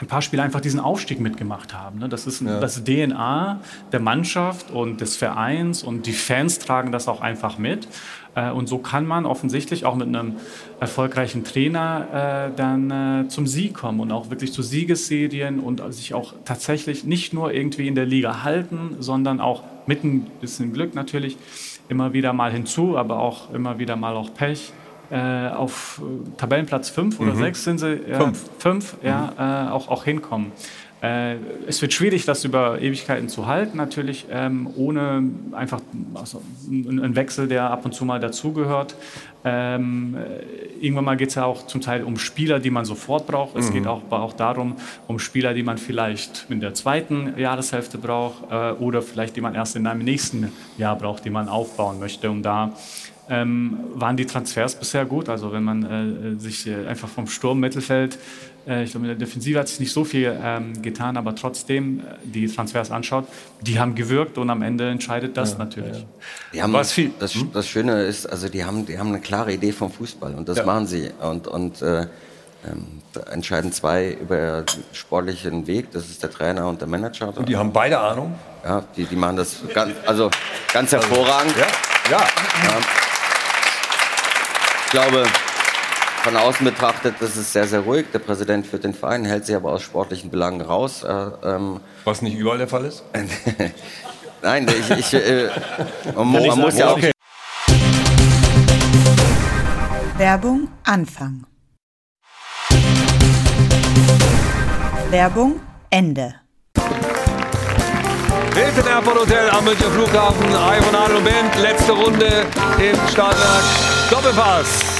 Speaker 2: ein paar Spieler einfach diesen Aufstieg mitgemacht haben. Ne? Das ist ein, das DNA der Mannschaft und des Vereins und die Fans tragen das auch einfach mit. Äh, Und so kann man offensichtlich auch mit einem erfolgreichen Trainer äh, dann äh, zum Sieg kommen und auch wirklich zu Siegesserien und sich auch tatsächlich nicht nur irgendwie in der Liga halten, sondern auch mit ein bisschen Glück natürlich immer wieder mal hinzu, aber auch immer wieder mal auch Pech. Äh, auf äh, Tabellenplatz 5 oder
Speaker 1: Mhm.
Speaker 2: 6 sind sie. Ja,
Speaker 1: Fünf.
Speaker 2: fünf, ja, äh, auch, auch hinkommen. Äh, es wird schwierig, das über Ewigkeiten zu halten, natürlich, ähm, ohne einfach also, einen Wechsel, der ab und zu mal dazugehört. Ähm, äh, irgendwann mal geht es ja auch zum Teil um Spieler, die man sofort braucht. Es
Speaker 1: Mhm.
Speaker 2: geht auch, auch darum, um Spieler, die man vielleicht in der zweiten Jahreshälfte braucht äh, oder vielleicht die man erst in einem nächsten Jahr braucht, die man aufbauen möchte, um da ähm, waren die Transfers bisher gut. Also wenn man äh, sich äh, einfach vom Sturm Mittelfeld ich glaube, in der Defensive hat sich nicht so viel ähm, getan, aber trotzdem, äh, die Transfers anschaut, die haben gewirkt und am Ende entscheidet das natürlich.
Speaker 12: Die haben,
Speaker 2: Was viel-
Speaker 12: das,
Speaker 2: Hm?
Speaker 12: das Schöne ist, also die haben, die haben eine klare Idee vom Fußball und das
Speaker 2: Ja.
Speaker 12: machen sie. Und, und äh, ähm, da entscheiden zwei über den sportlichen Weg, das ist der Trainer und der Manager.
Speaker 1: Und die haben beide Ahnung?
Speaker 12: Ja, die, die machen das ganz, also ganz hervorragend.
Speaker 1: Ja, ja.
Speaker 12: Ich glaube, von außen betrachtet, das ist sehr, sehr ruhig. Der Präsident führt den Verein, hält sich aber aus sportlichen Belangen raus. Äh, ähm,
Speaker 1: Was nicht überall der Fall ist? (laughs)
Speaker 12: Nein, ich, ich, äh, man, man muss ja auch
Speaker 1: Okay.
Speaker 5: Werbung Anfang. Werbung Ende.
Speaker 9: Hilton Airport Hotel am Münchner Flughafen. Ivan Adel und Band. Letzte Runde im Startwerk Doppelpass.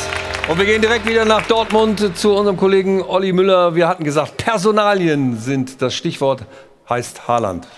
Speaker 9: Und wir gehen direkt wieder nach Dortmund zu unserem Kollegen Olli Müller. Wir hatten gesagt, Personalien sind das Stichwort, heißt Haaland.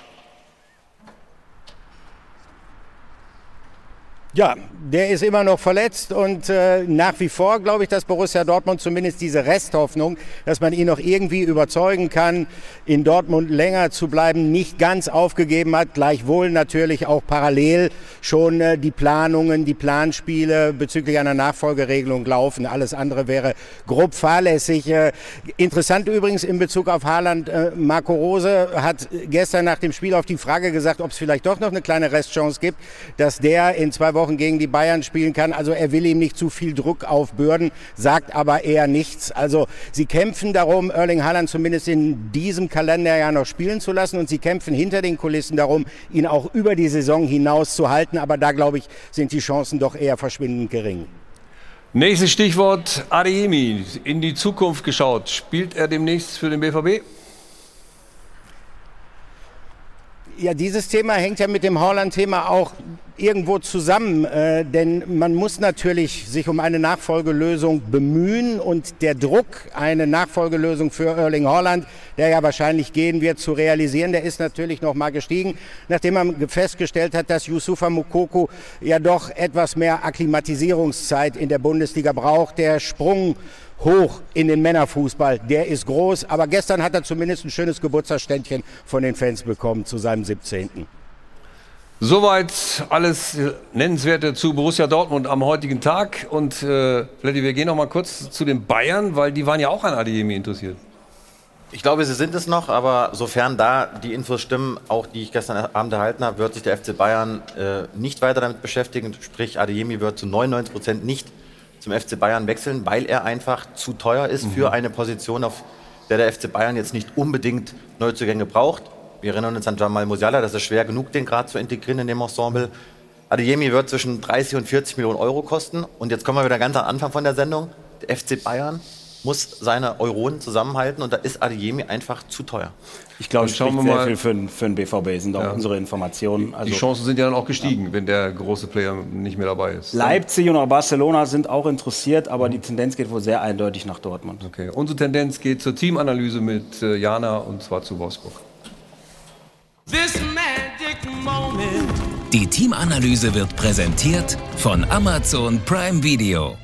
Speaker 20: Ja, der ist immer noch verletzt und äh, nach wie vor glaube ich, dass Borussia Dortmund zumindest diese Resthoffnung, dass man ihn noch irgendwie überzeugen kann, in Dortmund länger zu bleiben, nicht ganz aufgegeben hat. Gleichwohl natürlich auch parallel schon äh, die Planungen, die Planspiele bezüglich einer Nachfolgeregelung laufen. Alles andere wäre grob fahrlässig. Äh, interessant übrigens in Bezug auf Haaland, äh, Marco Rose hat gestern nach dem Spiel auf die Frage gesagt, ob es vielleicht doch noch eine kleine Restchance gibt, dass der in zwei Wochen gegen die Bayern spielen kann. Also er will ihm nicht zu viel Druck aufbürden, sagt aber eher nichts. Also sie kämpfen darum, Erling Haaland zumindest in diesem Kalenderjahr noch spielen zu lassen und sie kämpfen hinter den Kulissen darum, ihn auch über die Saison hinaus zu halten. Aber da glaube ich, sind die Chancen doch eher verschwindend gering.
Speaker 9: Nächstes Stichwort Adeyemi. In die Zukunft geschaut. Spielt er demnächst für den BVB?
Speaker 20: Ja, dieses Thema hängt ja mit dem Haaland-Thema auch irgendwo zusammen, äh, denn man muss natürlich sich um eine Nachfolgelösung bemühen und der Druck, eine Nachfolgelösung für Erling Haaland, der ja wahrscheinlich gehen wird, zu realisieren, der ist natürlich noch mal gestiegen, nachdem man festgestellt hat, dass Yusufa Mukoko ja doch etwas mehr Akklimatisierungszeit in der Bundesliga braucht. Der Sprung hoch in den Männerfußball. Der ist groß, aber gestern hat er zumindest ein schönes Geburtstagsständchen von den Fans bekommen zu seinem 17.
Speaker 9: Soweit alles Nennenswerte zu Borussia Dortmund am heutigen Tag. Und äh, Freddy, wir gehen noch mal kurz zu den Bayern, weil die waren ja auch an Adeyemi interessiert.
Speaker 8: Ich glaube, sie sind es noch, aber sofern da die Infos stimmen, auch die ich gestern Abend erhalten habe, wird sich der FC Bayern äh, nicht weiter damit beschäftigen. Sprich, Adeyemi wird zu 99 Prozent nicht zum FC Bayern wechseln, weil er einfach zu teuer ist für eine Position, auf der der FC Bayern jetzt nicht unbedingt Neuzugänge braucht. Wir erinnern uns an Jamal Musiala, das ist schwer genug, den gerade zu integrieren in dem Ensemble. Adeyemi wird zwischen 30 und 40 Millionen Euro kosten. Und jetzt kommen wir wieder ganz am Anfang von der Sendung. Der FC Bayern muss seine Euronen zusammenhalten und da ist Adeyemi einfach zu teuer.
Speaker 11: Ich glaube, es
Speaker 9: schauen
Speaker 11: spricht
Speaker 9: wir
Speaker 11: sehr
Speaker 9: mal.
Speaker 11: viel für, den- für den BVB, sind auch
Speaker 9: Ja.
Speaker 11: unsere Informationen. Also
Speaker 9: die Chancen sind ja dann auch gestiegen, wenn der große Player nicht mehr dabei ist.
Speaker 11: Leipzig und auch Barcelona sind auch interessiert, aber die Tendenz geht wohl sehr eindeutig nach Dortmund.
Speaker 9: Okay. Unsere Tendenz geht zur Teamanalyse mit äh, Jana und zwar zu Wolfsburg.
Speaker 19: Die Teamanalyse wird präsentiert von Amazon Prime Video.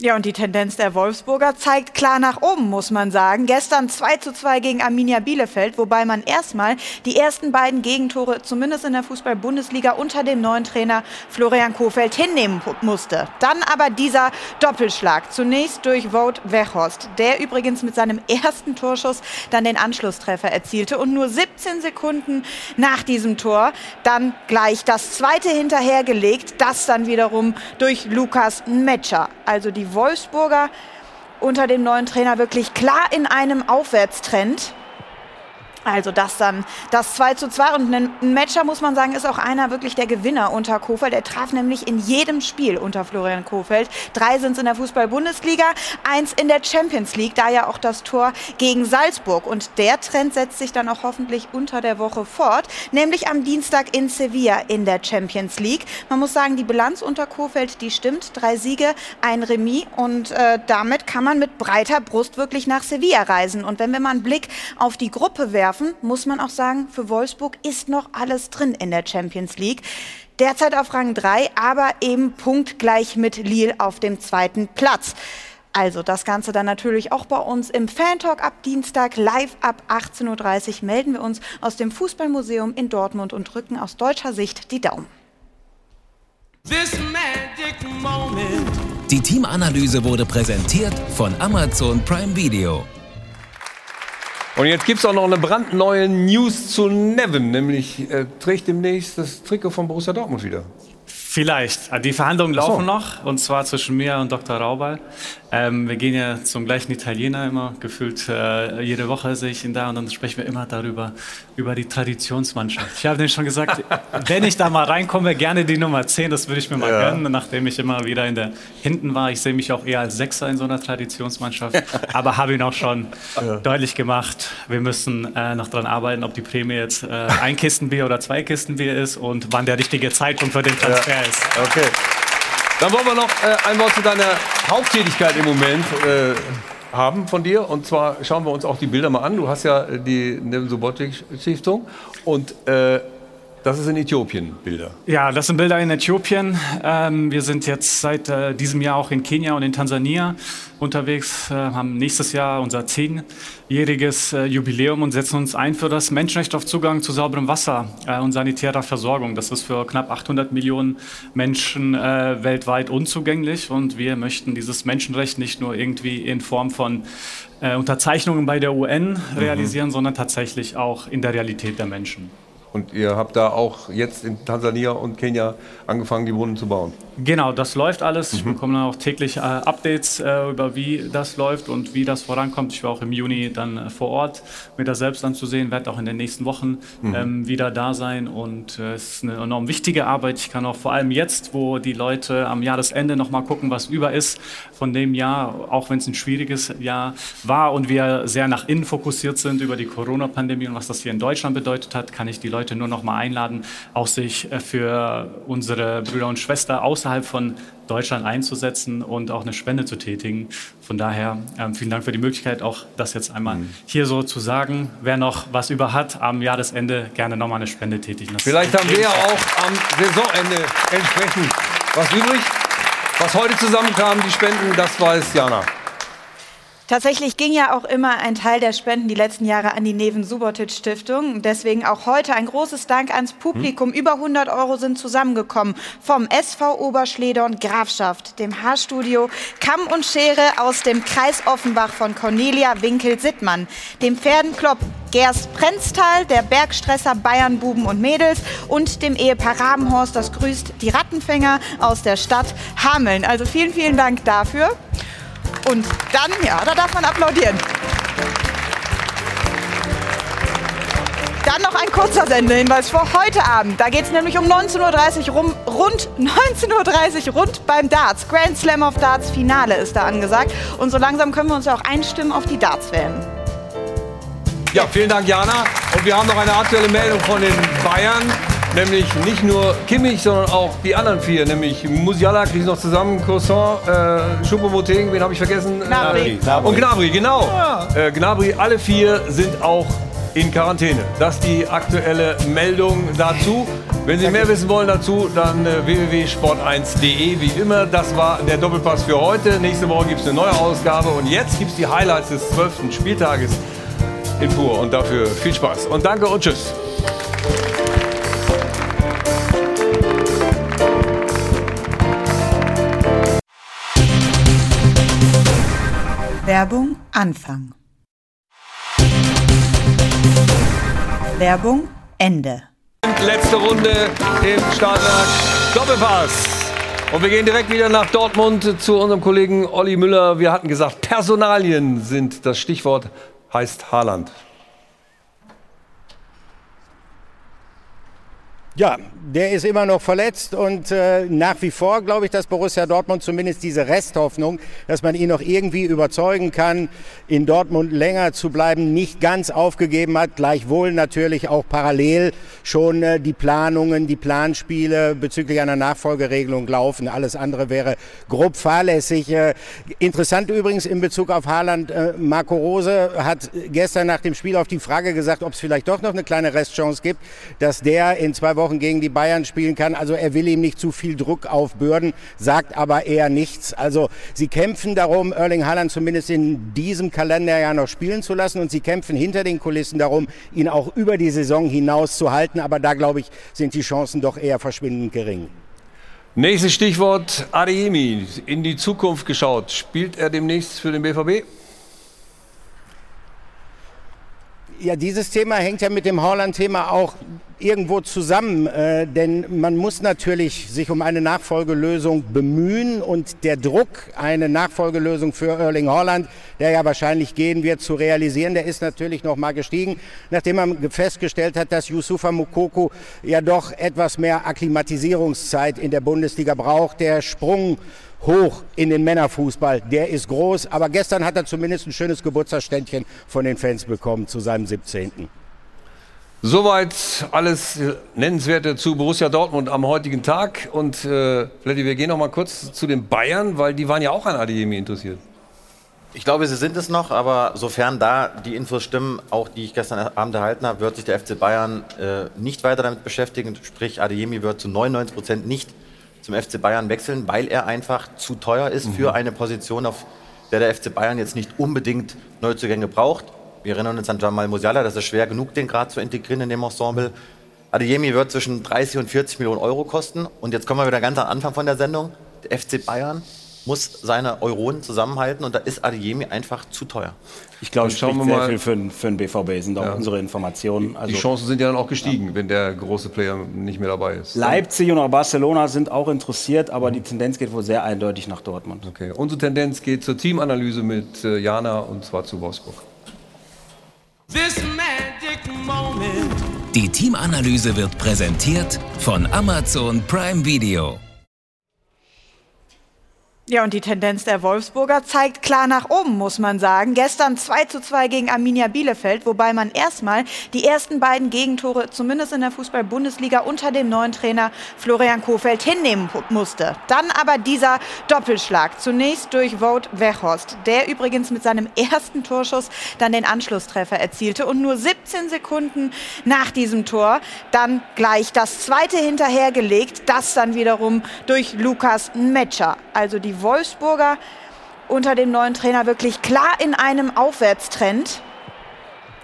Speaker 5: Ja, und die Tendenz der Wolfsburger zeigt klar nach oben, muss man sagen. Gestern 2 zu 2 gegen Arminia Bielefeld, wobei man erstmal die ersten beiden Gegentore, zumindest in der Fußball-Bundesliga, unter dem neuen Trainer Florian Kohfeldt hinnehmen musste. Dann aber dieser Doppelschlag. Zunächst durch Wout Weghorst, der übrigens mit seinem ersten Torschuss dann den Anschlusstreffer erzielte und nur 17 Sekunden nach diesem Tor dann gleich das zweite hinterhergelegt, das dann wiederum durch Lukas Metscher. Also die Wolfsburger unter dem neuen Trainer wirklich klar in einem Aufwärtstrend. Also das dann das 2 zu 2 und ein Matcher, muss man sagen, ist auch einer wirklich der Gewinner unter Kofeld. Er traf nämlich in jedem Spiel unter Florian Kofeld. Drei sind es in der Fußball-Bundesliga, eins in der Champions League, da ja auch das Tor gegen Salzburg. Und der Trend setzt sich dann auch hoffentlich unter der Woche fort, nämlich am Dienstag in Sevilla in der Champions League. Man muss sagen, die Bilanz unter Kofeld, die stimmt. Drei Siege, ein Remis und äh, damit kann man mit breiter Brust wirklich nach Sevilla reisen. Und wenn wir mal einen Blick auf die Gruppe werfen, muss man auch sagen, für Wolfsburg ist noch alles drin in der Champions League. Derzeit auf Rang 3, aber eben punktgleich mit Lille auf dem zweiten Platz. Also das Ganze dann natürlich auch bei uns im Fan-Talk ab Dienstag live ab 18.30 Uhr melden wir uns aus dem Fußballmuseum in Dortmund und drücken aus deutscher Sicht die Daumen.
Speaker 19: Die Teamanalyse wurde präsentiert von Amazon Prime Video.
Speaker 1: Und jetzt gibt es auch noch eine brandneue News zu Nevin, nämlich äh, trägt demnächst das Trikot von Borussia Dortmund wieder.
Speaker 2: Vielleicht. Die Verhandlungen
Speaker 1: Ach so.
Speaker 2: laufen noch, und zwar zwischen mir und Dr. Raubal. Ähm, wir gehen ja zum gleichen Italiener immer, gefühlt äh, jede Woche sehe ich ihn da und dann sprechen wir immer darüber, über die Traditionsmannschaft. Ich habe denen schon gesagt, (laughs) wenn ich da mal reinkomme, gerne die Nummer 10, das würde ich mir mal
Speaker 1: Ja.
Speaker 2: gönnen, nachdem ich immer wieder in der hinten war. Ich sehe mich auch eher als Sechser in so einer Traditionsmannschaft, (laughs) aber habe ihn auch schon deutlich gemacht. Wir müssen äh, noch dran arbeiten, ob die Prämie jetzt äh, ein Kistenbier oder zwei Kistenbier ist und wann der richtige Zeitpunkt für den Transfer
Speaker 1: Ja.
Speaker 2: ist.
Speaker 1: Okay. Dann wollen wir noch äh, ein Wort zu deiner Haupttätigkeit im Moment äh, haben von dir. Und zwar schauen wir uns auch die Bilder mal an. Du hast ja äh, die Nevin Subotic Stiftung und äh, das ist in Äthiopien Bilder.
Speaker 2: Ja, das sind Bilder in Äthiopien. Ähm, wir sind jetzt seit äh, diesem Jahr auch in Kenia und in Tansania unterwegs, äh, haben nächstes Jahr unser zehnjähriges äh, Jubiläum und setzen uns ein für das Menschenrecht auf Zugang zu sauberem Wasser äh, und sanitärer Versorgung. Das ist für knapp 800 Millionen Menschen äh, weltweit unzugänglich und wir möchten dieses Menschenrecht nicht nur irgendwie in Form von äh, Unterzeichnungen bei der UN realisieren, sondern tatsächlich auch in der Realität der Menschen.
Speaker 1: Und ihr habt da auch jetzt in Tansania und Kenia angefangen, die Brunnen zu bauen.
Speaker 2: Genau, das läuft alles.
Speaker 1: Mhm.
Speaker 2: Ich bekomme dann auch täglich äh, Updates äh, über wie das läuft und wie das vorankommt. Ich war auch im Juni dann äh, vor Ort, mir das selbst anzusehen, werde auch in den nächsten Wochen
Speaker 1: Mhm.
Speaker 2: ähm, wieder da sein und äh, es ist eine enorm wichtige Arbeit. Ich kann auch vor allem jetzt, wo die Leute am Jahresende noch mal gucken, was über ist von dem Jahr, auch wenn es ein schwieriges Jahr war und wir sehr nach innen fokussiert sind über die Corona-Pandemie und was das hier in Deutschland bedeutet hat, kann ich die Leute nur noch mal einladen, auch sich äh, für unsere Brüder und Schwestern außerhalb von Deutschland einzusetzen und auch eine Spende zu tätigen. Von daher ähm, vielen Dank für die Möglichkeit, auch das jetzt einmal hier so zu sagen. Wer noch was über hat, am Jahresende gerne noch mal eine Spende tätigen. Das
Speaker 1: Vielleicht haben wir ja auch am Saisonende entsprechend was übrig. Was heute zusammenkam, die Spenden, das weiß Jana.
Speaker 5: Tatsächlich ging ja auch immer ein Teil der Spenden die letzten Jahre an die Neven Subotic Stiftung. Deswegen auch heute ein großes Dank ans Publikum. Über 100 Euro sind zusammengekommen vom SV Oberschledorn Grafschaft, dem Haarstudio Kamm und Schere aus dem Kreis Offenbach von Cornelia Winkel-Sittmann, dem Pferdenclub Gerst Prenztal, der Bergstresser Bayern Buben und Mädels und dem Ehepaar Rabenhorst, das grüßt die Rattenfänger aus der Stadt Hameln. Also vielen, vielen Dank dafür. Und dann, ja, da darf man applaudieren. Dann noch ein kurzer Sendehinweis für heute Abend. Da geht es nämlich um 19.30 Uhr rum, rund (laughs) 19.30 Uhr rund beim Darts. Grand Slam of Darts Finale ist da angesagt. Und so langsam können wir uns ja auch einstimmen auf die Darts-WM.
Speaker 1: Ja, vielen Dank, Jana. Und wir haben noch eine aktuelle Meldung von den Bayern. Nämlich nicht nur Kimmich, sondern auch die anderen vier. Nämlich Musiala kriegen noch zusammen, Croissant, äh, Schupomoteng, wen habe ich vergessen?
Speaker 5: Gnabry.
Speaker 1: Äh,
Speaker 5: Gnabry.
Speaker 1: Und Gnabry, genau. Äh, Gnabry, alle vier sind auch in Quarantäne. Das ist die aktuelle Meldung dazu. Wenn Sie mehr wissen wollen dazu, dann äh, www.sport1.de. Wie immer, das war der Doppelpass für heute. Nächste Woche gibt es eine neue Ausgabe. Und jetzt gibt es die Highlights des 12. Spieltages in pur. Und dafür viel Spaß. Und danke und tschüss.
Speaker 5: Werbung Anfang. Werbung Ende.
Speaker 1: Letzte Runde im Startwerk Doppelpass. Und wir gehen direkt wieder nach Dortmund zu unserem Kollegen Olli Müller. Wir hatten gesagt, Personalien sind das Stichwort, heißt Haaland.
Speaker 20: Ja, der ist immer noch verletzt und äh, nach wie vor glaube ich, dass Borussia Dortmund zumindest diese Resthoffnung, dass man ihn noch irgendwie überzeugen kann, in Dortmund länger zu bleiben, nicht ganz aufgegeben hat. Gleichwohl natürlich auch parallel schon äh, die Planungen, die Planspiele bezüglich einer Nachfolgeregelung laufen. Alles andere wäre grob fahrlässig. Äh, interessant übrigens in Bezug auf Haaland, äh, Marco Rose hat gestern nach dem Spiel auf die Frage gesagt, ob es vielleicht doch noch eine kleine Restchance gibt, dass der in zwei Wochen Wochen gegen die Bayern spielen kann. Also er will ihm nicht zu viel Druck aufbürden, sagt aber eher nichts. Also sie kämpfen darum, Erling Haaland zumindest in diesem Kalenderjahr noch spielen zu lassen und sie kämpfen hinter den Kulissen darum, ihn auch über die Saison hinaus zu halten. Aber da, glaube ich, sind die Chancen doch eher verschwindend gering.
Speaker 1: Nächstes Stichwort Adeyemi. In die Zukunft geschaut. Spielt er demnächst für den BVB?
Speaker 20: Ja, dieses Thema hängt ja mit dem Haaland-Thema auch irgendwo zusammen, äh, denn man muss natürlich sich um eine Nachfolgelösung bemühen und der Druck, eine Nachfolgelösung für Erling Haaland, der ja wahrscheinlich gehen wird, zu realisieren, der ist natürlich noch mal gestiegen, nachdem man festgestellt hat, dass Yusufa Mukoko ja doch etwas mehr Akklimatisierungszeit in der Bundesliga braucht. Der Sprung hoch in den Männerfußball. Der ist groß, aber gestern hat er zumindest ein schönes Geburtstagsständchen von den Fans bekommen zu seinem 17.
Speaker 1: Soweit alles Nennenswerte zu Borussia Dortmund am heutigen Tag. Und äh, Freddy, wir gehen noch mal kurz zu den Bayern, weil die waren ja auch an Adeyemi interessiert.
Speaker 8: Ich glaube, sie sind es noch, aber sofern da die Infos stimmen, auch die ich gestern Abend erhalten habe, wird sich der FC Bayern äh, nicht weiter damit beschäftigen. Sprich, Adeyemi wird zu 99 Prozent nicht zum FC Bayern wechseln, weil er einfach zu teuer ist mhm. für eine Position, auf der der FC Bayern jetzt nicht unbedingt Neuzugänge braucht. Wir erinnern uns an Jamal Musiala, das ist schwer genug, den gerade zu integrieren in dem Ensemble. Adeyemi wird zwischen 30 und 40 Millionen Euro kosten. Und jetzt kommen wir wieder ganz am Anfang von der Sendung. Der FC Bayern muss seine Euronen zusammenhalten und da ist Adeyemi einfach zu teuer.
Speaker 11: Ich glaube, es spricht sehr mal. viel für, für den BVB, sind auch ja. unsere Informationen.
Speaker 1: Also, die Chancen sind ja dann auch gestiegen, ja. wenn der große Player nicht mehr dabei ist.
Speaker 11: Leipzig und auch Barcelona sind auch interessiert, aber die Tendenz geht wohl sehr eindeutig nach Dortmund.
Speaker 1: Okay. Unsere Tendenz geht zur Teamanalyse mit äh, Jana und zwar zu Wolfsburg.
Speaker 19: Die Teamanalyse wird präsentiert von Amazon Prime Video.
Speaker 5: Ja, und die Tendenz der Wolfsburger zeigt klar nach oben, muss man sagen. Gestern 2 zu 2 gegen Arminia Bielefeld, wobei man erstmal die ersten beiden Gegentore, zumindest in der Fußball-Bundesliga, unter dem neuen Trainer Florian Kohfeldt hinnehmen musste. Dann aber dieser Doppelschlag. Zunächst durch Wout Weghorst, der übrigens mit seinem ersten Torschuss dann den Anschlusstreffer erzielte und nur 17 Sekunden nach diesem Tor dann gleich das zweite hinterhergelegt, das dann wiederum durch Lukas Metscher. Also die Wolfsburger unter dem neuen Trainer wirklich klar in einem Aufwärtstrend.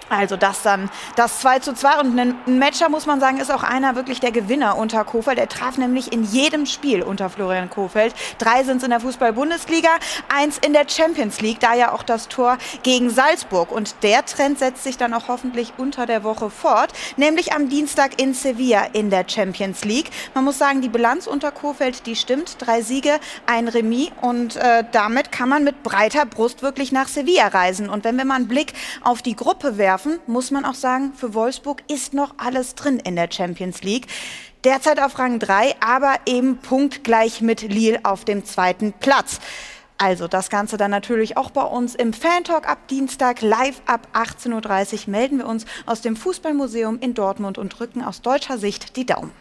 Speaker 5: Also das dann das 2 zu 2 und ein Matcher, muss man sagen, ist auch einer wirklich der Gewinner unter Kofeld. Er traf nämlich in jedem Spiel unter Florian Kofeld. Drei sind es in der Fußball-Bundesliga, eins in der Champions League, da ja auch das Tor gegen Salzburg. Und der Trend setzt sich dann auch hoffentlich unter der Woche fort, nämlich am Dienstag in Sevilla in der Champions League. Man muss sagen, die Bilanz unter Kofeld, die stimmt. Drei Siege, ein Remis und äh, damit kann man mit breiter Brust wirklich nach Sevilla reisen. Und wenn wir mal einen Blick auf die Gruppe werfen, werfen, muss man auch sagen, für Wolfsburg ist noch alles drin in der Champions League. Derzeit auf Rang 3, aber eben punktgleich mit Lille auf dem zweiten Platz. Also das Ganze dann natürlich auch bei uns im Fan-Talk ab Dienstag live ab 18.30 Uhr melden wir uns aus dem Fußballmuseum in Dortmund und drücken aus deutscher Sicht die Daumen.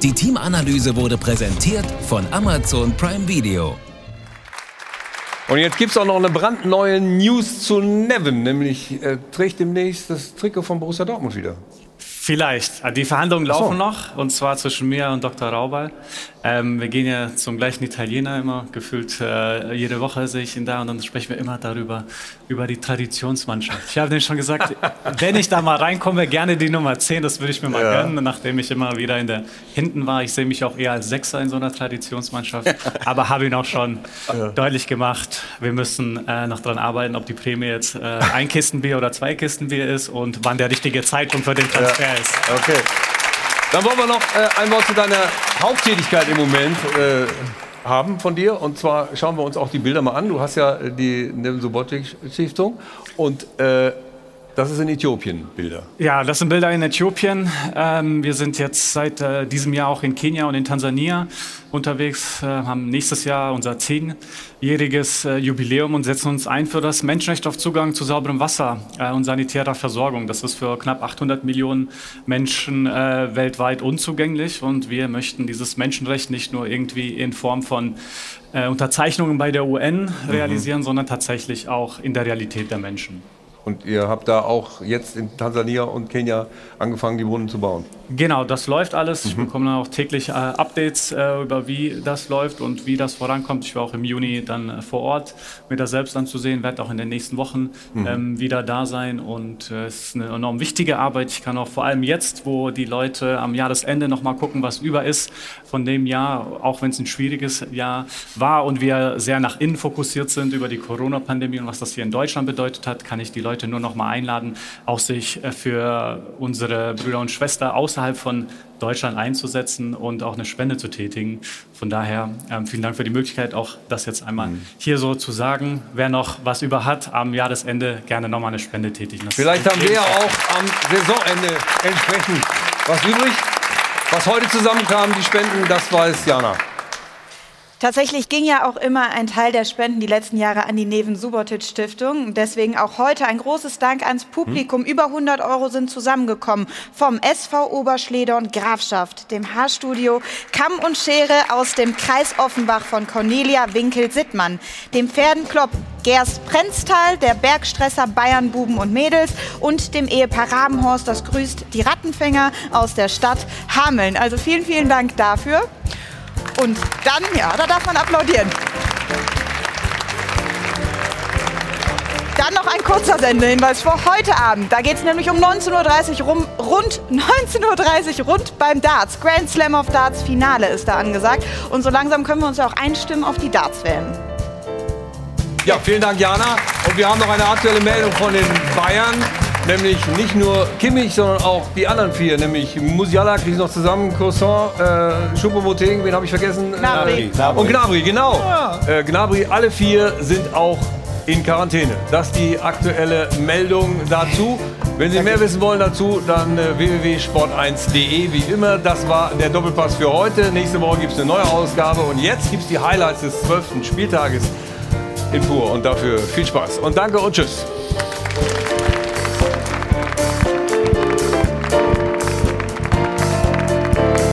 Speaker 19: Die Teamanalyse wurde präsentiert von Amazon Prime Video.
Speaker 1: Und jetzt gibt es auch noch eine brandneue News zu Nevin, nämlich er trägt demnächst das Trikot von Borussia Dortmund wieder.
Speaker 2: Vielleicht. Die Verhandlungen laufen so. noch, und zwar zwischen mir und Dr. Raubal. Ähm, wir gehen ja zum gleichen Italiener immer, gefühlt äh, jede Woche sehe ich ihn da und dann sprechen wir immer darüber, über die Traditionsmannschaft. Ich habe denen schon gesagt, (laughs) wenn ich da mal reinkomme, gerne die Nummer 10, das würde ich mir mal ja. gönnen, nachdem ich immer wieder in der hinten war. Ich sehe mich auch eher als Sechser in so einer Traditionsmannschaft, (laughs) aber habe ihn auch schon ja. deutlich gemacht, wir müssen äh, noch dran arbeiten, ob die Prämie jetzt äh, ein Kistenbier oder zwei Kistenbier ist und wann der richtige Zeitpunkt für den Transfer ja. ist.
Speaker 1: Okay. Dann wollen wir noch äh, ein Wort zu deiner Haupttätigkeit im Moment äh, haben von dir. Und zwar schauen wir uns auch die Bilder mal an. Du hast ja die Nevin Subotic Stiftung und äh, das ist in Äthiopien Bilder.
Speaker 2: Ja, das sind Bilder in Äthiopien. Ähm, wir sind jetzt seit äh, diesem Jahr auch in Kenia und in Tansania unterwegs, äh, haben nächstes Jahr unser zehnjähriges äh, Jubiläum und setzen uns ein für das Menschenrecht auf Zugang zu sauberem Wasser äh, und sanitärer Versorgung. Das ist für knapp 800 Millionen Menschen äh, weltweit unzugänglich und wir möchten dieses Menschenrecht nicht nur irgendwie in Form von äh, Unterzeichnungen bei der UN realisieren, mhm. sondern tatsächlich auch in der Realität der Menschen.
Speaker 1: Und ihr habt da auch jetzt in Tansania und Kenia angefangen, die Brunnen zu bauen.
Speaker 2: Genau, das läuft alles. Ich
Speaker 1: Mhm.
Speaker 2: bekomme dann auch täglich äh, Updates äh, über wie das läuft und wie das vorankommt. Ich war auch im Juni dann äh, vor Ort, mir das selbst anzusehen, werde auch in den nächsten Wochen
Speaker 21: Mhm.
Speaker 2: ähm, wieder da sein und äh, es ist eine enorm wichtige Arbeit. Ich kann auch vor allem jetzt, wo die Leute am Jahresende noch mal gucken, was über ist von dem Jahr, auch wenn es ein schwieriges Jahr war und wir sehr nach innen fokussiert sind über die Corona-Pandemie und was das hier in Deutschland bedeutet hat, kann ich die Leute nur noch mal einladen, auch sich äh, für unsere Brüder und Schwestern außerhalb von Deutschland einzusetzen und auch eine Spende zu tätigen. Von daher ähm, vielen Dank für die Möglichkeit, auch das jetzt einmal hier so zu sagen. Wer noch was über hat, am Jahresende gerne nochmal eine Spende tätigen. Das
Speaker 1: Vielleicht haben wir ja auch am Saisonende entsprechend was übrig. Was heute zusammenkam, die Spenden, das weiß Jana.
Speaker 5: Tatsächlich ging ja auch immer ein Teil der Spenden die letzten Jahre an die Neven Subotic Stiftung. Deswegen auch heute ein großes Dank ans Publikum. Über 100 Euro sind zusammengekommen vom SV Oberschledorn Grafschaft, dem Haarstudio Kamm und Schere aus dem Kreis Offenbach von Cornelia Winkel-Sittmann, dem Pferdenklopp Gerst Prenztal, der Bergstresser Bayern Buben und Mädels und dem Ehepaar Rabenhorst, das grüßt die Rattenfänger aus der Stadt Hameln. Also vielen, vielen Dank dafür. Und dann, ja, da darf man applaudieren. Dann noch ein kurzer Sendehinweis für heute Abend. Da geht es nämlich um 19.30 Uhr rum, rund (laughs) 19.30 Uhr rund beim Darts. Grand Slam of Darts Finale ist da angesagt. Und so langsam können wir uns auch einstimmen auf die Darts-WM.
Speaker 1: Ja, vielen Dank, Jana. Und wir haben noch eine aktuelle Meldung von den Bayern. Nämlich nicht nur Kimmich, sondern auch die anderen vier. Nämlich Musiala kriege ich noch zusammen, Croissant, äh, Choupo-Moting, wen habe ich vergessen?
Speaker 5: Gnabry.
Speaker 1: Äh, Und Gnabry, genau. Äh, Gnabry, alle vier sind auch in Quarantäne. Das ist die aktuelle Meldung dazu. Wenn Sie mehr wissen wollen dazu, dann äh, www.sport1.de. Wie immer, das war der Doppelpass für heute. Nächste Woche gibt es eine neue Ausgabe. Und jetzt gibt es die Highlights des 12. Spieltages in Pur. Und dafür viel Spaß. Und danke und tschüss.